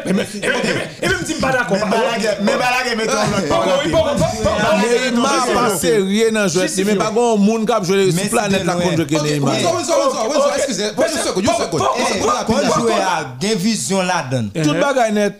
et même si je pas d'accord. mais Balaguer, mais Pas la pas- pas- pas- Neymar pas sérieux dans jouer, Justifié. mais pas grand monde qui a joué Mais sur planète c'est que Neymar. Excusez. Une seconde, une seconde. Pas- pas- à là-dedans. Tout bagay net.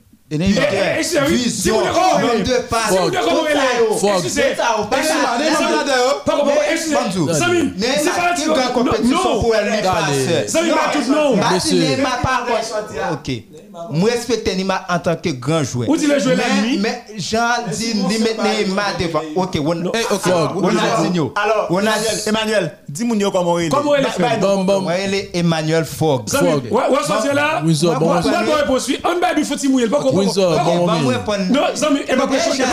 Ene yon te vizyon, yon de pas, yon de kontayo. Fok. Eman, eman la de yo. Bantou. Ne ma tou gan kompetisyon pou el ne pase. Zami ma tou nou. Bati ne ma pa kon soti la. Ok. Moi respecte Neymar en tant que grand joueur? Où dit le joueur la nuit? Mais Jean dit Neymar devant. Ok, on OK. Ronaldinho. Alors, Emmanuel, dis-moi comment il est. Comment il est Bon bon. Moi il est Emmanuel Fogg? Fogg. Ouais, ouais, sortir là. Windsor, bon. Moi moi poursuit. On va lui faut mouiller. Windsor, bon. Non, Zami, et pas prêcher. Non,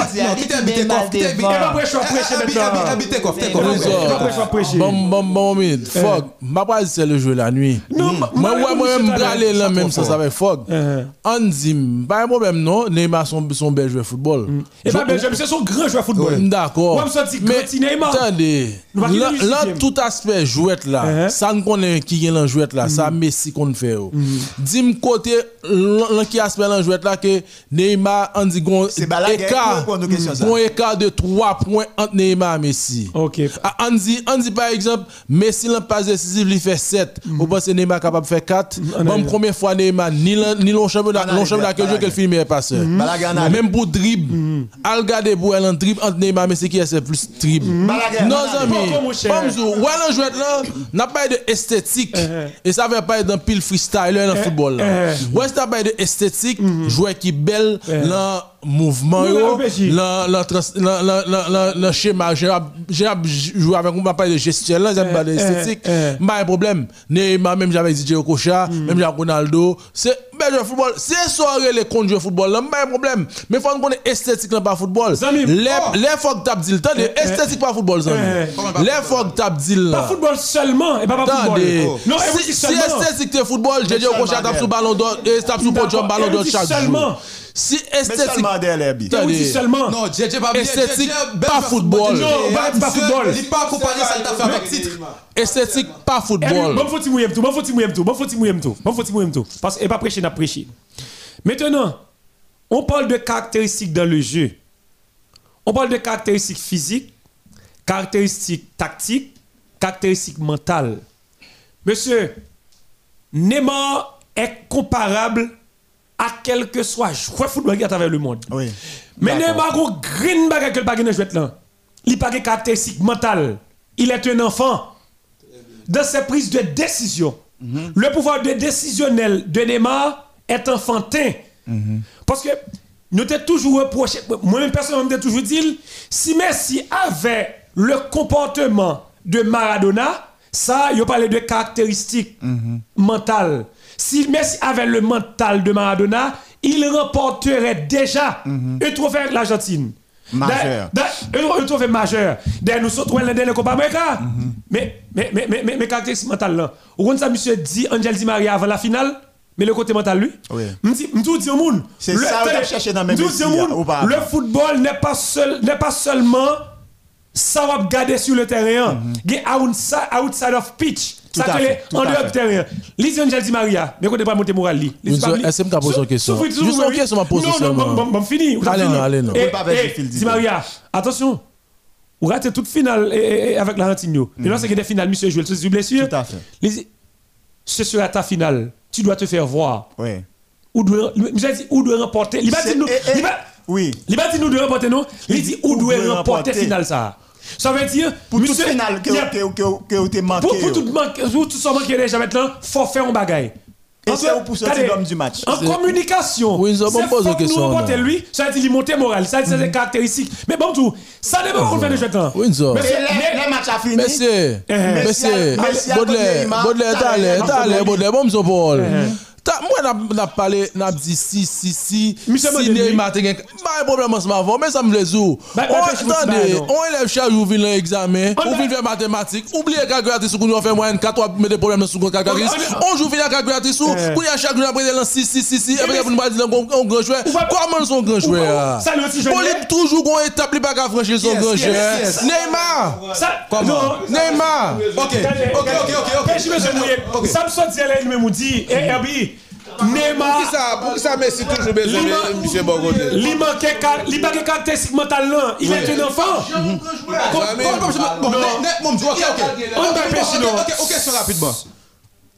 Et pas prêcher prêcher maintenant. Habite quoi T'es quoi Bon, bon, bon, Fogg, ma pas c'est le jeu la nuit. Non, Moi, moi, moi, me aller là même ça, ça avec Fogg. On dit, pas un problème, non, Neymar son, son bel joueur de football. Et pas Benjamin, c'est son grand joueur de football. D'accord. Moi, je me sens dit, Neymar. Attendez, là, tout aspect jouette là, ça ne connaît qui est dans jouette là, ça Messi qu'on fait. oh. Dis-moi côté, là qui aspect dans jouette là, que Neymar, on dit, gon écart, gon écart de 3 points entre Neymar et Messi. OK. Ah, On dit, on dit par exemple, Messi l'a pas décisif, il fait 7. Vous pensez Neymar capable de faire 4 Bon, première fois Neymar, ni l'an- ni l'on championnat, Balaguer, l'on championnat que qu'elle filme est arrière. Même pour dribble, al garder pour elle en dribble entre Neymar et Messi qui est c'est plus dribble. Non, Balaguer. amis, comme vous, ouais, là, jouet là, n'a pas de esthétique. Et ça va pas être dans pile freestyle dans le football là. Ouais, ça pas de esthétique, jouet qui belle, dans mouvement, dans schéma. J'ai j'ai joué avec moi, pas de gestuelle là, j'aime pas de esthétique. eh. Pas de problème. Neymar, même j'avais dit Okocha, même j'avais Ronaldo. C'est ben jouer football. C'est soirée les jouer football là, pas de problème. Mais faut qu'on ait esthétique là pas football. Les oh. que t'as dit le temps de esthétique pas football zami. Eh. Les que t'as dit là. Pas football seulement, et pas pas football. Attendez, Non, si, esthétique c'est football, j'ai dit au coach tape sous ballon d'or et tape sous podium ballon d'or chaque seulement. jour. Si Mais esthétique seulement Et vous dites Attendez. seulement. Non, JJ pas bien. Esthétique, pas football. Non, pas- football. Il pas accompagné ça t'a fait avec titre. esthétique pas Eh, football. Bon, faut-il mouiller tout, bon, faut-il mouiller tout, bon, faut-il mouiller tout, bon, faut-il mouiller tout. Parce que, et pas prêcher, n'a prêché. Maintenant, on parle de caractéristiques dans le jeu. On parle de caractéristiques physiques, caractéristiques tactiques, caractéristiques mentales. Monsieur, Neymar est comparable à quel que soit joueur football à travers le monde. Oui. Mais Neymar a green bagage que le bagage jouet là. Il pas de caractéristiques mentales. Il est un enfant. Dans ses prises de décision, le pouvoir de décisionnel de Neymar est enfantin. Parce que nous t'ai toujours reproché, moi-même personnellement, je toujours dit, si Messi avait le comportement de Maradona, ça, il parlait de caractéristiques mentales. Si Messi avait le mental de Maradona, il remporterait déjà un trophée avec l'Argentine. Majeur. Un trophée majeur. D'ailleurs, nous sommes dans le Copa América. Mais, mais, mais, mais, mais, mais caractéristique mentale là. Vous comprenez ça, monsieur dit Angel Di Maria avant la finale? Mais le côté mental, lui, Oui. je dis au monde. C'est ça, a cherché dans même au pas? Le football n'est pas, seul, pas seulement ça va garder sur le terrain. Il y a outside, outside of pitch. Tout ça fait, tout en dehors du terrain. Lisez Angel Di Maria, mais qu'on pas monter moral. li. Est-ce que me pose une question? Juste une question, ma pose Non, non, bon, fini. Allez, non, allez, non. Eh, avec eh, Di. Maria, attention. Vous ratez toute finale eh, eh, eh, avec l'Argentine. Et là, c'est que des finales, monsieur Joël, c'est une blessure. Tout à fait. Ce sera ta finale. Tu dois te faire voir. Oui. Où doit, dit, où doit remporter? Il va dire nous, Oui. il va dire nous de remporter, non? Il dit où doit remporter remporter? finale ça? Ça veut dire, Pour monsieur, finale que vous manqué. pour, tout pour tout ça manque déjà maintenant, faut faire un bagaille. Et c'est pour sortir l'homme du match. En communication, Oui, pas posé faut une question, nous lui, ça veut dire il monter moral, ça veut dire c'est des caractéristiques. Mais bon tout, ça dépend qu'on fait de jeu temps. Windsor. Mais le mais- le match a fini. Monsieur, Eh, monsieur, Messi a- Baudelaire, Baudelaire, t'as t'allais, Baudelaire. Baudelaire, bon, monsieur Paul. Ta- Moi, n'a- n'a parlé, n'a dit si, si, si, si Baudelaire. Neymar te gen, pas un problème en ce moment, mais ça me les ou. Bah, bah, pêche vous, Attendez, bah, non. on élève chaque jour, vient l'examen, On ou vient faire mathématiques, oubliez calculatrice, ou qu'on fait moyenne 4, ou met des problèmes dans ce compte calculatrice. On- On joue finir calculatrice, ou, Eh. pour y a chaque jour après, il y a 6, 6, 6, 6, et puis mais- vous nous parlez d'un grand grand joueur. Ou va- Comment son grand ou- joueur? ça, le petit joueur, Pour il lui, est- toujours qu'on établit pas qu'à franchir son joueur. yes. Neymar! Neymar! Ok, ok, ok, ok, ok. Pêche monsieur Mouye, Ok. Samson dit elle lui-même dit, eh Neymar, ça, pour ça, Messi toujours besoin Lima- de M. Bogoté? il car- il pas de caractéristique mentale là, il est un enfant. Bon, Non. mon Dieu, ok, ok. On va Ok, pêcher, non. ok, ok, question rapidement.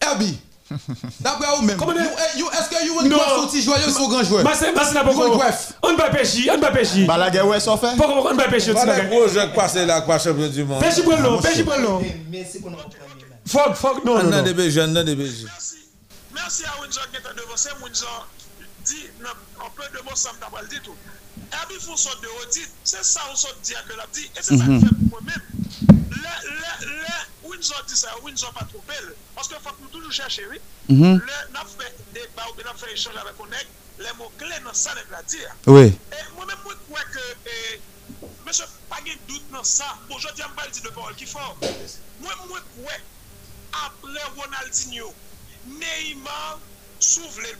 Herbie, D'après vous-même, dire? est-ce que vous Non. avez sorti joueur, vous grand joueur? Bah bah. On va pêcher, on va pêcher. Balaguer, ouais, ça fait. Pourquoi on va pêcher Pas aussi des projets qui passent là, quoi, champion du monde. Pêche pour l'eau, pêche pour l'eau. Merci pour nous comprendre. Fuck, fuck, non, On non, non. Mersi a Windsor gen te devanse, Windsor di, an pe de mò sam tabal dit ou. Ebi foun sot de odit, se sa ou sot di akè la di, e se sa ki fè pou mè mèm. Le, le, le, Windsor di sa, Windsor pa troupèl, paske fòk nou toujou chèche, oui. Mhm. Le, nan fè, e ba ou be nan fè echange avè konèk, le mò kle nan sa nek la di. Oui. E mwen mè mwen kouè ke, e, mè se pa gen dout nan sa, pou jò di an bal di de parol ki fò. Mwen mwen kouè, apre Ronaldinho, Neymar sou vle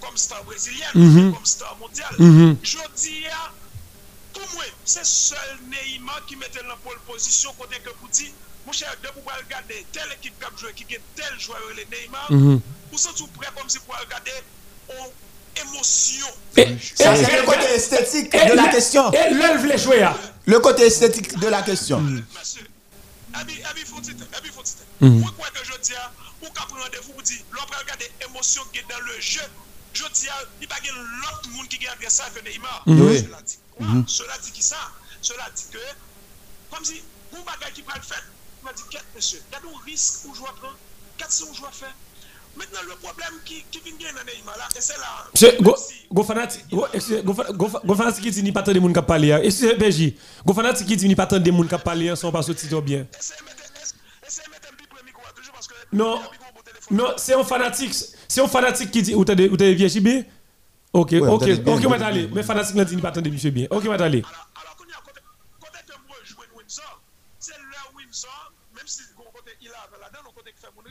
kom star brezilyen, mm -hmm. kom star mondial. Mm -hmm. Jodi ya, pou mwen, se sol Neymar ki mette nan pol posisyon kote ke pou di, mwen chè de pou wale gade tel ekip kap jwe ki gen tel jware le Neymar, mm -hmm. ou se tou pre kom si pou wale gade ou emosyon. Sa se le kote estetik de la kestyon. E lèl vle jwe ya. Le kote estetik de la kestyon. Abi, abi fon titè, abi fon titè. Mwen kwa ke jodi ya, ou qu'à prendre rendez-vous, vous dites, l'on peut regarder l'émotion qui est dans le jeu. Je dis, il n'y a pas l'autre monde qui gagne ça que Neymar. Oui. Cela dit quoi? Cela dit qui ça? Cela dit que, comme si, vous bagage qui prend le fait, on m'a dit, qu'est-ce monsieur, il y a des risques où je dois prendre, qu'est-ce que je dois faire Maintenant, le problème qui, qui vient gagner dans Neymar là, et c'est là. C'est go si- go fanatique go excusez- go fa- go fa- go fanatique qui dit ni pas tant de monde qui parler. hein. Excusez BJ. Go fanatique qui dit ni pas tant de monde qui parler hein, sans pas sortir trop bien. Essayez de mettre- essayez de mettre un petit peu le micro, toujours parce que. Non. Non, c'est un fanatique. C'est un fanatique qui dit ou t'as ou t'as VHB. OK, OK, des bien, OK, t'as m'a des aller. Mais fanatique là dit pas de monsieur bien. OK, m'a aller. Alors, côté, côté que moi je joue Windsor, c'est le Windsor, même si le côté il a là-dedans, le côté qui fait mon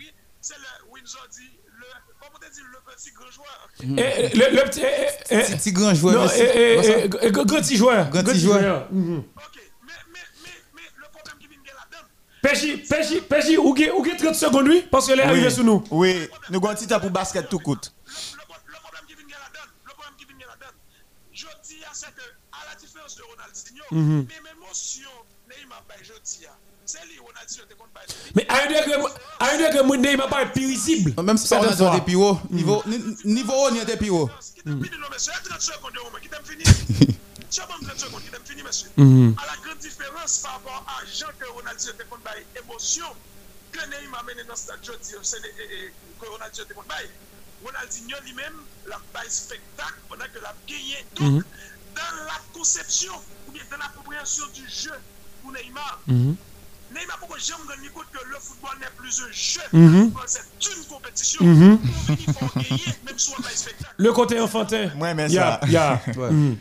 c'est le Windsor dit, le, comment on dit, le petit grand joueur. Eh, eh, Le le petit eh, Petit grand joueur. G- g- grand petit joueur. Grand petit joueur. Mhm. Ok, mais, mais, mais, mais le problème qui vient de là-dedans, Péchi, Péchi, Péchi, ou gen 30 secondes oui parce que les arrivé sur nous. Oui, nous avons un petit temps pour basket tout coûte. le, le, le problème qui vient de là-dedans, le problème qui vient de là-dedans, je dis à c'est que, à la différence de Ronaldinho, même émotion, Neymar, je dis, à, c'est lui, Ronaldinho, t'es contre Bayern. Mais à un degré, à un degré, moi, Neymar pas. Même si on a piro, niveau ni- niveau haut, ni des piro. Qui t'a fini, non, monsieur, 30 secondes, de moment, qui t'a fini. Seulement 30 secondes, qui fini, monsieur. À la grande différence par rapport à Jean que Ronaldinho était contre émotion, que Neymar mené dans ce stade, je dis, c'est et- et- que Ronaldinho était contre. Ronaldinho lui-même, la bail spectacle, pendant que la gagné. Donc, dans la conception, ou bien dans la compréhension du jeu pour Neymar, Neymar, pourquoi j'aime donner compte que le football n'est plus un jeu, football c'est une compétition. Pour venir, il faut gagner, même si on bail spectacle. Le côté enfantin. Ouais, mais ça. Ouais. Mhm. Donc,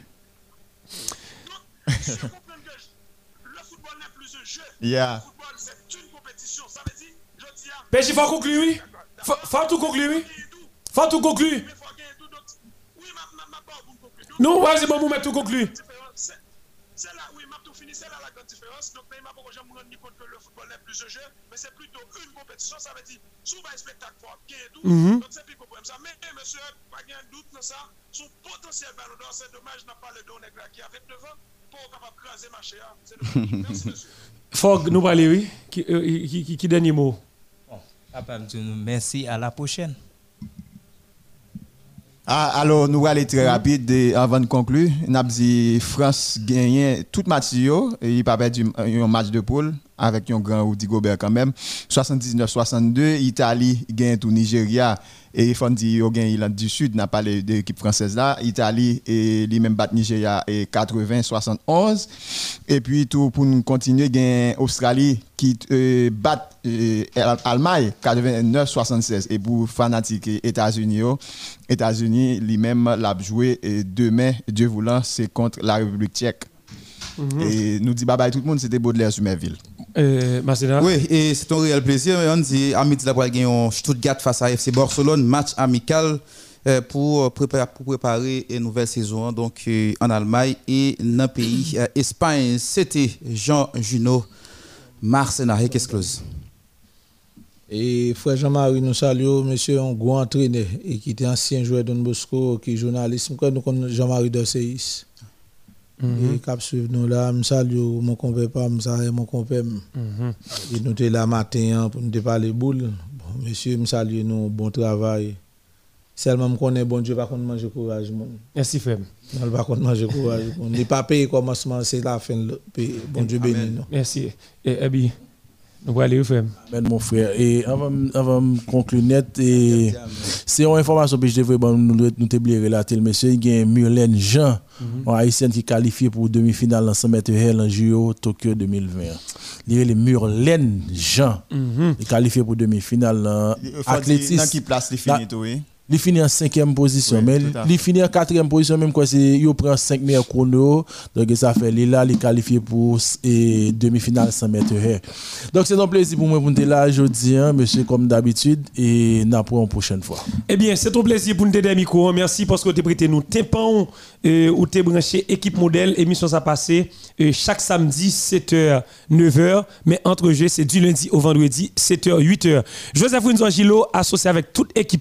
Yeah. Le football, c'est une compétition. Ça veut dire, je dis à. Péchi, faut conclure, oui. Faut tout conclure, oui. Faut tout conclure. Mais Non, vas-y, bon, vous mettez tout différence, C'est là, oui, m'a tout fini, c'est là la grande différence. Donc, Neymar, pourquoi j'aime me rendre compte que le football n'est plus un jeu, mais c'est plutôt une compétition. Ça veut dire, sous un spectacle, faut gagner tout. Donc, c'est plus problème ça. Mais, eh, monsieur, pas de doute dans ça. Son potentiel ballon d'or, c'est dommage, n'a pas le don nègre qui a 29 ans pour capable de craser marché. hein. C'est dommage. Merci, monsieur. Fogg, nous parler, oui. Qui, euh, qui, qui, qui dernier mot? Papa, me dit nous merci, à la prochaine. Ah, alors, nous allons aller très rapide et avant de conclure. Nous avons dit France gagne tout match il pas perdu un match de poule avec un grand Rudy Gobert quand même. 79-62, Italie gagne tout Nigeria et il faut dire yo gagne l'Irlande du Sud, n'a pas de l'équipe française là. Italie et lui même bat Nigeria et 80-71 et puis tout pour nous continuer gagne Australie qui euh, bat euh, Allemagne 89-76 et pour fanatique États-Unis yo, États-Unis lui-même l'a joué et demain Dieu voulant c'est contre la République tchèque. Et nous dit bye bye tout le monde, c'était Baudelaire sur Merville. Euh? Oui, et c'est un réel plaisir. On dit à midi, pour gagner Stuttgart face à FC Barcelone, match amical euh, pour préparer, pour préparer une nouvelle saison donc, euh, en Allemagne et dans le pays euh, Espagne. C'était Jean Junot, Marseille, qu'est-ce que Et frère Jean-Marie, nous saluons monsieur un grand entraîneur et qui était ancien joueur de Bosco, qui est journaliste. Nous connaissons Jean-Marie Dorseis. Et cap suivre nous là, nous saluons mon compère pas, nous saluons mon compère. Et nous étions là matin hein, pour nous parler boule. Bon, monsieur, me salue nous, bon travail. Seulement, je connais bon Dieu, par contre, manger courage. Merci, frère. Non, par contre, manger courage. On n'est pas payé commencement, c'est la fin. Bon Dieu béni nous. Merci. Et Abi, nous allons frère? Amen, mon frère. Et avant, avant de conclure net, c'est une information que je devrais nous, nous te relater. Monsieur, il y a Murlen Jean, un haïtien qui est qualifié pour demi-finale dans 100 mètres en JO Tokyo 2020. Il y a le Murlen Jean, qui est qualifié pour demi-finale en athlétisme. Dans qui place les finit, oui? Il finit en cinquième position, mais il finit en quatrième position, même quoi, c'est, il prend 5 meilleurs chronos, donc ça fait, il là, il qualifié pour demi-finale 100 mètres Donc c'est un plaisir pour moi pour là aujourd'hui, hein, monsieur, comme d'habitude, et n'a pour une prochaine fois. Eh bien, c'est un plaisir pour nous aider, Miko. Merci parce que tu prêté nous tympans, euh, ou tu branché équipe modèle, émission ça passé, euh, chaque samedi, 7h, 9h, mais entre jeux, c'est du lundi au vendredi, 7h, 8h. Joseph Winzo Gilo, associé avec toute équipe,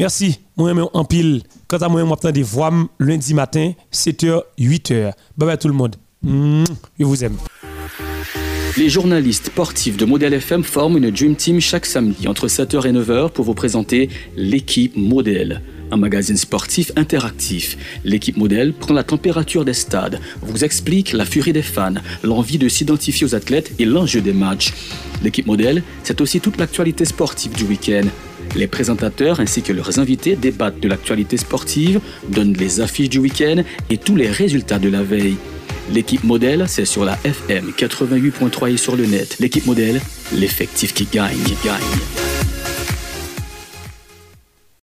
Merci. Moi, en pile. Quant à moi, je des voix lundi matin, 7h, 8h. Bye bye tout le monde. Je vous aime. Les journalistes sportifs de Modèle FM forment une Dream Team chaque samedi entre 7h et 9h pour vous présenter l'équipe Modèle un magazine sportif interactif. L'équipe modèle prend la température des stades, vous explique la furie des fans, l'envie de s'identifier aux athlètes et l'enjeu des matchs. L'équipe modèle, c'est aussi toute l'actualité sportive du week-end. Les présentateurs ainsi que leurs invités débattent de l'actualité sportive, donnent les affiches du week-end et tous les résultats de la veille. L'équipe modèle, c'est sur la FM 88.3 et sur le net. L'équipe modèle, l'effectif qui gagne, gagne.